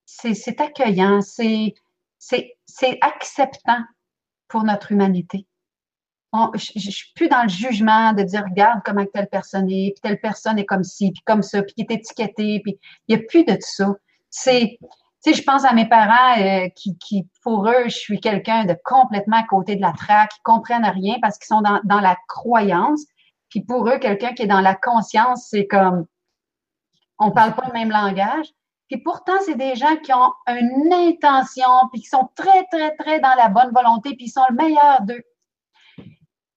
c'est accueillant, c'est acceptant pour notre humanité. je ne suis plus dans le jugement de dire, regarde comment telle personne est, puis telle personne est comme ci, puis comme ça, puis qui est étiquetée, puis il n'y a plus de ça. C'est, sais, je pense à mes parents euh, qui, pour eux, je suis quelqu'un de complètement à côté de la traque, qui comprennent rien parce qu'ils sont dans, la croyance. Puis pour eux, quelqu'un qui est dans la conscience, c'est comme, on parle pas le même langage. Puis pourtant, c'est des gens qui ont une intention, puis qui sont très, très, très dans la bonne volonté, puis ils sont le meilleur d'eux.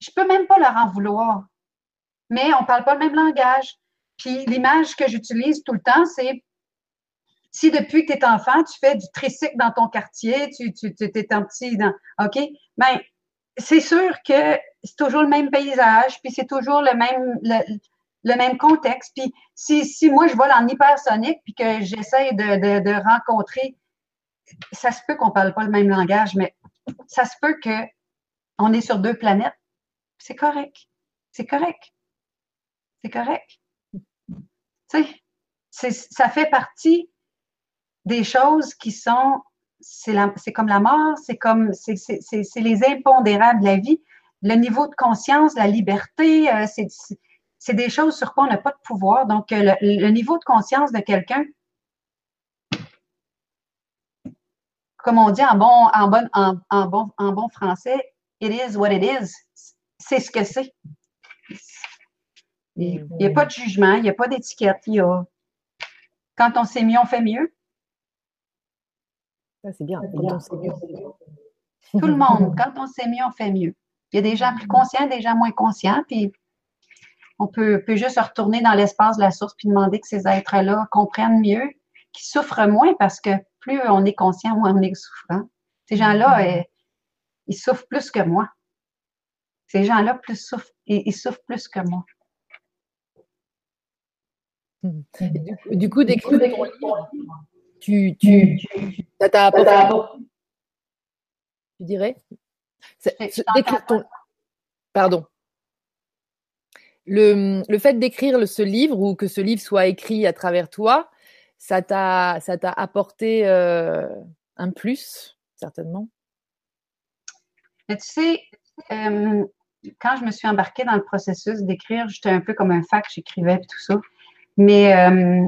Je peux même pas leur en vouloir. Mais on parle pas le même langage. Puis l'image que j'utilise tout le temps, c'est si depuis que tu es enfant, tu fais du tricycle dans ton quartier, tu, tu, tu es un petit dans, OK? Ben, c'est sûr que c'est toujours le même paysage, puis c'est toujours le même, le même contexte. Puis si, si moi, je vole en hypersonique puis que j'essaie de, de, rencontrer, ça se peut qu'on parle pas le même langage, mais ça se peut qu'on est sur deux planètes. C'est correct. C'est correct. C'est correct. Tu sais, ça fait partie des choses qui sont, c'est comme la mort, c'est comme, c'est les impondérables de la vie. Le niveau de conscience, la liberté, euh, c'est des choses sur quoi on n'a pas de pouvoir. Donc, euh, le, niveau de conscience de quelqu'un, comme on dit en bon, en, bon, en, bon, en bon français, it is what it is. C'est ce que c'est. Il n'y a pas de jugement, il n'y a pas d'étiquette. Quand on sait mieux, on fait mieux. C'est bien. Tout le monde, quand on sait mieux, on fait mieux. Il y a des gens plus conscients, des gens moins conscients, puis on peut, peut juste retourner dans l'espace de la source puis demander que ces êtres-là comprennent mieux, qu'ils souffrent moins parce que plus on est conscient, moins on est souffrant. Ces gens-là, mm-hmm. euh, ils souffrent plus que moi. Ces gens-là plus souffrent, ils, souffrent plus que moi. Mm-hmm. Du, coup, d'écrire ton livre, tu, tu, ça t'a apporté, tu dirais D'écrire ton... Pardon le, le fait d'écrire ce livre ou que ce livre soit écrit à travers toi, ça t'a ça t'a apporté euh, un plus certainement? Mais tu sais, euh, quand je me suis embarquée dans le processus d'écrire, j'étais un peu comme un fac, j'écrivais et tout ça. Mais euh,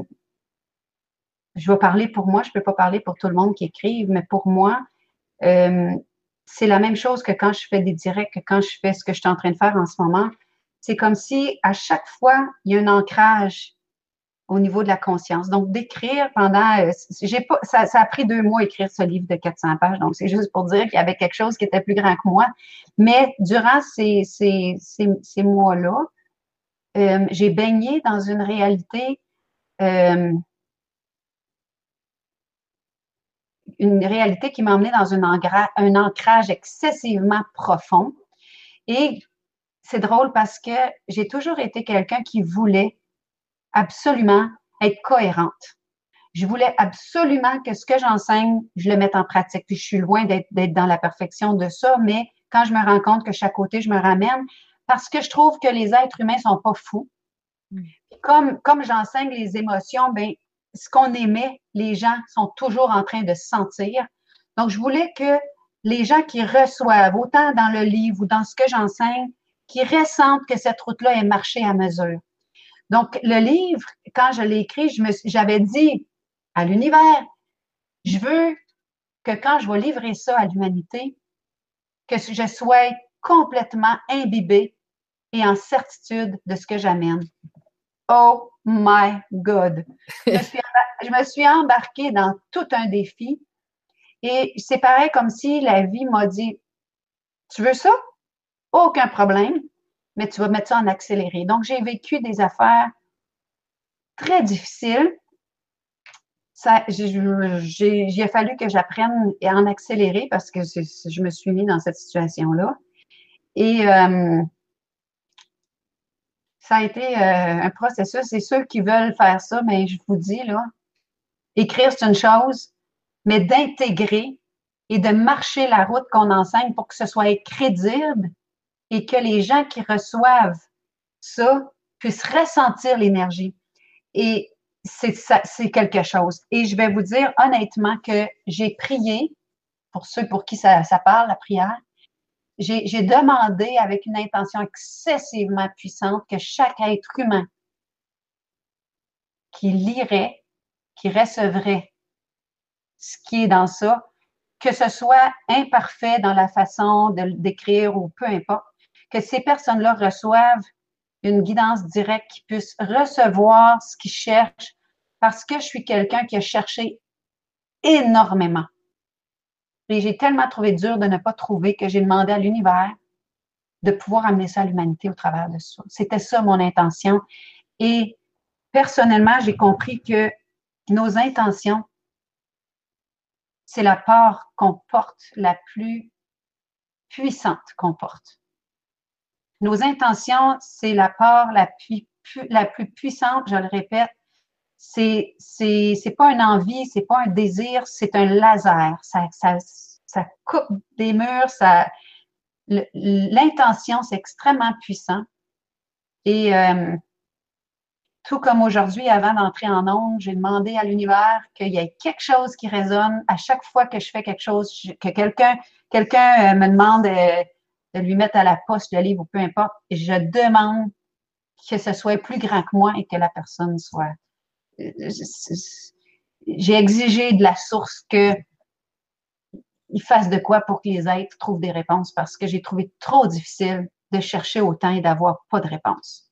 je vais parler pour moi, je peux pas parler pour tout le monde qui écrive, mais pour moi, c'est la même chose que quand je fais des directs, que quand je fais ce que je suis en train de faire en ce moment c'est comme si à chaque fois, il y a un ancrage au niveau de la conscience. Donc, d'écrire pendant, euh, j'ai pas, ça, a pris deux mois écrire ce livre de 400 pages. Donc, c'est juste pour dire qu'il y avait quelque chose qui était plus grand que moi. Mais durant ces, ces, ces, mois-là, euh, j'ai baigné dans une réalité euh, une réalité qui m'a emmené dans un, un ancrage excessivement profond. Et c'est drôle parce que j'ai toujours été quelqu'un qui voulait absolument être cohérente. Je voulais absolument que ce que j'enseigne, je le mette en pratique. Puis je suis loin d'être dans la perfection de ça, mais quand je me rends compte que chaque côté, je me ramène, parce que je trouve que les êtres humains sont pas fous. Mm. Comme, comme j'enseigne les émotions, ben, ce qu'on aimait, les gens sont toujours en train de sentir. Donc, je voulais que les gens qui reçoivent, autant dans le livre ou dans ce que j'enseigne, qui ressentent que cette route-là est marchée à mesure. Donc, le livre, quand je l'ai écrit, j'avais dit à l'univers, je veux que quand je vais livrer ça à l'humanité, que je sois complètement imbibée et en certitude de ce que j'amène. Oh my God! Je me, suis, embarquée dans tout un défi et c'est pareil comme si la vie m'a dit, tu veux ça? Aucun problème, mais tu vas mettre ça en accéléré. Donc, j'ai vécu des affaires très difficiles. Ça, j'ai, a fallu que j'apprenne à en accélérer parce que je me suis mis dans cette situation-là. Et euh, ça a été euh, un processus. C'est ceux qui veulent faire ça, mais je vous dis, là, écrire, c'est une chose, mais d'intégrer et de marcher la route qu'on enseigne pour que ce soit crédible et que les gens qui reçoivent ça puissent ressentir l'énergie. Et c'est quelque chose. Et je vais vous dire honnêtement que j'ai prié, pour ceux pour qui ça, ça parle, la prière, j'ai demandé avec une intention excessivement puissante que chaque être humain qui lirait, qui recevrait ce qui est dans ça, que ce soit imparfait dans la façon de d'écrire ou peu importe, que ces personnes-là reçoivent une guidance directe, qui puissent recevoir ce qu'ils cherchent, parce que je suis quelqu'un qui a cherché énormément. Et j'ai tellement trouvé dur de ne pas trouver que j'ai demandé à l'univers de pouvoir amener ça à l'humanité au travers de ça. C'était ça mon intention. Et personnellement, j'ai compris que nos intentions, c'est la part qu'on porte, la plus puissante qu'on porte. Nos intentions, c'est la part la plus, puissante, je le répète, c'est c'est pas une envie, c'est pas un désir, c'est un laser. Ça, ça, ça coupe des murs, ça l'intention c'est extrêmement puissant. Et euh, tout comme aujourd'hui, avant d'entrer en onde, j'ai demandé à l'univers qu'il y ait quelque chose qui résonne à chaque fois que je fais quelque chose, que quelqu'un quelqu'un euh, me demande de lui mettre à la poste le livre ou peu importe, je demande que ce soit plus grand que moi et que la personne soit j'ai exigé de la source que il fasse de quoi pour que les êtres trouvent des réponses parce que j'ai trouvé trop difficile de chercher autant et d'avoir pas de réponse.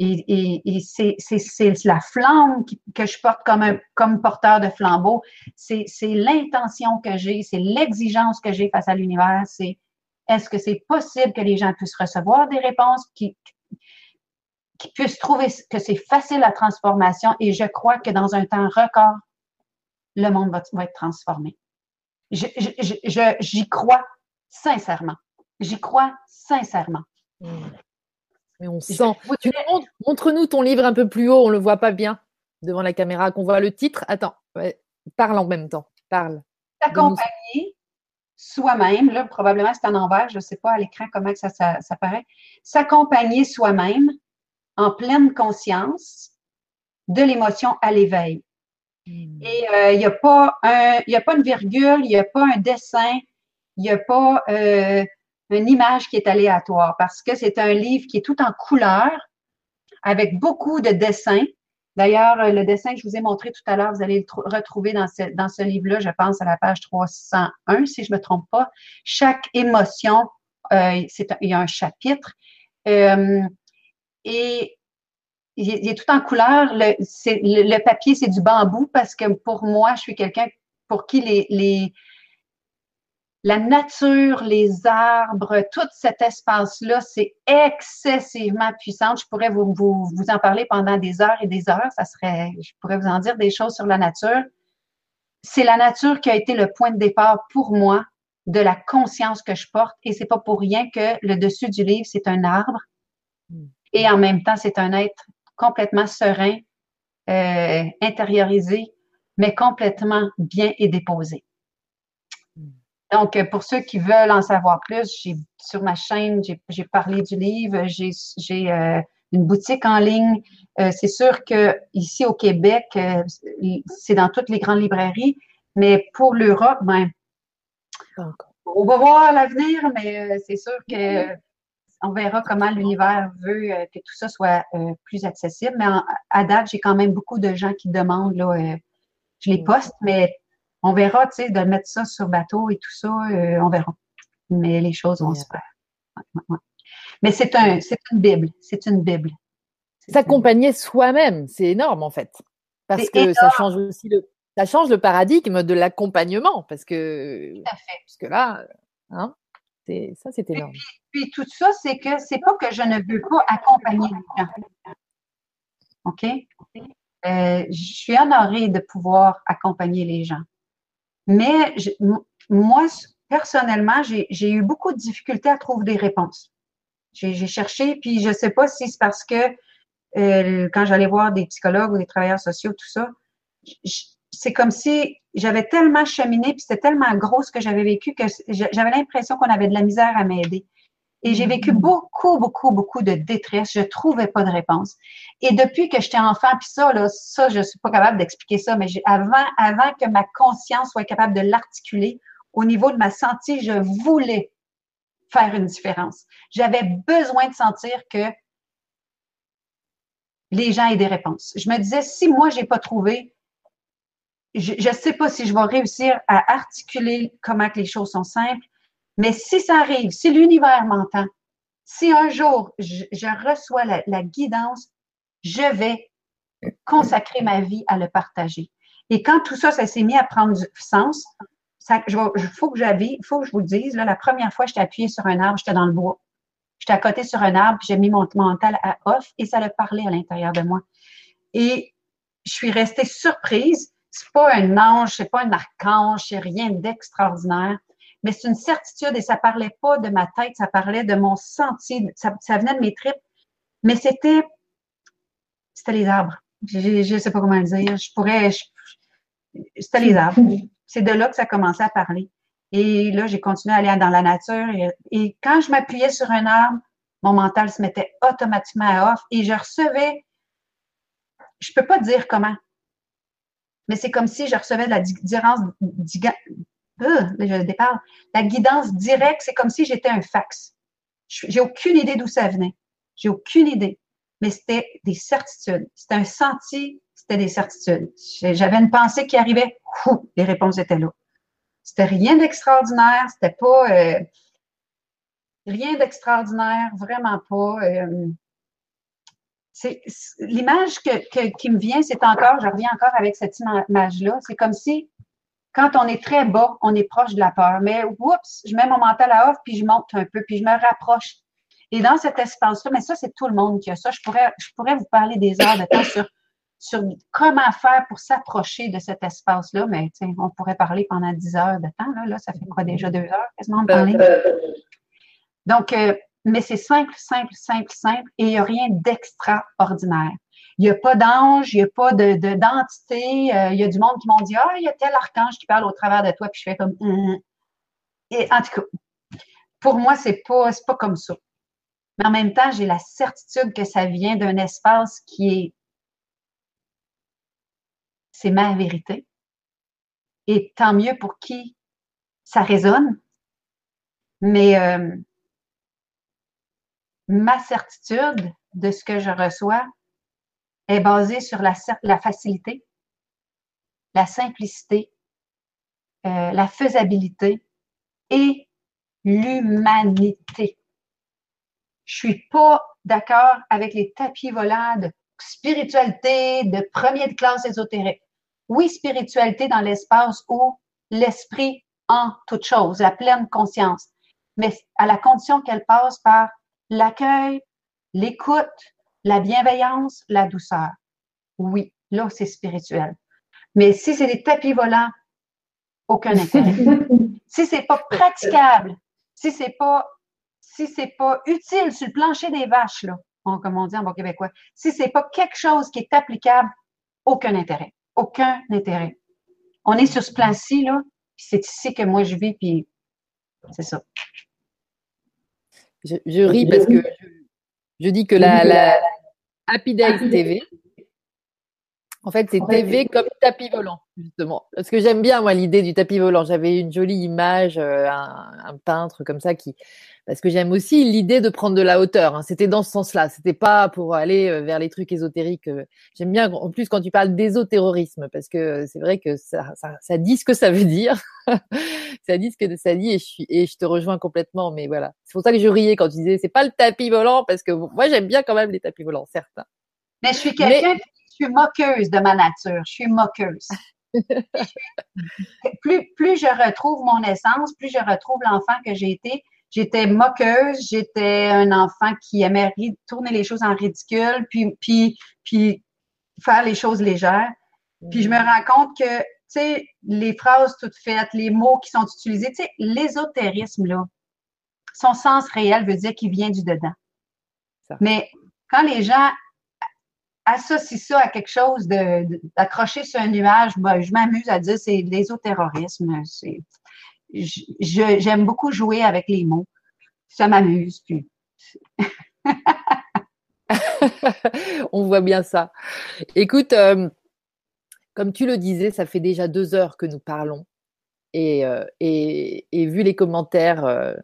Et, c'est la flamme que je porte comme, un, comme porteur de flambeau. C'est l'intention que j'ai, c'est l'exigence que j'ai face à l'univers. C'est est-ce que c'est possible que les gens puissent recevoir des réponses, qui, qui puissent trouver que c'est facile la transformation et je crois que dans un temps record, le monde va, être transformé. J'y crois sincèrement. J'y crois sincèrement. Mais on sent. Tu montre-nous ton livre un peu plus haut, on le voit pas bien devant la caméra, qu'on voit le titre. Attends, parle en même temps. Parle. S'accompagner soi-même, là, probablement c'est en envers, je ne sais pas à l'écran comment ça, ça, ça paraît. S'accompagner soi-même en pleine conscience de l'émotion à l'éveil. Hmm. Et euh, il n'y a, pas un, a pas une virgule, il n'y a pas un dessin, il n'y a pas euh, une image qui est aléatoire parce que c'est un livre qui est tout en couleur avec beaucoup de dessins. D'ailleurs, le dessin que je vous ai montré tout à l'heure, vous allez le retrouver dans ce, dans ce livre-là, je pense à la page 301, si je ne me trompe pas. Chaque émotion, euh, il y a un chapitre. Euh, et il est tout en couleur. Le, papier, c'est du bambou parce que pour moi, je suis quelqu'un pour qui la nature, les arbres, tout cet espace-là, c'est excessivement puissant. Je pourrais vous, en parler pendant des heures et des heures. Ça serait, je pourrais vous en dire des choses sur la nature. c'est la nature qui a été le point de départ pour moi de la conscience que je porte. Et c'est pas pour rien que le dessus du livre, c'est un arbre. Et en même temps, c'est un être complètement serein, euh, intériorisé, mais complètement bien et déposé. Donc, pour ceux qui veulent en savoir plus, j'ai sur ma chaîne, j'ai parlé du livre, j'ai euh, une boutique en ligne. Euh, c'est sûr que ici au Québec, euh, c'est dans toutes les grandes librairies, mais pour l'Europe, ben, on va voir l'avenir, mais c'est sûr que on verra comment l'univers veut que tout ça soit plus accessible. Mais à date, j'ai quand même beaucoup de gens qui demandent, là, je les poste, mais on verra, tu sais, de mettre ça sur bateau et tout ça, on verra. Mais les choses vont se faire. Mais c'est un, c'est une Bible. C'est une Bible. S'accompagner soi-même, c'est énorme en fait. Parce que ça change aussi le, ça change le paradigme de l'accompagnement. Parce que, tout à fait. Parce que là, hein, ça énorme. puis, tout ça, c'est que c'est pas que je ne veux pas accompagner les gens. OK? Euh, je suis honorée de pouvoir accompagner les gens. Mais moi, personnellement, j'ai eu beaucoup de difficultés à trouver des réponses. J'ai cherché, puis je ne sais pas si c'est parce que euh, quand j'allais voir des psychologues ou des travailleurs sociaux, tout ça, c'est comme si j'avais tellement cheminé, puis c'était tellement gros ce que j'avais vécu que j'avais l'impression qu'on avait de la misère à m'aider. Et j'ai vécu mm-hmm. beaucoup, beaucoup, beaucoup de détresse. Je trouvais pas de réponse. Et depuis que j'étais enfant, puis ça, là, ça, je suis pas capable d'expliquer ça, mais avant, avant que ma conscience soit capable de l'articuler, au niveau de ma santé, je voulais faire une différence. J'avais besoin de sentir que les gens aient des réponses. Je me disais, si moi, j'ai pas trouvé, je ne sais pas si je vais réussir à articuler comment que les choses sont simples, mais si ça arrive, si l'univers m'entend, si un jour je, reçois la, guidance, je vais consacrer ma vie à le partager. Et quand tout ça, ça s'est mis à prendre du sens, il faut que j'avais, faut que je vous le dise, là, la première fois, j'étais appuyée sur un arbre, j'étais dans le bois. J'étais à côté sur un arbre, j'ai mis mon mental à off et ça le parlait à l'intérieur de moi. Et je suis restée surprise. C'est pas un ange, c'est pas un archange, c'est rien d'extraordinaire, mais c'est une certitude et ça parlait pas de ma tête, ça parlait de mon sentier, ça, venait de mes tripes, mais c'était, c'était les arbres. Je, ne sais pas comment le dire. Je pourrais, c'était les arbres. C'est de là que ça commençait à parler. Et là, j'ai continué à aller dans la nature. Et, quand je m'appuyais sur un arbre, mon mental se mettait automatiquement à off et je recevais, je peux pas dire comment, mais c'est comme si je recevais de la guidance, euh, je déparle, la guidance directe, c'est comme si j'étais un fax. J'ai aucune idée d'où ça venait. J'ai aucune idée. Mais c'était des certitudes. C'était un senti c'était des certitudes. J'avais une pensée qui arrivait, les réponses étaient là. C'était rien d'extraordinaire, c'était pas euh, rien d'extraordinaire, vraiment pas. Euh, l'image qui me vient, c'est encore, je reviens encore avec cette image-là, c'est comme si quand on est très bas, on est proche de la peur. Mais oups, je mets mon mental à off, puis je monte un peu, puis je me rapproche. Et dans cet espace-là, mais ça, c'est tout le monde qui a ça. Je pourrais, je pourrais vous parler des heures de temps sur sur comment faire pour s'approcher de cet espace-là, mais on pourrait parler pendant 10 heures de temps. Là, là ça fait quoi déjà deux heures quasiment de parler? Donc, euh, mais c'est simple, simple, simple, simple, et il n'y a rien d'extraordinaire. Il n'y a pas d'ange, il n'y a pas de, d'entité. Euh, il y a du monde qui m'ont dit Ah, il y a tel archange qui parle au travers de toi, puis je fais comme hum, hum. Et en tout cas, pour moi, c'est pas, c'est pas comme ça. Mais en même temps, j'ai la certitude que ça vient d'un espace qui est c'est ma vérité. Et tant mieux pour qui ça résonne. Mais euh, ma certitude de ce que je reçois est basée sur la, facilité, la simplicité, euh, la faisabilité et l'humanité. Je suis pas d'accord avec les tapis volants de spiritualité de premier de classe ésotérique oui, spiritualité dans l'espace où l'esprit en toute chose, la pleine conscience, mais à la condition qu'elle passe par l'accueil, l'écoute, la bienveillance, la douceur. Oui, là, c'est spirituel. Mais si c'est des tapis volants aucun intérêt. si c'est pas praticable, si c'est pas si c'est pas utile sur le plancher des vaches, là, comme on dit en bon québécois, si c'est pas quelque chose qui est applicable, aucun intérêt. Aucun intérêt. On est sur ce plan-ci, là, c'est ici que moi je vis, puis c'est ça. Je, ris parce que je, dis que la, la Happy Days TV, en fait, c'est TV comme tapis volant, justement. Parce que j'aime bien, moi, l'idée du tapis volant. J'avais une jolie image, euh, un, peintre comme ça qui. Parce que j'aime aussi l'idée de prendre de la hauteur. Hein. C'était dans ce sens-là. C'était pas pour aller euh, vers les trucs ésotériques. Euh. J'aime bien, en plus, quand tu parles d'ésoterrorisme, parce que c'est vrai que ça, ça, dit ce que ça veut dire. ça dit ce que ça dit et je, suis, et je te rejoins complètement. Mais voilà. C'est pour ça que je riais quand tu disais, c'est pas le tapis volant, parce que moi, j'aime bien quand même les tapis volants, certains. Mais je suis quelqu'un suis moqueuse de ma nature. Je suis moqueuse. plus, plus je retrouve mon essence, plus je retrouve l'enfant que j'ai été. J'étais moqueuse, j'étais un enfant qui aimait tourner les choses en ridicule, puis, puis, puis faire les choses légères. Puis je me rends compte que, tu sais, les phrases toutes faites, les mots qui sont utilisés, tu sais, l'ésotérisme, là, son sens réel veut dire qu'il vient du dedans. Mais quand les gens associe ça à quelque chose d'accrocher sur un nuage, je m'amuse à dire c'est l'ésoterrorisme. J'aime beaucoup jouer avec les mots. Ça m'amuse. On voit bien ça. Écoute, euh, comme tu le disais, ça fait déjà deux heures que nous parlons. Et, euh, vu les commentaires, euh,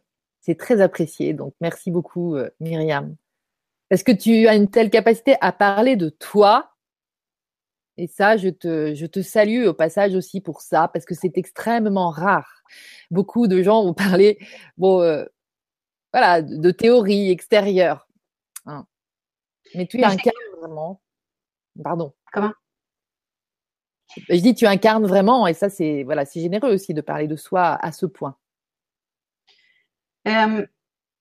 c'est très apprécié. Donc, merci beaucoup, Myriam. Est-ce que tu as une telle capacité à parler de toi? Et ça, je te, je te salue au passage aussi pour ça, parce que c'est extrêmement rare. Beaucoup de gens vont parler, bon, euh, voilà, de, théorie extérieure. Hein. Mais tu incarnes vraiment. Pardon. Comment? Je dis, tu incarnes vraiment, et ça, c'est voilà, c'est généreux aussi de parler de soi à ce point. Euh,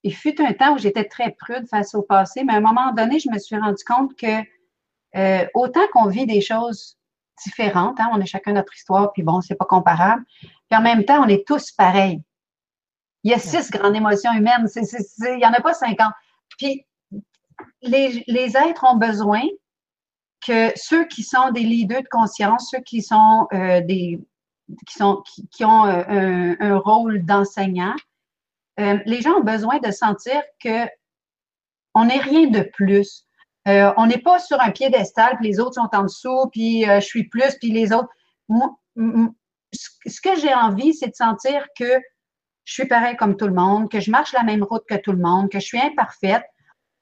il fut un temps où j'étais très prude face au passé, mais à un moment donné, je me suis rendu compte que euh, autant qu'on vit des choses différentes, hein, on a chacun notre histoire, puis bon, c'est pas comparable, puis en même temps, on est tous pareils. Il y a six grandes émotions humaines, il n'y en a pas cinquante. Puis les, êtres ont besoin que ceux qui sont des leaders de conscience, ceux qui sont euh, des qui sont qui, ont euh, un rôle d'enseignant, euh, les gens ont besoin de sentir que on n'est rien de plus. Euh, on n'est pas sur un piédestal, puis les autres sont en dessous, puis euh, je suis plus, puis les autres. ce que j'ai envie, c'est de sentir que je suis pareil comme tout le monde, que je marche la même route que tout le monde, que je suis imparfaite.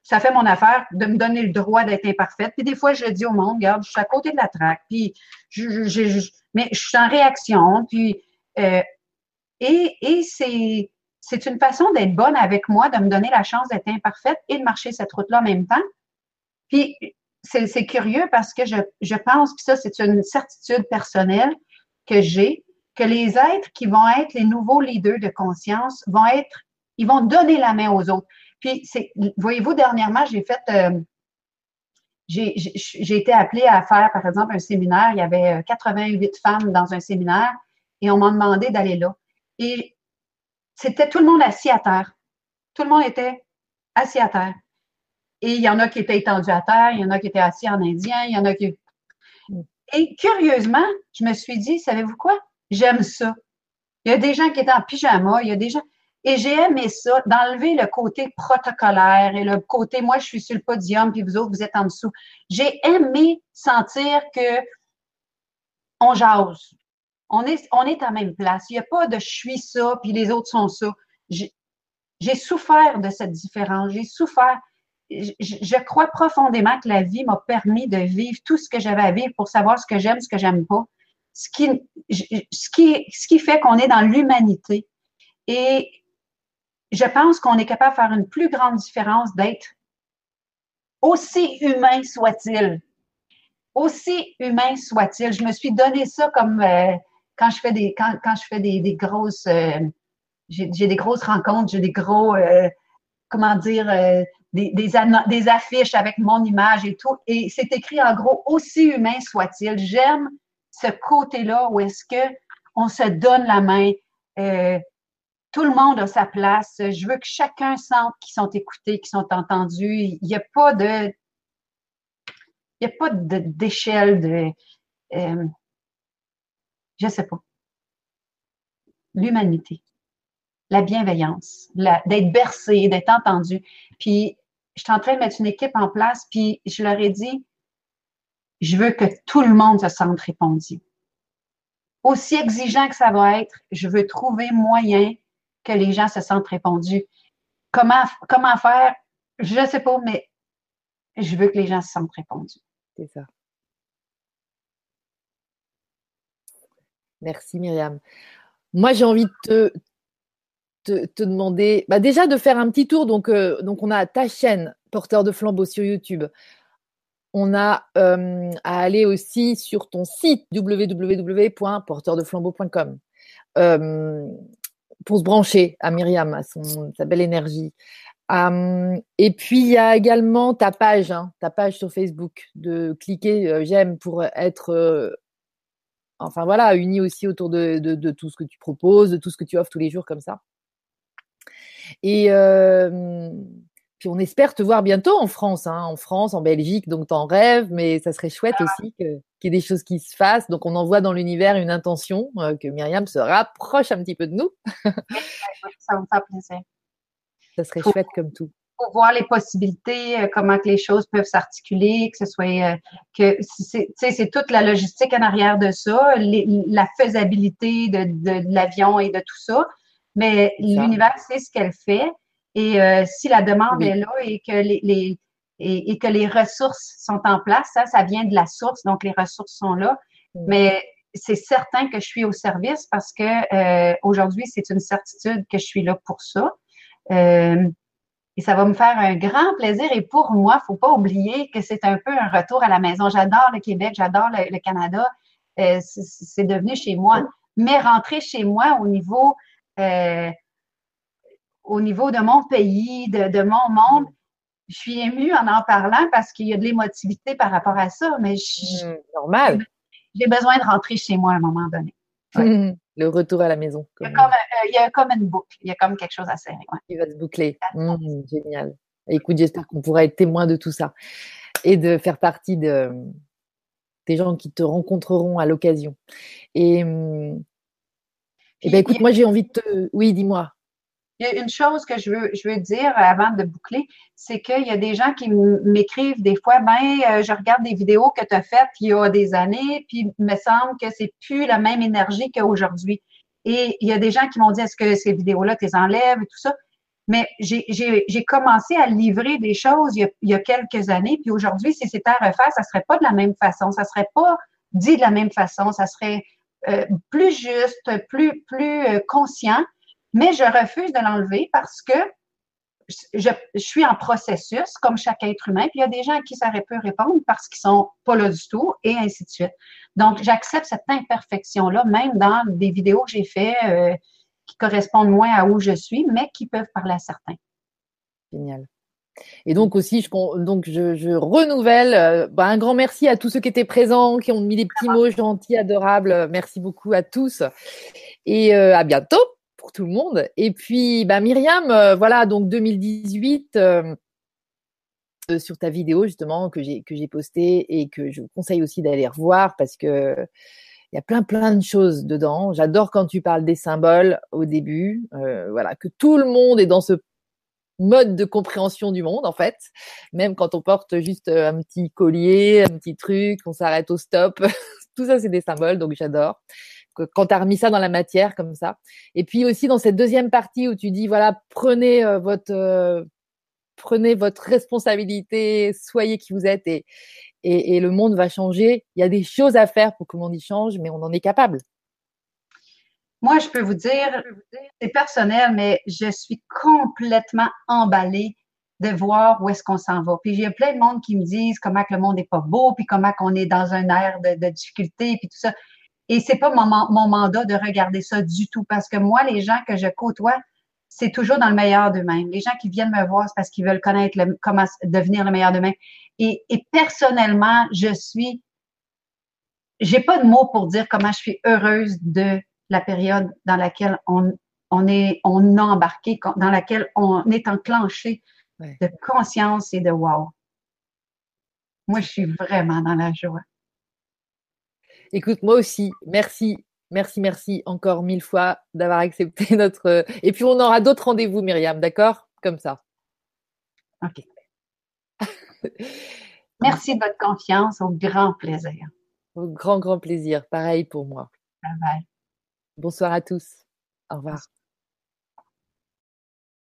Ça fait mon affaire de me donner le droit d'être imparfaite. Puis des fois, je dis au monde, regarde, je suis à côté de la traque, puis je, je, mais je suis en réaction, puis et, et c'est c'est une façon d'être bonne avec moi, de me donner la chance d'être imparfaite et de marcher cette route-là en même temps. Puis, c'est curieux parce que je, je pense, que ça, c'est une certitude personnelle que j'ai, que les êtres qui vont être les nouveaux leaders de conscience vont être, ils vont donner la main aux autres. Puis, voyez-vous, dernièrement, j'ai fait, euh, j'ai été appelée à faire, par exemple, un séminaire. Il y avait 88 euh, femmes dans un séminaire et on m'a demandé d'aller là. Et c'était tout le monde assis à terre. Tout le monde était assis à terre. Et il y en a qui étaient étendus à terre, il y en a qui étaient assis en indien, il y en a qui. Et curieusement, je me suis dit, savez-vous quoi? J'aime ça. Il y a des gens qui étaient en pyjama, il y a des gens. Et j'ai aimé ça, d'enlever le côté protocolaire et le côté, moi, je suis sur le podium, puis vous autres, vous êtes en dessous. J'ai aimé sentir que on jase, on est, on est à la même place. Il n'y a pas de je suis ça, puis les autres sont ça. J'ai souffert de cette différence. J'ai souffert. Je, crois profondément que la vie m'a permis de vivre tout ce que j'avais à vivre pour savoir ce que j'aime, ce que j'aime pas. Ce qui, ce qui, ce qui fait qu'on est dans l'humanité. Et je pense qu'on est capable de faire une plus grande différence d'être aussi humain soit-il. Aussi humain soit-il. Je me suis donné ça comme euh, quand je fais des, quand, quand je fais des, des grosses, euh, j'ai des grosses rencontres, j'ai des gros, euh, comment dire, euh, des, des, affiches avec mon image et tout. Et c'est écrit en gros, aussi humain soit-il. J'aime ce côté-là où est-ce que on se donne la main. Euh, tout le monde a sa place. Je veux que chacun sente qu'ils sont écoutés, qu'ils sont entendus. Il n'y a pas de, il n'y a pas d'échelle de, euh, je sais pas. L'humanité, la bienveillance, d'être bercé, d'être entendu. Puis, je suis en train de mettre une équipe en place, puis je leur ai dit, je veux que tout le monde se sente répondu. Aussi exigeant que ça va être, je veux trouver moyen que les gens se sentent répondus. Comment, comment faire? Je ne sais pas, mais je veux que les gens se sentent répondus. C'est ça. Merci Myriam. Moi, j'ai envie de te, demander bah déjà de faire un petit tour. Donc, euh, on a ta chaîne Porteur de flambeau sur YouTube. On a euh, à aller aussi sur ton site www.porteurdeflambeau.com. Euh, pour se brancher à Myriam, à son, sa belle énergie. Et puis, il y a également ta page, hein, ta page sur Facebook, de cliquer j'aime pour être, enfin voilà, uni aussi autour de, de, de, tout ce que tu proposes, de tout ce que tu offres tous les jours comme ça. Et puis, on espère te voir bientôt en France, hein, en France, en Belgique, donc t'en rêves, mais ça serait chouette aussi que qu'il y ait des choses qui se fassent. Donc, on envoie dans l'univers une intention, euh, que Myriam se rapproche un petit peu de nous. ça me fait plaisir. Ça serait chouette comme tout. Pour voir les possibilités, euh, comment que les choses peuvent s'articuler, que ce soit euh, que c'est toute la logistique en arrière de ça, la faisabilité de, de, l'avion et de tout ça. Mais l'univers sait ce qu'elle fait. Et si la demande est là et que les et, que les ressources sont en place. Ça, ça vient de la source, donc les ressources sont là. Mais c'est certain que je suis au service parce que euh, aujourd'hui, c'est une certitude que je suis là pour ça. Euh, et ça va me faire un grand plaisir. Et pour moi, faut pas oublier que c'est un peu un retour à la maison. J'adore le Québec, j'adore le, Canada. Euh, c'est devenu chez moi. Mais rentrer chez moi au niveau, au niveau de mon pays, de, de mon monde, je suis émue en en parlant parce qu'il y a de l'émotivité par rapport à ça, mais mmh, normal. J'ai besoin de rentrer chez moi à un moment donné. Le retour à la maison. Il y, a comme, euh, il y, a comme, une boucle, il y a comme quelque chose à serrer. Il va se boucler. Mmh, génial. Écoute, j'espère qu'on pourra être témoin de tout ça et de faire partie de, des gens qui te rencontreront à l'occasion. Et, et mmh, eh ben, écoute, moi j'ai envie de te. Oui, dis-moi. Il y a une chose que je veux, je veux dire avant de boucler, c'est qu'il y a des gens qui m'écrivent des fois, ben, euh, je regarde des vidéos que tu as faites il y a des années, puis il me semble que c'est plus la même énergie qu'aujourd'hui. Et il y a des gens qui m'ont dit, est-ce que ces vidéos-là, tu les et tout ça? Mais j'ai commencé à livrer des choses il y a, quelques années, puis aujourd'hui, si c'était à refaire, ça serait pas de la même façon, ça serait pas dit de la même façon, ça serait euh, plus juste, plus, plus euh, conscient. Mais je refuse de l'enlever parce que je, suis en processus, comme chaque être humain, puis il y a des gens à qui ça aurait pu répondre parce qu'ils sont pas là du tout, et ainsi de suite. Donc, j'accepte cette imperfection-là, même dans des vidéos que j'ai faites euh, qui correspondent moins à où je suis, mais qui peuvent parler à certains. Génial. Et donc aussi, je, renouvelle euh, bah, un grand merci à tous ceux qui étaient présents, qui ont mis des petits mots gentils, adorables. Merci beaucoup à tous et euh, à bientôt pour tout le monde. Et puis, bah, Myriam, euh, voilà, donc 2018, euh, euh, sur ta vidéo justement que j'ai que j'ai posté et que je vous conseille aussi d'aller revoir parce que il y a plein plein de choses dedans. J'adore quand tu parles des symboles au début, voilà, que tout le monde est dans ce mode de compréhension du monde en fait, même quand on porte juste un petit collier, un petit truc, on s'arrête au stop, tout ça c'est des symboles donc j'adore quand tu as remis ça dans la matière comme ça. Et puis aussi dans cette deuxième partie où tu dis voilà, prenez euh, votre euh, prenez votre responsabilité, soyez qui vous êtes et, et, le monde va changer. Il y a des choses à faire pour que le monde y change, mais on en est capable. Moi, je peux vous dire, c'est personnel, mais je suis complètement emballée de voir où est-ce qu'on s'en va. Puis a plein de monde qui me disent comment que le monde n'est pas beau, puis comment qu'on est dans un air de difficulté, puis tout ça. Et c'est pas mon, mon, mandat de regarder ça du tout parce que moi, les gens que je côtoie, c'est toujours dans le meilleur d'eux-mêmes. Les gens qui viennent me voir, c'est parce qu'ils veulent connaître comment devenir le meilleur d'eux-mêmes. Et, et personnellement, je suis, j'ai pas de mots pour dire comment je suis heureuse de la période dans laquelle on, on est, on a embarqué, dans laquelle on est enclenché de conscience et de wow. Moi, je suis vraiment dans la joie. Écoute, moi aussi, merci, merci, merci encore mille fois d'avoir accepté notre. Et puis, on aura d'autres rendez-vous, Myriam, d'accord? Comme ça. OK. merci de votre confiance, au grand plaisir. Au grand, grand plaisir. Pareil pour moi. Bye bye. Bonsoir à tous. Au revoir.